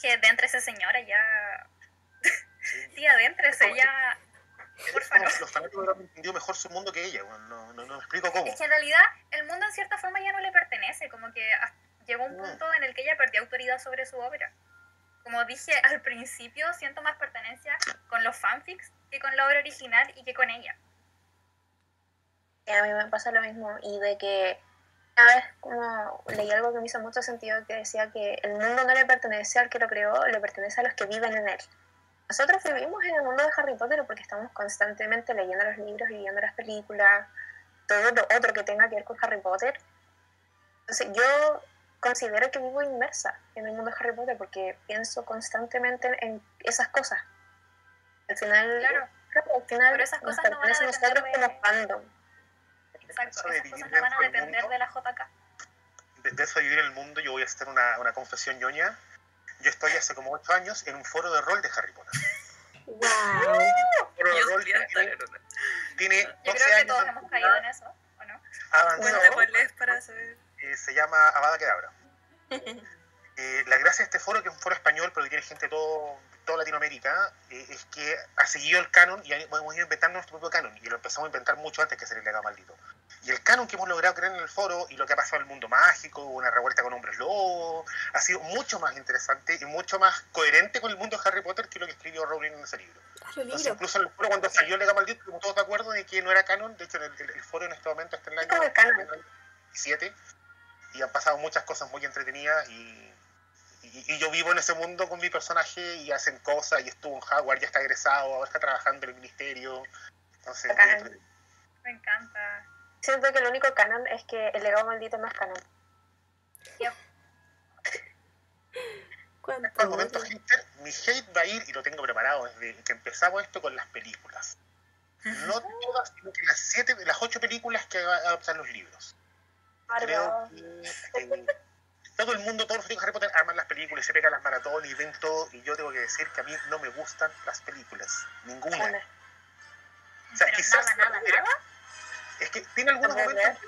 que adéntrese señora, ya. Sí, adéntrese, ya. Por favor. los fanáticos han entendido mejor su mundo que ella. bueno, no, no, no me explico cómo. Es que en realidad el mundo en cierta forma ya no le pertenece, como que llegó un Mm. punto en el que ella perdió autoridad sobre su obra. Como dije al principio, siento más pertenencia con los fanfics que con la obra original y que con ella. A mí me pasa lo mismo y de que una vez como leí algo que me hizo mucho sentido que decía que el mundo no le pertenece al que lo creó, le pertenece a los que viven en él. Nosotros vivimos en el mundo de Harry Potter porque estamos constantemente leyendo los libros y viendo las películas, todo lo otro que tenga que ver con Harry Potter. Entonces yo considero que vivo inmersa en el mundo de Harry Potter porque pienso constantemente en esas cosas. Al final, Claro. claro, al final Pero esas nos cosas no van a nosotros depender de- como fandom. Exacto, de esas cosas no van a depender mundo. de la JK. Desde eso de vivir en el mundo, yo voy a hacer una, una confesión ñoña. Yo estoy hace como 8 años en un foro de rol de Harry Potter. Wow. Un foro de Yo rol tiene, tiene Yo 12 creo que años todos hemos caído en eso, ¿o no? avanzado, para saber. eh, se llama Avada Kedavra. Eh, la gracia de este foro, que es un foro español, pero que tiene gente de todo, toda Latinoamérica, eh, es que ha seguido el canon y hemos ido inventando nuestro propio canon. Y lo empezamos a inventar mucho antes que ser el legado maldito. Y el canon que hemos logrado crear en el foro y lo que ha pasado en el mundo mágico, una revuelta con hombres lobos, ha sido mucho más interesante y mucho más coherente con el mundo de Harry Potter que lo que escribió Rowling en ese libro. Ah, Entonces, incluso en el foro, cuando salió el legado maldito, estuvimos todos de acuerdo de que no era canon. De hecho, el, el- el foro en este momento está en el Es como el canon. año 17 y han pasado muchas cosas muy entretenidas y, y- y yo vivo en ese mundo con mi personaje y hacen cosas y estuvo en Howard, ya está egresado, ahora está trabajando en el ministerio. Entonces. Me encanta. Siento que el único canon es que el legado maldito no es canon. ¿Cuánto? Por hater, mi hate va a ir, y lo tengo preparado desde que empezamos esto con las películas. No todas, sino que las siete, las ocho películas que adaptan los libros. Creo que eh, todo el mundo, todos los fanáticos de Harry Potter aman las películas, se pegan las maratones y ven todo, y yo tengo que decir que a mí no me gustan las películas, ninguna. Una. O sea, Pero quizás nada, nada, nada. Es que tiene algunos ¿En momentos,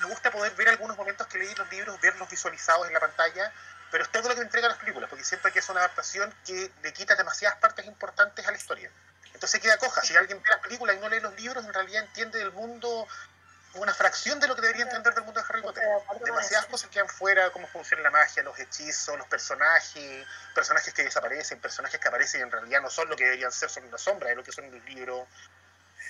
me gusta poder ver algunos momentos que leí los libros, verlos visualizados en la pantalla, pero es todo lo que entregan las películas, porque siento que es una adaptación que le quita demasiadas partes importantes a la historia. Entonces queda coja. Si alguien ve las películas y no lee los libros, en realidad entiende del mundo una fracción de lo que debería entender del mundo de Harry Potter. Demasiadas cosas quedan fuera, cómo funciona la magia, los hechizos, los personajes, personajes que desaparecen, personajes que aparecen y en realidad no son lo que deberían ser, son una sombra de lo que son en los libros.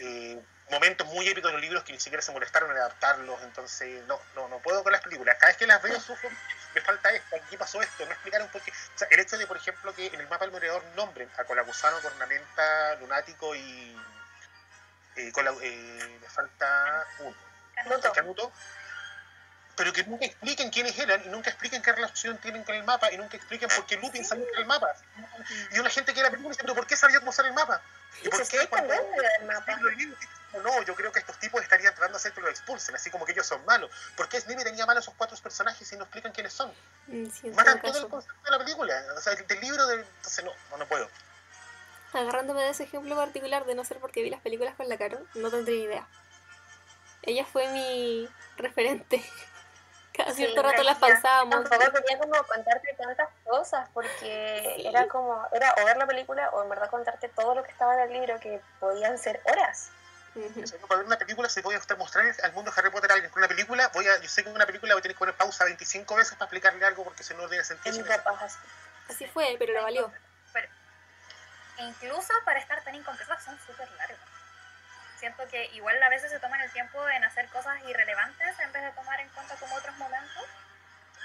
Eh, momentos muy épicos de los libros que ni siquiera se molestaron en adaptarlos, entonces no, no, no puedo con las películas. Cada vez que las veo sufro, me falta esto, aquí pasó esto, no explicaron por qué. O sea, el hecho de, por ejemplo, que en el mapa del moredor nombren a Colagusano, Cornamenta, Lunático y... eh, Cola- eh, me falta uno, Canuto. Canuto, pero que nunca expliquen quiénes eran y nunca expliquen qué relación tienen con el mapa y nunca expliquen por qué Lupin salió del mapa. Y una gente que era película dice, pero ¿por qué sabía cómo sale el mapa? ¿Y por qué cuando del mapa. no, yo creo que estos tipos estarían tratando de hacer que lo expulsen, así como que ellos son malos. ¿Por qué Snippy tenía malos esos cuatro personajes y no explican quiénes son? Mm, Sí, Matan todo el concepto de la película, o sea, del libro, de... entonces no, no, no puedo. Agarrándome de ese ejemplo particular de no ser porque vi las películas con la Caro, no tendría idea. Ella fue mi referente. Cada Sí, cierto rato las pausábamos. Tampoco quería como contarte tantas cosas porque Sí. era como, era o ver la película o en verdad contarte todo lo que estaba en el libro que podían ser horas. O sea, yo para ver una película se voy a mostrar al mundo Harry Potter a alguien con una película, voy a, yo sé que una película voy a tener que poner pausa 25 veces para explicarle algo porque si no, no tiene En sentido. así. Fue, pero lo valió. E incluso para estar tan incompletas son súper largas. Siento que igual a veces se toman el tiempo en hacer cosas irrelevantes en vez de tomar en cuenta como otros momentos.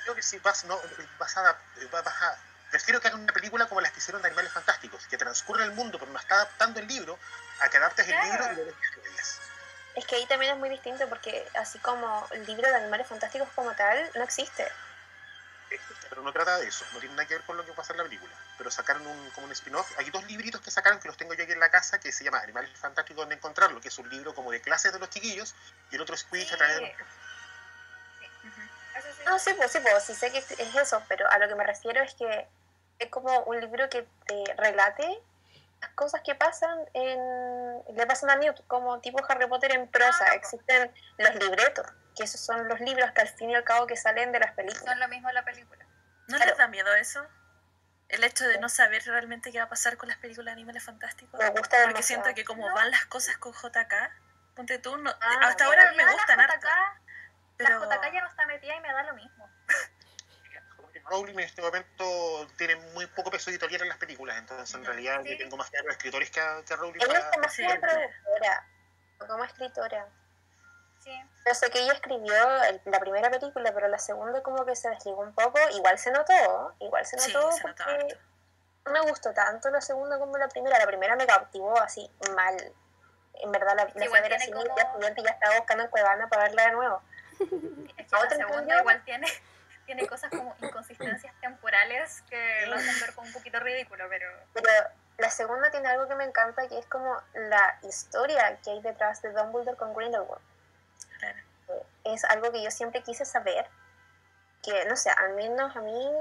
Creo que si vas, no, vas a, vas a prefiero que hagan una película como las que hicieron de Animales Fantásticos, que transcurre el mundo, pero no está adaptando el libro, a que adaptes el libro y lo dejes. Es que ahí también es muy distinto porque así como el libro de animales fantásticos como tal no existe. Pero no trata de eso, no tiene nada que ver con lo que pasa en la película. Pero sacaron un, como un spin-off. Hay dos libritos que sacaron que los tengo yo aquí en la casa que se llama Animales Fantásticos donde encontrarlo, que es un libro como de clases de los chiquillos, y el otro es Quidditch a través de los Sí. Ujú. Eso sí. No, sí, pues sí, pues sí sé que es eso, pero a lo que me refiero es que es como un libro que te relate las cosas que pasan en le pasan a Newt, como tipo Harry Potter en prosa. Ah, Existen los libretos, que esos son los libros que al fin y al cabo que salen de las películas. Son lo mismo en la película. ¿No Claro. les da miedo eso? El hecho de no saber realmente qué va a pasar con las películas de animales fantásticos. Me gusta Porque demasiado. siento que como No. van las cosas con JK, ponte tú, no, Ah, hasta ahora me realidad gustan la harto. JK, Pero... La JK ya no está metida y me da lo mismo. Rowling en este momento tiene muy poco peso editorial en las películas, entonces en realidad Sí. yo tengo más los escritores que a, que a Rowling Ella es para... como sí, como sí. productora, o como escritora. Sí. Yo sé que ella escribió el- la primera película, pero la segunda como que se desligó un poco. Igual se notó, igual se Sí, notó se notó porque no me gustó tanto la segunda como la primera. La primera me cautivó así, mal. En verdad la, la igual tiene como- siguiente ya estaba buscando en Cuevana para verla de nuevo. Es que la segunda igual tiene, tiene cosas como inconsistencias temporales que lo hacen ver como un poquito ridículo, pero Pero la segunda tiene algo que me encanta, que es como la historia que hay detrás de Dumbledore con Grindelwald. Claro. es algo que yo siempre quise saber. Que, no sé, al menos a mí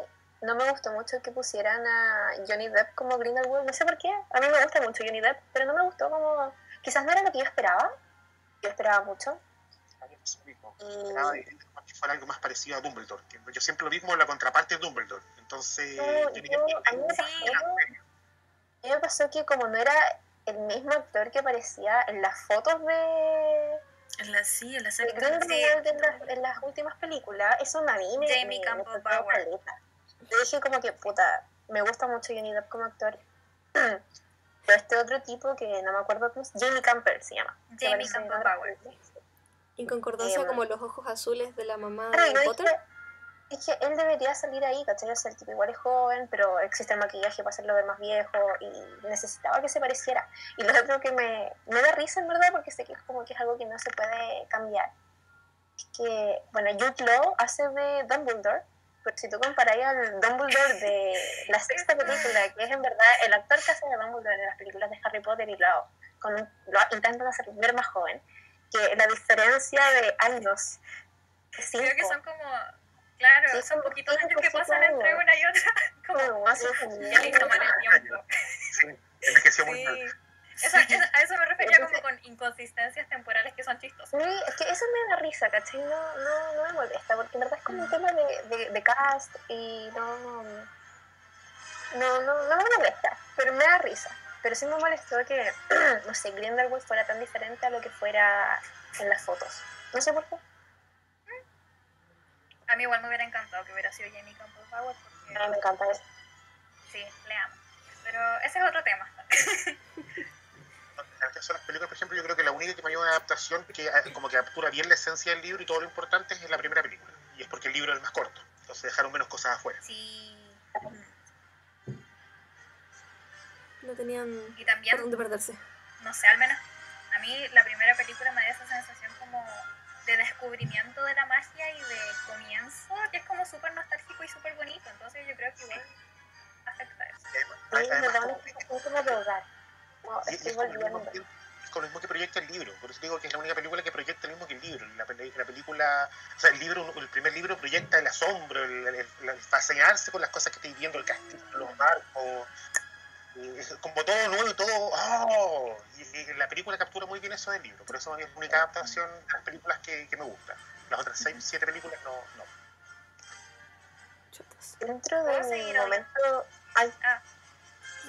no me gustó mucho que pusieran a Johnny Depp como Grindelwald. No sé por qué. A mí me gusta mucho Johnny Depp, pero no me gustó como. Quizás no era lo que yo esperaba. Yo esperaba mucho. Y- Esperaba de- que fuera algo más parecido a Dumbledore. que yo siempre lo mismo en la contraparte de Dumbledore. Entonces, No, yo a mí me pasó, a mí me pasó que como no era el mismo actor que aparecía en las fotos de, En la, sí, en la de sexta. Grindelwald en, las- en las últimas películas, eso a mí me, Jamie Campbell caleta. Yo dije como que, puta, me gusta mucho Johnny Depp como actor. Pero este otro tipo que no me acuerdo cómo es, Jamie Camper se llama. Jamie Campbell películas. En concordancia Eh, como los ojos azules de la mamá de Potter. dije, dije, él debería salir ahí, ¿cachai? O sea, el tipo igual es joven, pero existe el maquillaje para hacerlo ver más viejo y necesitaba que se pareciera. Y lo otro que me, me da risa, en verdad, porque sé que es como que es algo que no se puede cambiar. Es que, bueno, Jude Law hace de Dumbledore, pero si tú comparáis al Dumbledore de la sexta película, que es en verdad el actor que hace de Dumbledore en las películas de Harry Potter y lo, con un- lo intentan hacer ver más joven, que la diferencia de años es creo que cinco. son como, claro, Sí, son poquitos años que pasan entre una y otra. Como, genial. ya listo, mal el tiempo. Sí, envejeció muy mal. Eso, eso- a eso me refería como con inconsistencias temporales que son chistosas. Sí, es que eso me da risa, ¿cachai? No, no, no me molesta, porque en verdad es como un tema de, de, de cast y no, no, no, no me molesta, pero me da risa. Pero sí me molestó que, no sé, Grindelwald fuera tan diferente a lo que fuera en las fotos. No sé por qué. A mí igual me hubiera encantado que hubiera sido Jamie Campbell Bower porque A mí me encanta eso. sí, le amo. Pero ese es otro tema. caso de las películas, por ejemplo, yo creo que la única que me dio una adaptación que eh, como que captura bien la esencia del libro y todo lo importante es la primera película. Y es porque el libro es el más corto. Entonces dejaron menos cosas afuera. Sí. No tenían Y también por dónde perderse. no sé, al menos a mí la primera película me da esa sensación como de descubrimiento de la magia Es con lo mismo que- con lo mismo que proyecta el libro. Por eso digo que es la única película que proyecta lo mismo que el libro. La, la película, o sea, el libro, el primer libro proyecta el asombro, el, el- el- fascinarse con las cosas que estáis viendo, el castillo, los barcos. eh, como todo nuevo y todo. ¡Oh! Y, y la película captura muy bien eso del libro. Por eso es la única adaptación de las películas que, que me gustan. Las otras seis, siete películas no. no. Dentro ¿Puedo de mi momento. Ay,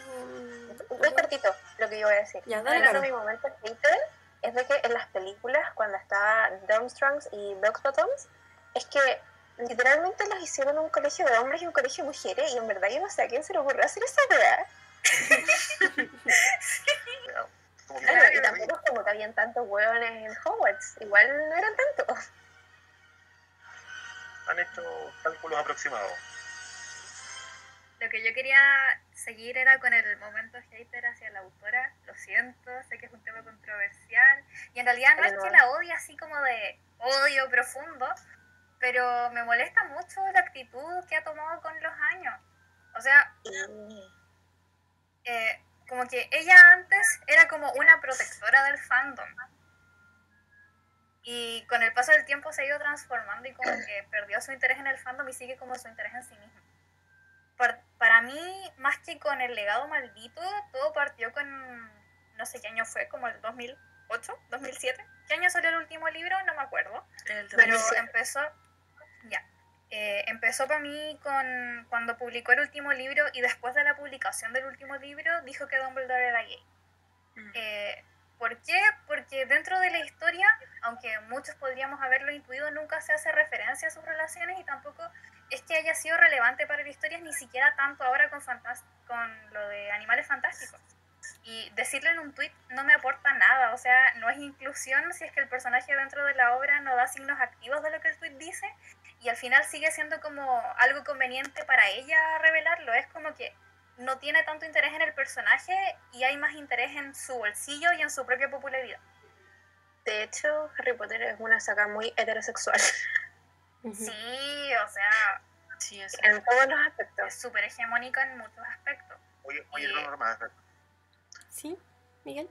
Em, muy cortito lo que yo voy a decir. Ya, dale, mi momento hater es de que en las películas, cuando está Durmstrongs y Bottoms, es que literalmente los hicieron un colegio de hombres y un colegio de mujeres, y en verdad yo no sé a quién se le ocurrió hacer esa weá. Como Claro, y tampoco es como que habían tantos hueones en Hogwarts, igual no eran tantos. han hecho cálculos aproximados. Lo que yo quería seguir era con el momento hater hacia la autora. Lo siento, sé que es un tema controversial. Y en realidad no es que la odie así como de odio profundo, pero me molesta mucho la actitud que ha tomado con los años. O sea, eh, como que ella antes era como una protectora del fandom. Y con el paso del tiempo se ha ido transformando y como que perdió su interés en el fandom y sigue como su interés en sí misma. Par- para mí, más que con el legado maldito, todo partió con, no sé qué año fue, como el 2008, 2007. ¿Qué año salió el último libro? No me acuerdo. El Pero 2007. empezó, ya, eh, empezó para mí con cuando publicó el último libro y después de la publicación del último libro dijo que Dumbledore era gay. Mm. Eh, ¿Por qué? Porque dentro de la historia, aunque muchos podríamos haberlo intuido, nunca se hace referencia a sus relaciones y tampoco es que haya sido relevante para la historia, ni siquiera tanto ahora con, con lo de animales fantásticos. Y decirlo en un tweet no me aporta nada, o sea, no es inclusión si es que el personaje dentro de la obra no da signos activos de lo que el tweet dice y al final sigue siendo como algo conveniente para ella revelarlo. Es como que no tiene tanto interés en el personaje y hay más interés en su bolsillo y en su propia popularidad. De hecho, Harry Potter es una saga muy heterosexual Sí, o sea, Sí, es en todos los aspectos. es súper hegemónica en muchos aspectos. Muy, muy Y- heteronormada. ¿Sí, Miguel?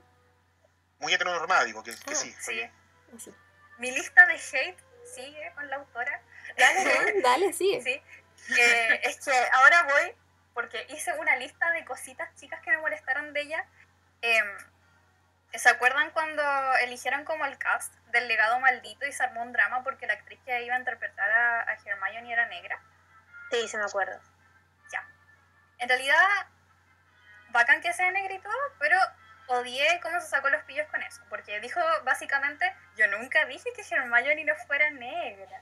Muy heteronormada, digo, que, que Ah, sí. Sí. Así. Mi lista de hate sigue con la autora. Dale, dale, sigue. Sí. Eh, es que ahora voy, porque hice una lista de cositas chicas que me molestaron de ella. Em, ¿Se acuerdan cuando eligieron como el cast del legado maldito y se armó un drama porque la actriz que iba a interpretar a, a Hermione era negra? Sí, se me acuerdo. En realidad, bacán que sea negra y todo, pero odié cómo se sacó los pillos con eso. Porque dijo básicamente, yo nunca dije que Hermione no fuera negra.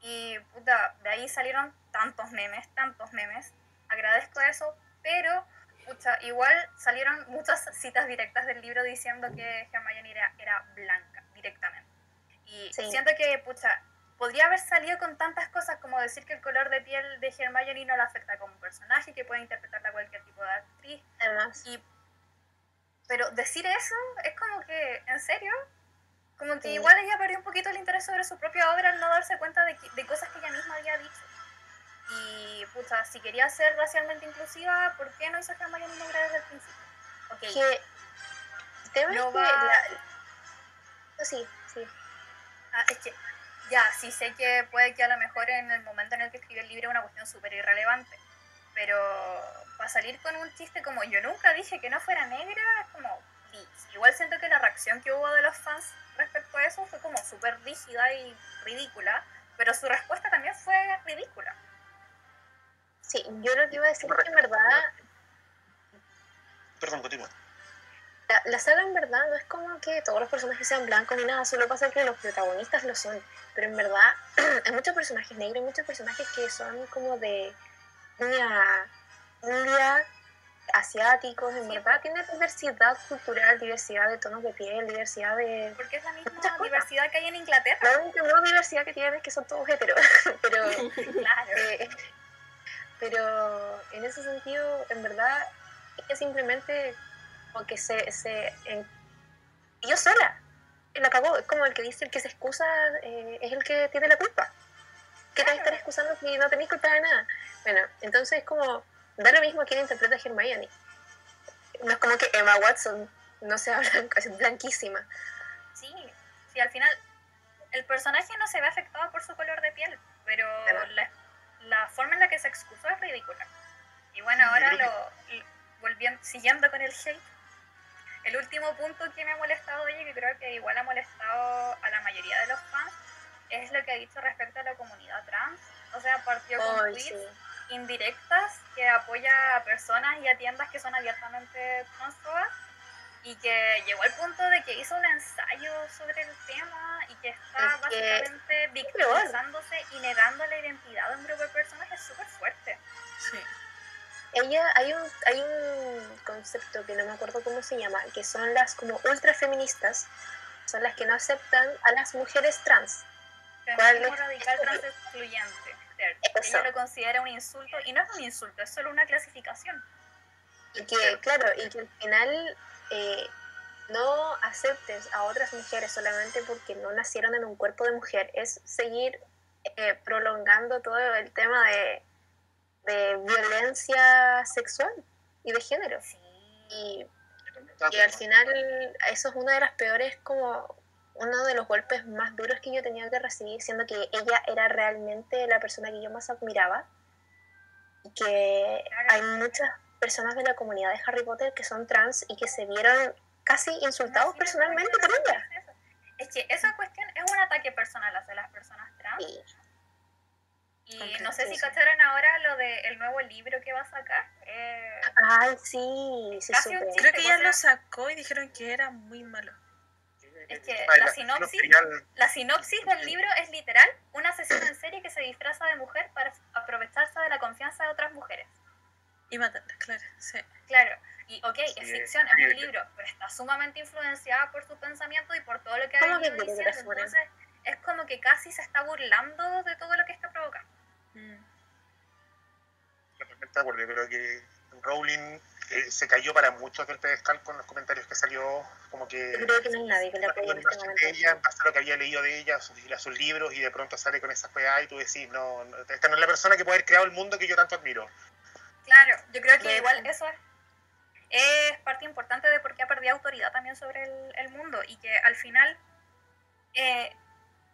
Y puta, de ahí salieron tantos memes, tantos memes. Agradezco eso, pero pucha, igual salieron muchas citas directas del libro diciendo que Hermione era, era blanca directamente. Y Sí. siento que, pucha, podría haber salido con tantas cosas como decir que el color de piel de Hermione no la afecta como personaje, que puede interpretarla cualquier tipo de actriz. Además, Y, pero decir eso es como que, ¿en serio? Como que Sí. igual ella perdió un poquito el interés sobre su propia obra al no darse cuenta de, que- de cosas que ella misma había dicho. Y, pucha, si quería ser racialmente inclusiva, ¿por qué no hizo Hermione negra desde el principio? Ok, que el tema No que va- la- oh, sí, sí. Ah, es que, ya, sí sé que puede que a lo mejor en el momento en el que escribió el libro era una cuestión súper irrelevante, pero para salir con un chiste como yo nunca dije que no fuera negra, es como, igual siento que la reacción que hubo de los fans respecto a eso fue como súper rígida y ridícula, pero su respuesta también fue ridícula. Sí, yo lo que iba a decir es que en verdad Perdón, continúa. la, la saga en verdad no es como que todos los personajes sean blancos ni nada, solo pasa que los protagonistas lo son. Pero en verdad hay muchos personajes negros, hay muchos personajes que son como de una India asiáticos, en Sí, verdad tiene diversidad cultural, diversidad de tonos de piel, diversidad de... Porque es la misma cosas. diversidad que hay en Inglaterra. La única no diversidad que tienen es que son todos heteros, pero, Claro. eh, pero en ese sentido, en verdad, ella simplemente como que se... se en- yo sola, la cagó, es como el que dice el que se excusa eh, es el que tiene la culpa. ¿Qué te estar excusando si no tenéis culpa de nada? Bueno, entonces es como, da lo mismo quién interpreta a Hermione. No es como que Emma Watson no sea blanca, es blanquísima. Sí, sí, al final el personaje no se ve afectado por su color de piel, pero la, la forma en la que se excusó es ridícula. Y bueno, ahora lo, lo- volviendo, siguiendo con el hate, el último punto que me ha molestado ella, que creo que igual ha molestado a la mayoría de los fans, es lo que ha dicho respecto a la comunidad trans. O sea, partió con Ay, tweets sí. indirectas que apoya a personas y a tiendas que son abiertamente transfobas y que llegó al punto de que hizo un ensayo sobre el tema y que está Es que- básicamente victimizándose y negando la identidad de un grupo de personas es súper fuerte. Sí. Ella, hay un, hay un concepto que no me acuerdo cómo se llama, que son las como ultra feministas, son las que no aceptan a las mujeres trans. ¿Cuál Feminismo es? radical trans excluyente. Ella lo considera un insulto y no es un insulto, es solo una clasificación. Y que, claro, y que al final eh, no aceptes a otras mujeres solamente porque no nacieron en un cuerpo de mujer, es seguir eh, prolongando todo el tema de, de violencia sexual y de género. Sí. Y Y al final eso es una de las peores como uno de los golpes más duros que yo tenía que recibir, siendo que ella era realmente la persona que yo más admiraba. Y que hay muchas personas de la comunidad de Harry Potter que son trans y que se vieron casi insultados No, personalmente no, por ella. es eso. Es que esa cuestión es un ataque personal hacia las personas trans. Y no sé si cacharon ahora lo del nuevo libro que va a sacar. Eh, Ay, sí, sí, Casi un supe. chiste. Creo que ya lo sacó y dijeron que era muy malo. Es que la la- sinopsis- la sinopsis del libro es literal una asesino en serie que se disfraza de mujer para aprovecharse de la confianza de otras mujeres. Y matarla, claro. Sí. Claro, y ok, es Sí, ficción, es sí, un es- libro, pero está sumamente influenciada por su pensamiento y por todo lo que ha ¿Cómo que venido diciendo. Entonces, es como que casi se está burlando de todo lo que está provocando. Mm. Totalmente de acuerdo. Yo creo que Rowling eh, se cayó para muchos del pedestal con los comentarios que salió, como que Yo creo que no hay nadie que la apoye en este momento. ella en base a lo que había leído de ella, sus, a sus libros, y de pronto sale con esas weas y tú decís, no, no, esta no es la persona que puede haber creado el mundo que yo tanto admiro. Claro, yo creo que igual eso es, es parte importante de por qué ha perdido autoridad también sobre el, el mundo y que al final eh,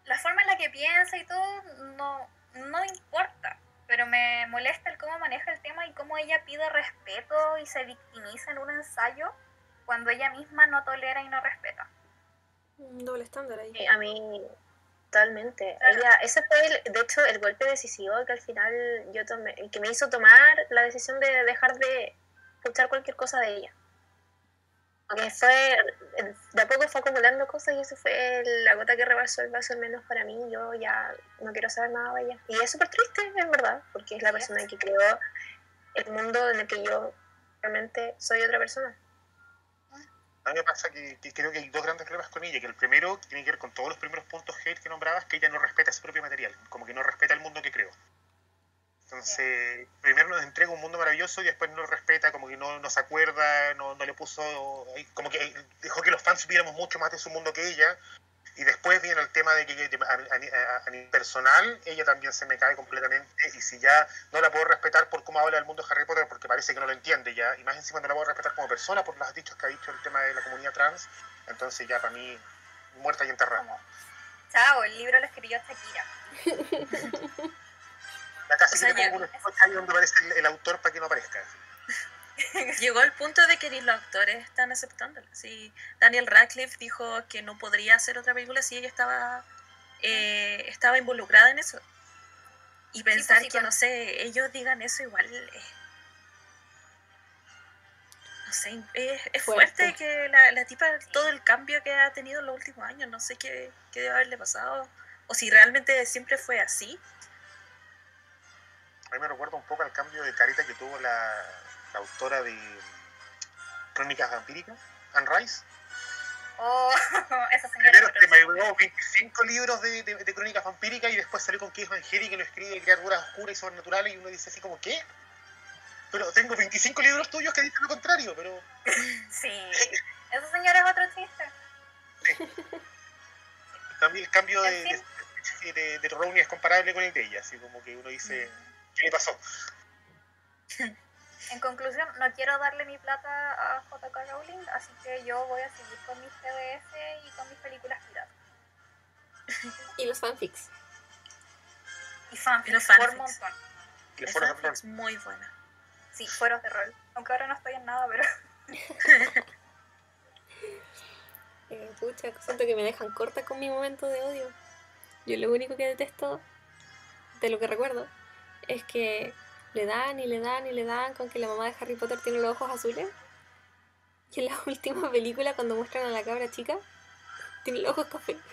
la forma en la que piensa y todo no, no importa, pero me molesta el cómo maneja el tema y cómo ella pide respeto y se victimiza en un ensayo cuando ella misma no tolera y no respeta. Un doble estándar ahí. A mí totalmente. Claro. Ella, ese fue el- de hecho el golpe decisivo que al final yo tomé, que me hizo tomar la decisión de dejar de escuchar cualquier cosa de ella. Porque fue, de a poco fue acumulando cosas y eso fue la gota que rebasó el vaso al menos para mí. Yo ya no quiero saber nada de ella. Y es súper triste, en verdad, porque es la persona que creó el mundo en el que yo realmente soy otra persona. A mí me pasa que, que creo que hay dos grandes problemas con ella, que el primero tiene que ver con todos los primeros puntos hate que nombrabas, que ella no respeta su propio material, como que no respeta el mundo que creó. Entonces, primero nos entrega un mundo maravilloso y después no lo respeta, como que no, no se acuerda, no, no le puso, como que dejó que los fans supiéramos mucho más de su mundo que ella. Y después viene el tema de que a, nivel personal ella también se me cae completamente y si ya no la puedo respetar por cómo habla el mundo de Harry Potter porque parece que no lo entiende ya y más encima no la puedo respetar como persona por los dichos que ha dicho el tema de la comunidad trans entonces ya para mí muerta y enterrada chao, el libro lo escribió Shakira. ya casi O sea, que pongo un donde aparece el, el autor para que no aparezca Llegó al punto de que ni los actores están aceptándola. Sí, Daniel Radcliffe dijo que no podría hacer otra película si ella estaba, eh, estaba involucrada en eso. Y pensar sí, que, con- no sé, ellos digan eso igual... eh, no sé, es, es Fuerte. fuerte que la, la tipa, todo el cambio que ha tenido en los últimos años, no sé qué, qué debe haberle pasado. O si realmente siempre fue así. a mí me recuerda un poco al cambio de carita que tuvo la, la autora de Crónicas Vampíricas, Anne Rice. Oh, esa señora. Primero se dio 25 libros de, de- de Crónicas Vampíricas y después salió con que es Evangélica y lo escribe de criaturas oscuras y sobrenaturales y uno dice así como, ¿qué? Pero tengo 25 libros tuyos que dicen lo contrario, pero Sí, esa señora es otro chiste. también el cambio de, En de, de, de Rowling es comparable con el de ella, así como que uno dice, ¿qué le pasó? En conclusión, no quiero darle mi plata a JK Rowling, así que yo voy a seguir con mis CDS y con mis películas piratas. Y los fanfics. Y fanfics, Y los por fanfics. montón. Que Esa fueron de rol. es muy buena. Sí, fueros de rol. Aunque ahora no estoy en nada, pero Eh, pucha, siento que me dejan corta con mi momento de odio. Yo lo único que detesto, de lo que recuerdo, es que le dan y le dan y le dan con que la mamá de Harry Potter tiene los ojos azules. Y en la última película, cuando muestran a la cabra chica, tiene los ojos café.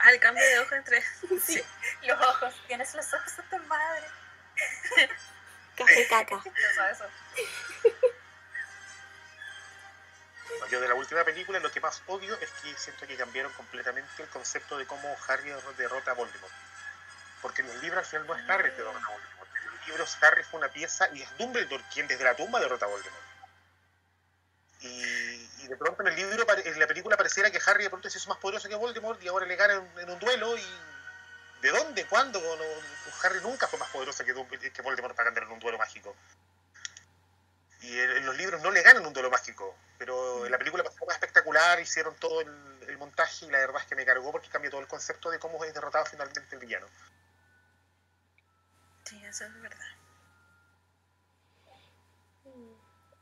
Ah, el cambio de ojo entre. Sí. los ojos, tienes los ojos de tu madre. Café caca. No sabes eso. Bueno, Yo de la última película lo que más odio es que siento que cambiaron completamente el concepto de cómo Harry derrota a Voldemort. Porque en los libros al final no es Harry que derrota a Voldemort. En los libros Harry fue una pieza y es Dumbledore quien desde la tumba derrota a Voldemort. Y, de pronto en el libro, en la película pareciera que Harry de pronto se hizo más poderoso que Voldemort y ahora le gana en, un duelo. ¿De dónde? ¿Cuándo? Harry nunca fue más poderoso que, Voldemort para ganar en un duelo mágico. Y en, en los libros no le ganan un duelo mágico, pero en la película pasó más espectacular, hicieron todo el, el montaje y la verdad es que me cargó porque cambió todo el concepto de cómo es derrotado finalmente el villano. Sí, eso es verdad.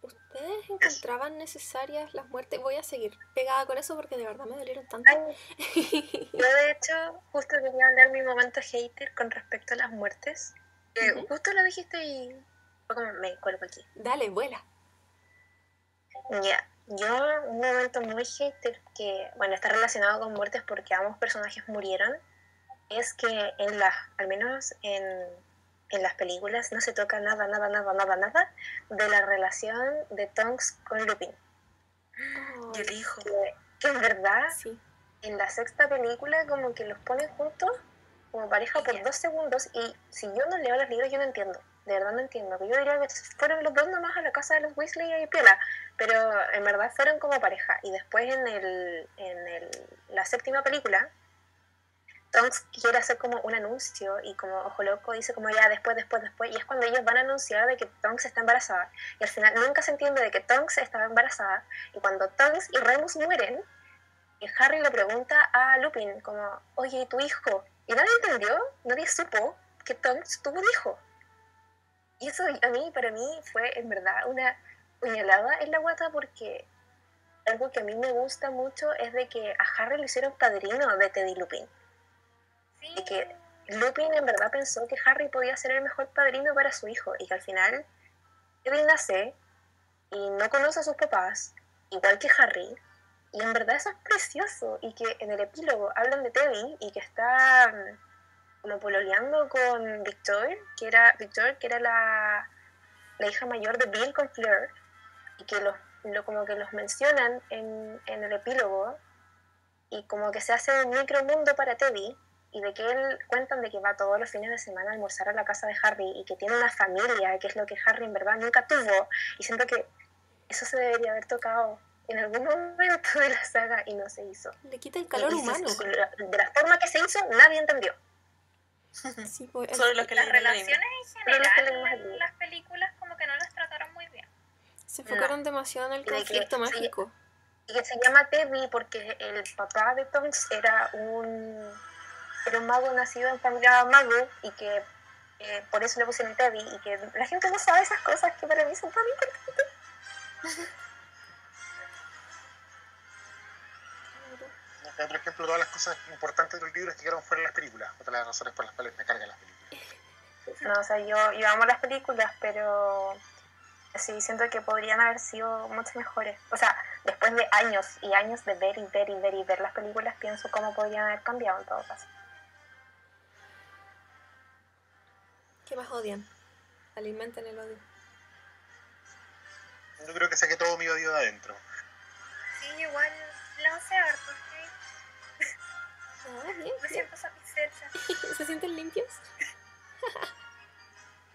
¿Ustedes encontraban necesarias las muertes? Voy a seguir pegada con eso porque de verdad me dolieron tanto. Ay, yo de hecho justo quería hablar mi momento hater con respecto a las muertes. Justo lo dijiste y fue como me cuelgo aquí. Dale, vuela. Ya, yo un momento muy hater que, bueno, está relacionado con muertes porque ambos personajes murieron, es que en las, al menos en, en las películas, no se toca nada, nada, nada, nada, nada de la relación de Tonks con Lupin. Y el hijo. Que, que en verdad, Sí. en la sexta película como que los ponen juntos como pareja por dos segundos y si yo no leo los libros yo no entiendo, de verdad no entiendo. Yo diría que fueron los dos nomás a la casa de los Weasley y Piola, pero en verdad fueron como pareja. Y después en, el, en el, la séptima película, Tonks quiere hacer como un anuncio y como Ojo Loco dice como ya después, después, después. Y es cuando ellos van a anunciar de que Tonks está embarazada. Y al final nunca se entiende de que Tonks estaba embarazada. Y cuando Tonks y Remus mueren, Harry le pregunta a Lupin como, oye, ¿y tu hijo? Y nadie entendió, nadie supo que Tonks tuvo un hijo. Y eso a mí, para mí, fue en verdad una puñalada en la guata porque algo que a mí me gusta mucho es de que a Harry lo hicieron padrino de Teddy Lupin. Y que Lupin en verdad pensó que Harry podía ser el mejor padrino para su hijo y que al final Teddy nace y no conoce a sus papás, igual que Harry. Y en verdad eso es precioso y que en el epílogo hablan de Teddy y que está mm, como pololeando con Victor, que era Victor, que era la, la hija mayor de Bill con Fleur y que los, lo, como que los mencionan en, en el epílogo y como que se hace un micromundo para Teddy y de que él cuentan de que va todos los fines de semana a almorzar a la casa de Harry y que tiene una familia, que es lo que Harry en verdad nunca tuvo y siento que eso se debería haber tocado en algún momento de la saga y no se hizo. Le quita el calor Y- y se- humano. se- de la forma que se hizo, nadie entendió. Sí, pues, Solo los que Las relaciones en que general en las películas como que no las trataron muy bien. se enfocaron demasiado en el que- conflicto sí. mágico. Y que se llama Teddy porque el papá de Tonks era un, era un mago nacido en familia mago y que eh, por eso le pusieron Teddy y que la gente no sabe esas cosas que para mí son tan importantes. Por ejemplo, todas las cosas importantes del libro es que quedaron fuera de las películas. Otra de las razones por las cuales me cargan las películas. No, o sea, yo, yo amo las películas, pero sí, siento que podrían haber sido mucho mejores. O sea, después de años y años de ver y ver y ver y ver las películas, pienso cómo podrían haber cambiado en todo caso. ¿Qué más odian? Alimenten el odio. Yo creo que saqué todo mi odio de adentro. Sí, igual lancé harto, ¿sí? Ah, bien, Me siento satisfecha. ¿Se sienten limpios?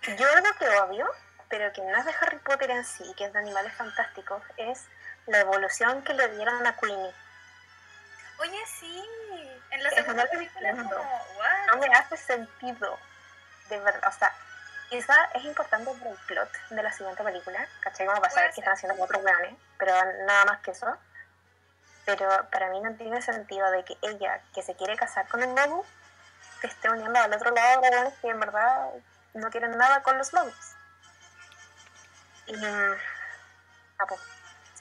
Yo lo que odio, pero que no es de Harry Potter en sí, que es de Animales Fantásticos, es la evolución que le dieron a Queenie. Oye, sí. En la segunda película como, No what? me hace sentido, de verdad. O sea, quizá es importante para el plot de la siguiente película, ¿cachai? Como para saber que están haciendo otros weones, pero nada más que eso. Pero para mí no tiene sentido de que ella, que se quiere casar con un lobo, se esté uniendo al otro lado de weones que en verdad no quieren nada con los lobos. Y. ah, pues,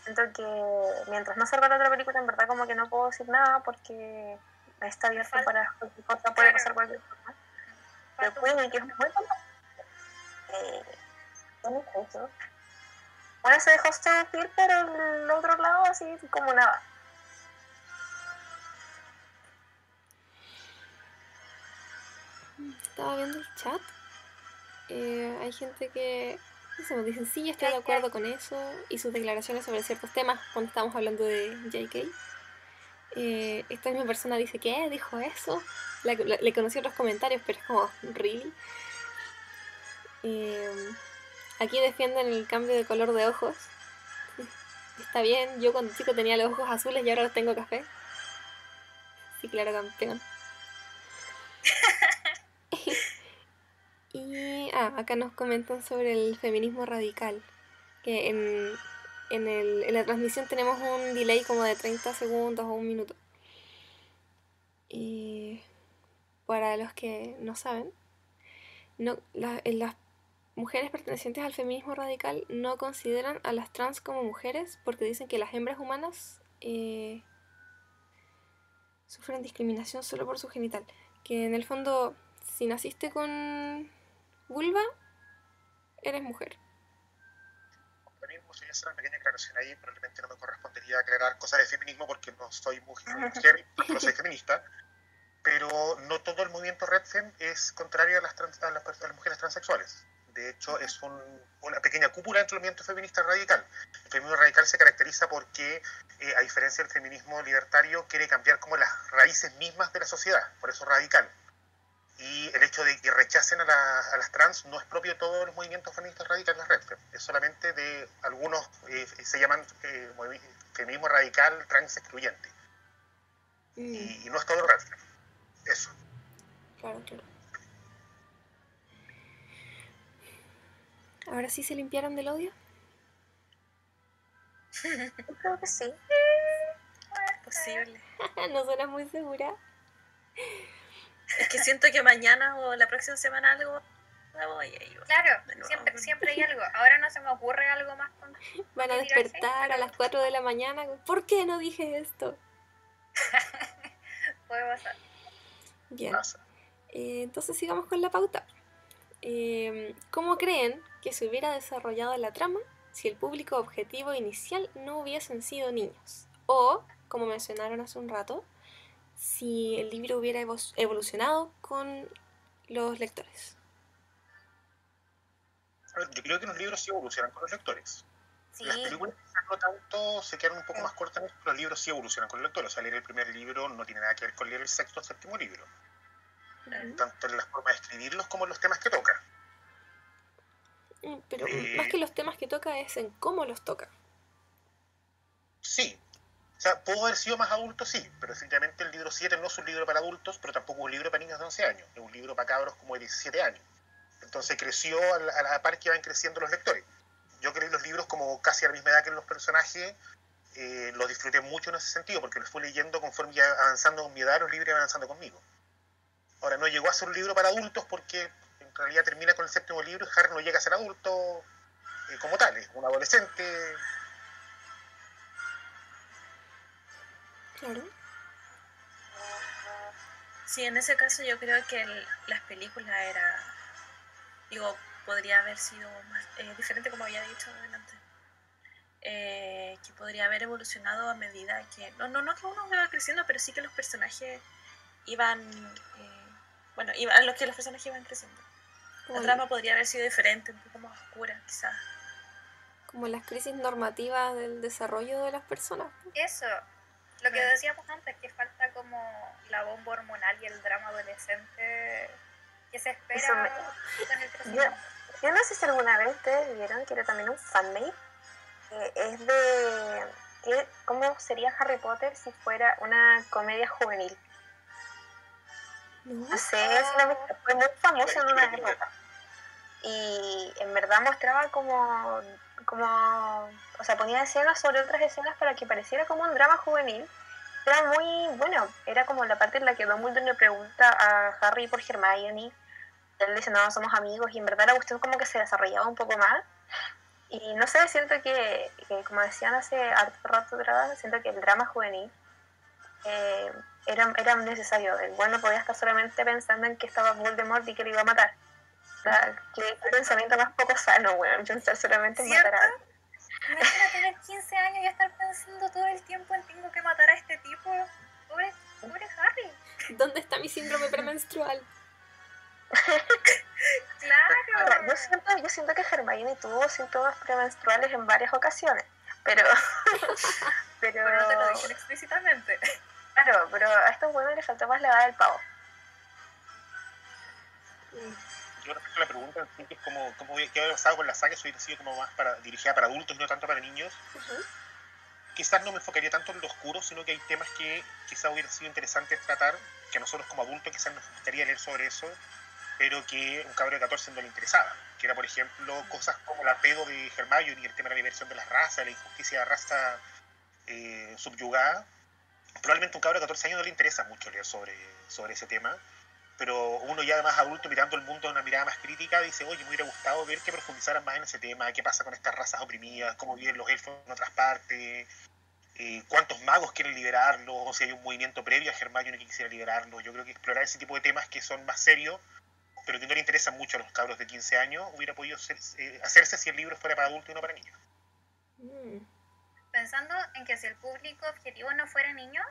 siento que mientras no salga la otra película, en verdad, como que no puedo decir nada porque está abierto Falta- para puede Claro. pasar cualquier cosa. Pero Falta un Queenie, que es muy. Eh. Bueno, se dejó seducir, pero el otro lado así como nada. Estaba viendo el chat. Eh, hay gente que eso, nos dicen, sí, estoy de acuerdo con eso. Y sus declaraciones sobre ciertos temas cuando estábamos hablando de JK. Eh, esta misma persona dice, ¿qué? ¿Dijo eso? Le conocí otros comentarios, pero es como, ¿really? Eh, aquí defienden el cambio de color de ojos. Está bien, yo cuando chico tenía los ojos azules y ahora los tengo café. Sí, claro, campeón. Y ah, acá nos comentan sobre el feminismo radical. Que en, en, el- en la transmisión tenemos un delay como de 30 segundos o un minuto. Y para los que no saben, no, la- las mujeres pertenecientes al feminismo radical no consideran a las trans como mujeres porque dicen que las hembras humanas eh, sufren discriminación solo por su genital. Que en el fondo, si naciste con vulva, eres mujer. Voy a hacer una pequeña aclaración ahí, probablemente no me correspondería aclarar cosas de feminismo porque no soy mujer, mujer no soy feminista, pero no todo el movimiento RedFem es contrario a las, trans- a las, a las mujeres transexuales. De hecho, es un- una pequeña cúpula dentro del movimiento feminista radical. El feminismo radical se caracteriza porque, eh, a diferencia del feminismo libertario, quiere cambiar como las raíces mismas de la sociedad, por eso radical. Y el hecho de que rechacen a, la- a las trans no es propio de todos los movimientos feministas radicales, la red, es solamente de algunos, eh, se llaman eh, feminismo radical trans excluyente. Mm, Y, y no es todo red. Eso. claro, claro. Ahora sí se limpiaron del odio. Yo creo que sí. Posible. no suena muy segura. Es que siento que mañana o la próxima semana algo. Claro, siempre, siempre hay algo. Ahora no se me ocurre algo más con... Van a ¿Qué dirás, despertar a las 4 de la mañana. ¿Por qué no dije esto? puede pasar. Bien. Eh, entonces sigamos con la pauta. Eh, ¿Cómo creen que se hubiera desarrollado la trama si el público objetivo inicial no hubiesen sido niños? O, como mencionaron hace un rato, si el libro hubiera evo- evolucionado con los lectores. Yo creo que los libros sí evolucionan con los lectores. Sí, Las películas no tanto se quedan un poco más cortas, pero los libros sí evolucionan con los lectores. O sea, leer el primer libro no tiene nada que ver con leer el sexto o séptimo libro. Tanto en la forma de escribirlos como en los temas que toca. Mm, Pero Eh. más que los temas que toca es en cómo los toca. Sí. O sea, pudo haber sido más adulto, sí, pero definitivamente el libro 7 no es un libro para adultos, pero tampoco es un libro para niños de 11 años. Es un libro para cabros como de 17 años. Entonces creció a la, par que van creciendo los lectores. Yo leí los libros como casi a la misma edad que los personajes, eh, los disfruté mucho en ese sentido, porque los fui leyendo conforme iba avanzando con mi edad, los libros iban avanzando conmigo. Ahora, no llegó a ser un libro para adultos porque en realidad termina con el séptimo libro y Harry no llega a ser adulto eh, como tal, es un adolescente Claro. Sí, en ese caso yo creo que el- las películas era, digo, podría haber sido más eh, diferente como había dicho adelante. Eh, que podría haber evolucionado a medida que, no, no, no que uno iba creciendo, pero sí que los personajes iban, eh, bueno, iba, a los que los personajes iban creciendo. La trama podría haber sido diferente, un poco más oscura, quizás. como las crisis normativas del desarrollo de las personas. Eso, lo que decíamos antes, que falta como la bomba hormonal y el drama adolescente que se espera me- con el crecimiento. Yo no sé si alguna vez ustedes vieron que era también un fanmade. que es de que- cómo sería Harry Potter si fuera una comedia juvenil. ¿No? Sé, viste, fue muy famoso en una época. Y en verdad mostraba como, como, o sea, ponía escenas sobre otras escenas para que pareciera como un drama juvenil. Era muy, bueno, era como la parte en la que Dumbledore le pregunta a Harry por Hermione. Él dice, no, somos amigos, y en verdad la cuestión como que se desarrollaba un poco más. Y no sé, siento que, que como decían hace harto rato siento que el drama juvenil eh, era, era necesario. El bueno podía estar solamente pensando en que estaba Voldemort y que le iba a matar. O sea, que pensamiento más poco sano, weón. Pensar solamente en matar a. Imagina tener 15 años y estar pensando todo el tiempo en tengo que matar a este tipo. Pobre, pobre Harry. ¿Dónde está mi síndrome premenstrual? Ahora, Claro. yo, siento, yo siento que Hermione tuvo síntomas premenstruales en varias ocasiones, pero... pero, Pero no te lo dicen explícitamente. claro, pero a estos buenos les faltó más la edad del pavo. Yo respecto a la pregunta, sí, que es como, como qué había pasado con la saga, hubiera sido como más para, dirigida para adultos y no tanto para niños. Quizás no me enfocaría tanto en lo oscuro, sino que hay temas que quizás hubiera sido interesante tratar, que a nosotros como adultos quizás nos gustaría leer sobre eso, pero que un cabro de 14 no le interesaba. Que era, por ejemplo, cosas como la pedo de Hermione y el tema de la diversión de las razas, la injusticia de la raza eh, subyugada. Probablemente a un cabro de 14 años no le interesa mucho leer sobre, sobre ese tema, pero uno ya más adulto mirando el mundo de una mirada más crítica dice, oye, me hubiera gustado ver que profundizaran más en ese tema, qué pasa con estas razas oprimidas, cómo viven los elfos en otras partes, eh, cuántos magos quieren liberarlos, o si hay un movimiento previo a Hermione que quisiera liberarlos. Yo creo que explorar ese tipo de temas que son más serios, pero que no le interesan mucho a los cabros de 15 años, hubiera podido ser- eh, hacerse si el libro fuera para adultos y no para niños. Mm. Pensando en que si el público objetivo no fuera niños,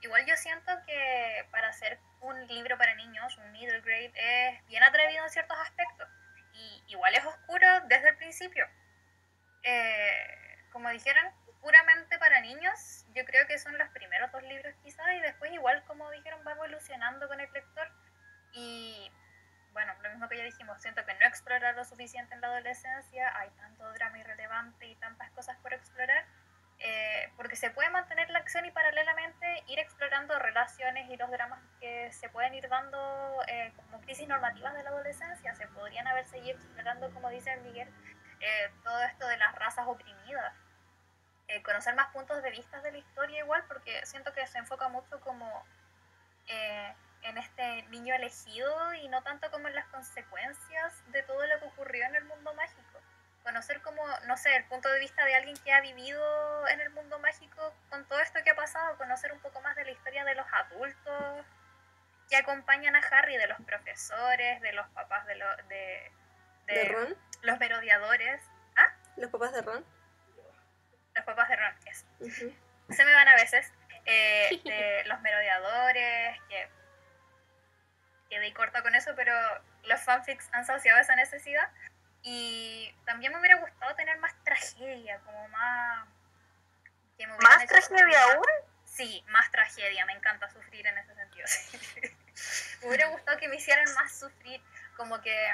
igual yo siento que para hacer un libro para niños, un middle grade, es bien atrevido en ciertos aspectos. Y igual es oscuro desde el principio. Eh, como dijeron, puramente para niños, yo creo que son los primeros dos libros quizás, y después igual, como dijeron, va evolucionando con el lector. Y bueno, lo mismo que ya dijimos, siento que no explorar lo suficiente en la adolescencia, hay tanto drama irrelevante y tantas cosas por explorar, eh, porque se puede mantener la acción y paralelamente ir explorando relaciones y los dramas que se pueden ir dando eh, como crisis normativas de la adolescencia, se podrían haber seguido explorando, como dice Miguel, eh, todo esto de las razas oprimidas. Eh, conocer más puntos de vista de la historia igual, porque siento que se enfoca mucho como eh, en este niño elegido y no tanto como en las consecuencias de todo lo que ocurrió en el mundo mágico. Conocer como, no sé, el punto de vista de alguien que ha vivido en el mundo mágico con todo esto que ha pasado, conocer un poco más de la historia de los adultos que acompañan a Harry, de los profesores, de los papás de, lo- de, de ¿De Ron? los merodeadores, ¿Los papás de Ron? los papás de Ron, yes. Ujú. se me van a veces, eh, de los merodeadores, que quedé corta con eso, pero los fanfics han saciado esa necesidad. Y también me hubiera gustado tener más tragedia, como más... que me ¿Más tragedia aún? Sí, más tragedia, me encanta sufrir en ese sentido. me hubiera gustado que me hicieran más sufrir, como que,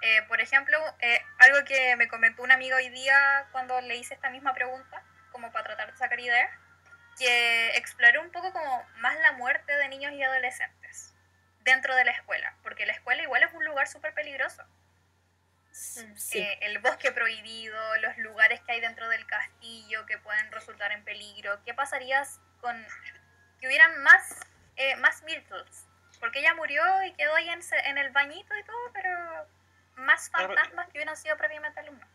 eh, por ejemplo, eh, algo que me comentó un amigo hoy día cuando le hice esta misma pregunta, como para tratar de sacar ideas, que exploré un poco como más la muerte de niños y adolescentes dentro de la escuela, porque la escuela igual es un lugar súper peligroso. Sí. Eh, el bosque prohibido, los lugares que hay dentro del castillo que pueden resultar en peligro. ¿Qué pasarías con que hubieran más, eh, más Myrtles? Porque ella murió y quedó ahí en, en el bañito y todo, pero más fantasmas que hubieran sido previamente alumnos.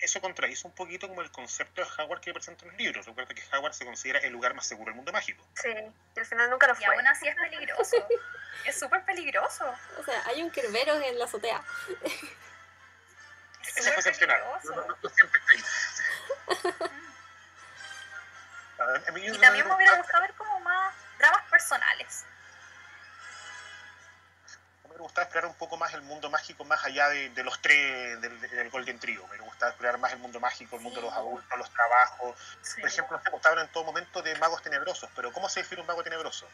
Eso contradice un poquito como el concepto de Howard que presenta en los libros. Recuerda que Howard se considera el lugar más seguro del mundo mágico. Sí, y al final nunca lo Y fue. aún así es peligroso. es súper peligroso. O sea, hay un Kerberos en la azotea. Es Eso es súper excepcional. peligroso. No, no- no siempre está ahí. A- a mí Y también me hubiera gusta- gustado ver como más dramas personales. me hubiera gustado explorar un poco más el mundo mágico más allá de, de los tres del, del Golden Trio. Me gusta explorar más el mundo mágico, el mundo de los adultos, los trabajos. Sí. Por ejemplo, se hablan en todo momento de magos tenebrosos, pero ¿cómo se define un mago tenebroso?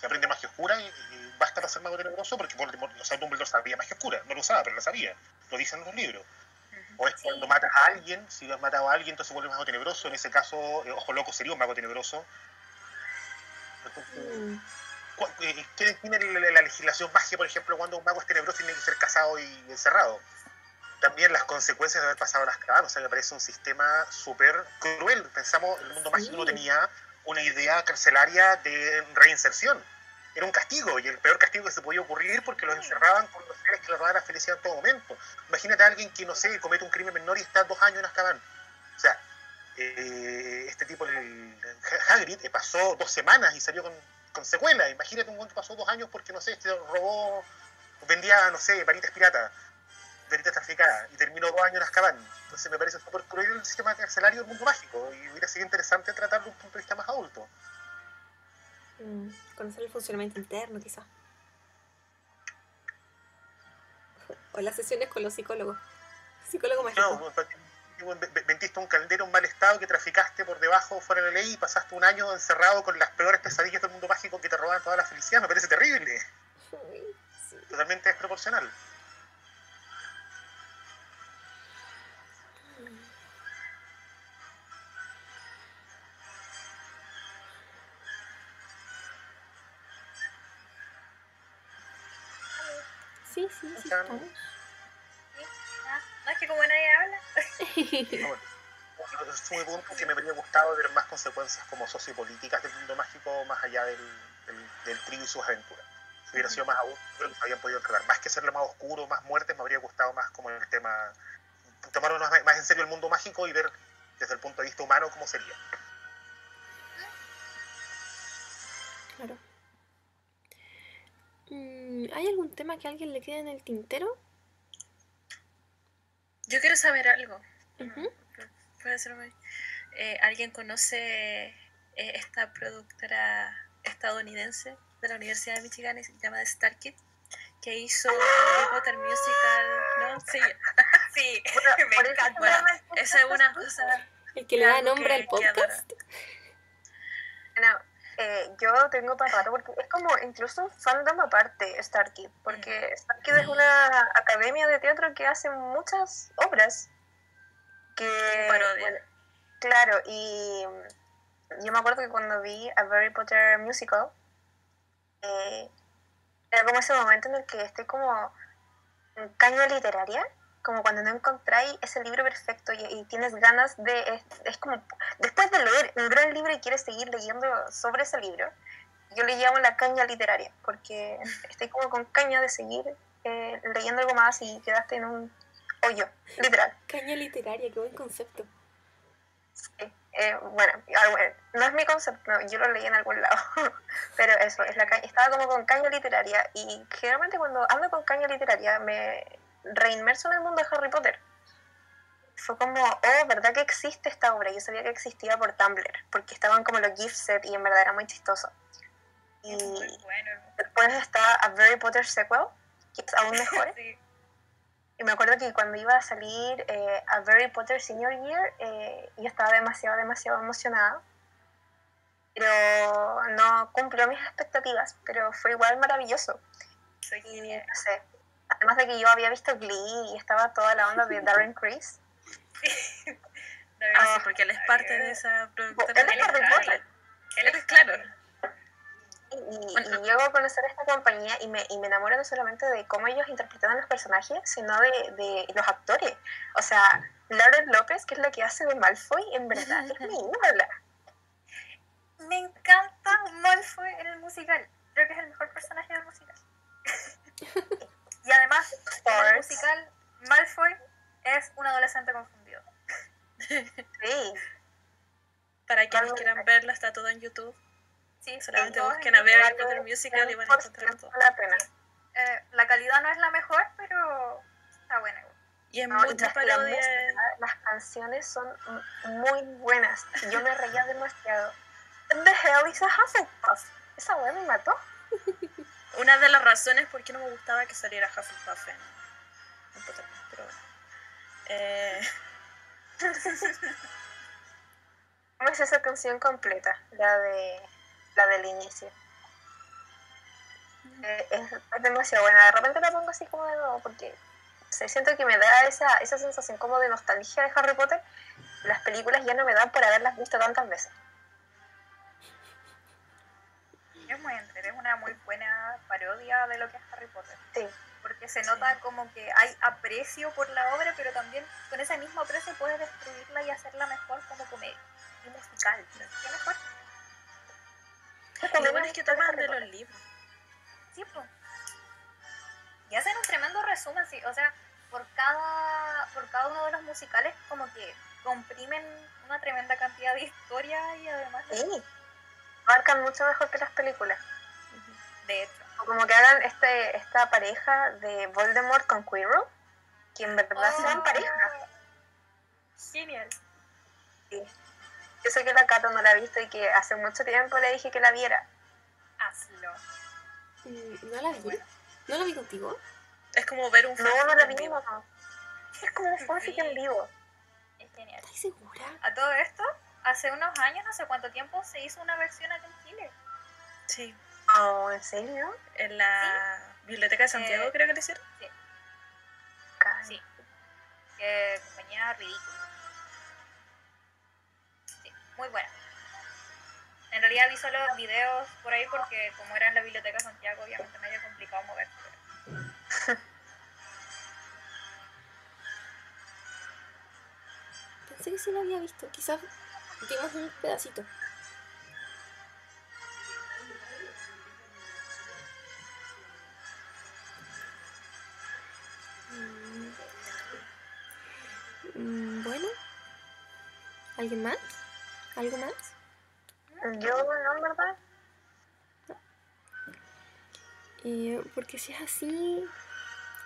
Se aprende magia oscura y, y basta para ser mago tenebroso porque Voldemort, o sea, Dumbledore sabía magia oscura, no lo usaba, pero la sabía. Lo dicen en los libros. O es cuando matas a alguien, si has matado a alguien, entonces vuelves mago tenebroso. En ese caso, eh, Ojo Loco sería un mago tenebroso. Entonces, Mm. eh, ¿Qué define la, la legislación magia, por ejemplo, cuando un mago es tenebroso tiene que ser casado y encerrado? También las consecuencias de haber pasado las cabanas, o sea, me parece un sistema súper cruel. Pensamos, el mundo mágico no Sí. tenía una idea carcelaria de reinserción. Era un castigo, y el peor castigo que se podía ocurrir porque los encerraban con los seres que le robaban la felicidad en todo momento. Imagínate a alguien que, no sé, comete un crimen menor y está dos años en Azkaban. O sea, eh, este tipo, el, el Hagrid, eh, pasó dos semanas y salió con, con secuela. Imagínate un que pasó dos años porque, no sé, este robó, vendía, no sé, varitas piratas, varitas traficadas, y terminó dos años en Azkaban. Entonces me parece súper cruel el sistema carcelario del mundo mágico, y hubiera sido interesante tratarlo desde un punto de vista más adulto. Mm, Conocer el funcionamiento interno, quizás. O las sesiones con los psicólogos. Psicólogo mágico. No, ve- ve- vendiste un caldero en mal estado que traficaste por debajo, fuera de la ley, y pasaste un año encerrado con las peores pesadillas del mundo mágico que te roban toda la felicidad. Me parece terrible, sí. totalmente desproporcional. Sí, sí. Ah, No es que como nadie habla. Bueno, es un punto que me habría gustado ver más consecuencias como sociopolíticas del mundo mágico más allá del, del, del trío y sus aventuras. Si hubiera sido más aún, creo que se habían podido tratar. Más que hacerlo más oscuro, más muertes, me habría gustado más como el tema, tomarlo más, más en serio el mundo mágico y ver desde el punto de vista humano cómo sería. ¿Hay algún tema que a alguien le quede en el tintero? Yo quiero saber algo. Ujú. Puede ser muy- eh, ¿Alguien conoce eh, esta productora estadounidense de la Universidad de Michigan y se llama Starkid? Que hizo Harry Potter Musical, ¿no? Sí, Sí, Bueno, me encanta. bueno, esa es una cosa. El que le da nombre que- al que podcast. Bueno, eh, yo tengo para rato porque es como incluso un fandom aparte Starkid, porque Starkid es una academia de teatro que hace muchas obras que bueno, claro, y yo me acuerdo que cuando vi a Harry Potter musical eh, era como ese momento en el que estoy como en caña literaria, como cuando no encontráis ese libro perfecto y, y tienes ganas de es, es como después de leer un gran libro y quieres seguir leyendo sobre ese libro, yo le llamo la caña literaria, porque estoy como con caña de seguir eh, leyendo algo más y quedaste en un hoyo, literal. Caña literaria, qué buen concepto. Sí. Eh, bueno, ah, no es mi concepto, no, yo lo leí en algún lado, pero eso, es la ca- estaba como con caña literaria y generalmente cuando ando con caña literaria me reinmerso en el mundo de Harry Potter. Fue como, oh, ¿verdad que existe esta obra? Yo sabía que existía por Tumblr, porque estaban como los gift set y en verdad era muy chistoso. Y Es muy bueno. después está A Harry Potter Sequel, que es aún mejor. Sí. Y me acuerdo que cuando iba a salir eh, a Harry Potter Senior Year, eh, yo estaba demasiado, demasiado emocionada. Pero no cumplió mis expectativas, pero fue igual maravilloso. Soy Y no sé, además de que yo había visto Glee y estaba toda la onda de Darren Criss. De Ah, verdad. sí, porque él es parte de esa productora. Él es Harry Potter. Él Él es claro. Y, y llego a conocer esta compañía y me, y me enamoro no solamente de cómo ellos interpretan a los personajes, sino de, de los actores. O sea, Lauren López, que es la que hace de Malfoy, en verdad es mi ídola. Me encanta Malfoy en el musical. Creo que es el mejor personaje del musical. y además, en el musical, Malfoy es un adolescente confundido. Sí. Para quienes quieran verlo, está todo en YouTube. Sí, Solamente busquen en a YouTube. Potter Musical y van a encontrar todo. la pena. Eh, la calidad no es la mejor, pero está buena. Y es No, y mucha las, la canciones son muy buenas. Yo me reía demasiado. The hell is a Hufflepuff? Esa weá me mató. una de las razones por qué no me gustaba que saliera Hufflepuff en, en Pottermore, pero bueno. Eh, ¿Cómo es esa canción completa? La de la del inicio. Eh, es, es demasiado buena. De repente la pongo así como de nuevo porque no sé, siento que me da esa, esa sensación como de nostalgia de Harry Potter. Las películas ya no me dan por haberlas visto tantas veces. Es muy entre, es una muy parodia de lo que es Harry Potter. Sí. Porque se nota como que hay aprecio por la obra, pero también con ese mismo aprecio puedes destruirla y hacerla mejor como comedia y musical. ¿Qué mejor? lo bueno es que toman de los libros. Sí, pues. Y hacen un tremendo resumen, sí. O sea, por cada, por cada uno de los musicales como que comprimen una tremenda cantidad de historia y además Sí. Marcan mucho mejor que las películas. de hecho. O como que hagan este, esta pareja de Voldemort con Quirrell, que en verdad Oh, sean pareja. Genial. Yo sé que la Cato no la ha visto y que hace mucho tiempo le dije que la viera. Hazlo. ¿No la vi? ¿No la vi contigo? Es como ver un No, no la vivo. vimos. Es como un fanfic en vivo. Es genial. ¿Estás segura? A todo esto, hace unos años, no sé cuánto tiempo, se hizo una versión acá en Chile. Sí, Oh, ¿en serio? en la Biblioteca de Santiago Eh, creo que le hicieron. Ca- Sí. Que compañía ridícula. Sí, muy buena. En realidad vi solo videos por ahí porque como era en la Biblioteca de Santiago, obviamente me había complicado moverse. pero- Pensé que sí la había visto. Quizás vimos un pedacito. ¿Alguien más? ¿Algo más? Yo no, en verdad. Eh, porque si es así,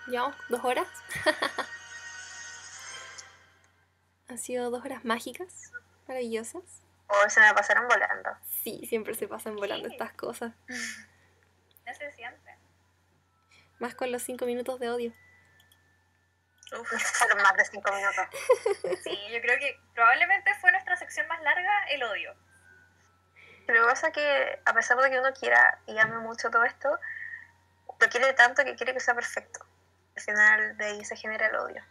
llevamos dos horas. Han sido dos horas mágicas, maravillosas. O se me pasaron volando. Sí, siempre se pasan volando Sí. estas cosas. No se siente. Más con los cinco minutos de odio. Uf, Fueron más de cinco minutos. Sí, yo creo que probablemente fue nuestra sección más larga, el odio. Pero lo que pasa es que, a pesar de que uno quiera y ame mucho todo esto, lo quiere tanto que quiere que sea perfecto. Al final de ahí se genera el odio.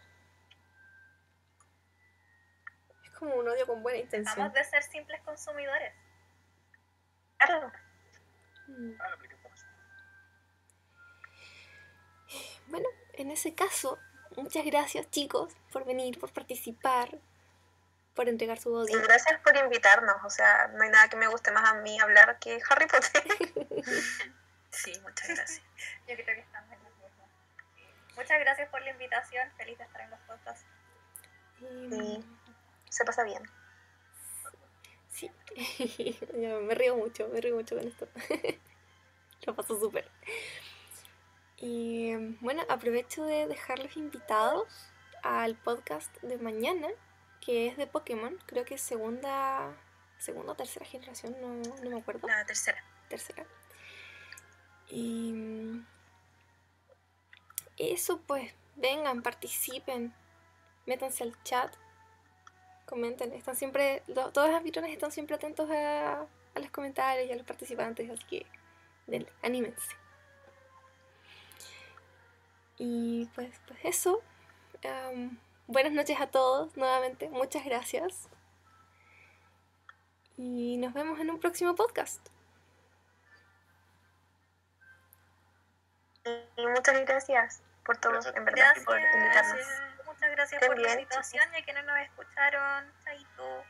Es como un odio con buena intención. Dejamos de ser simples consumidores. Claro. Mm. Bueno, en ese caso, muchas gracias chicos por venir, por participar, por entregar su Y odio. gracias por invitarnos. O sea, no hay nada que me guste más a mí hablar que Harry Potter. sí, muchas gracias. Yo creo que estamos en. Muchas gracias por la invitación. Feliz de estar en los podcasts. Y- se pasa bien. Sí, Yo me río mucho, me río mucho con esto. Lo paso súper. Y bueno, aprovecho de dejarlos invitados al podcast de mañana, que es de Pokémon. Creo que es segunda, segunda o tercera generación, no, no me acuerdo. La tercera. Tercera. Y eso pues, vengan, participen, métanse al chat, comenten, están siempre, lo- todos los anfitriones están siempre atentos a, a los comentarios y a los participantes, así que denle, anímense. Y pues, pues eso. Buenas noches a todos, nuevamente, muchas gracias. Y nos vemos en un próximo podcast. Y muchas gracias por todo, Gracias. en verdad, Gracias. por invitarnos. Muchas gracias por la invitación y a quienes nos escucharon. Chaito.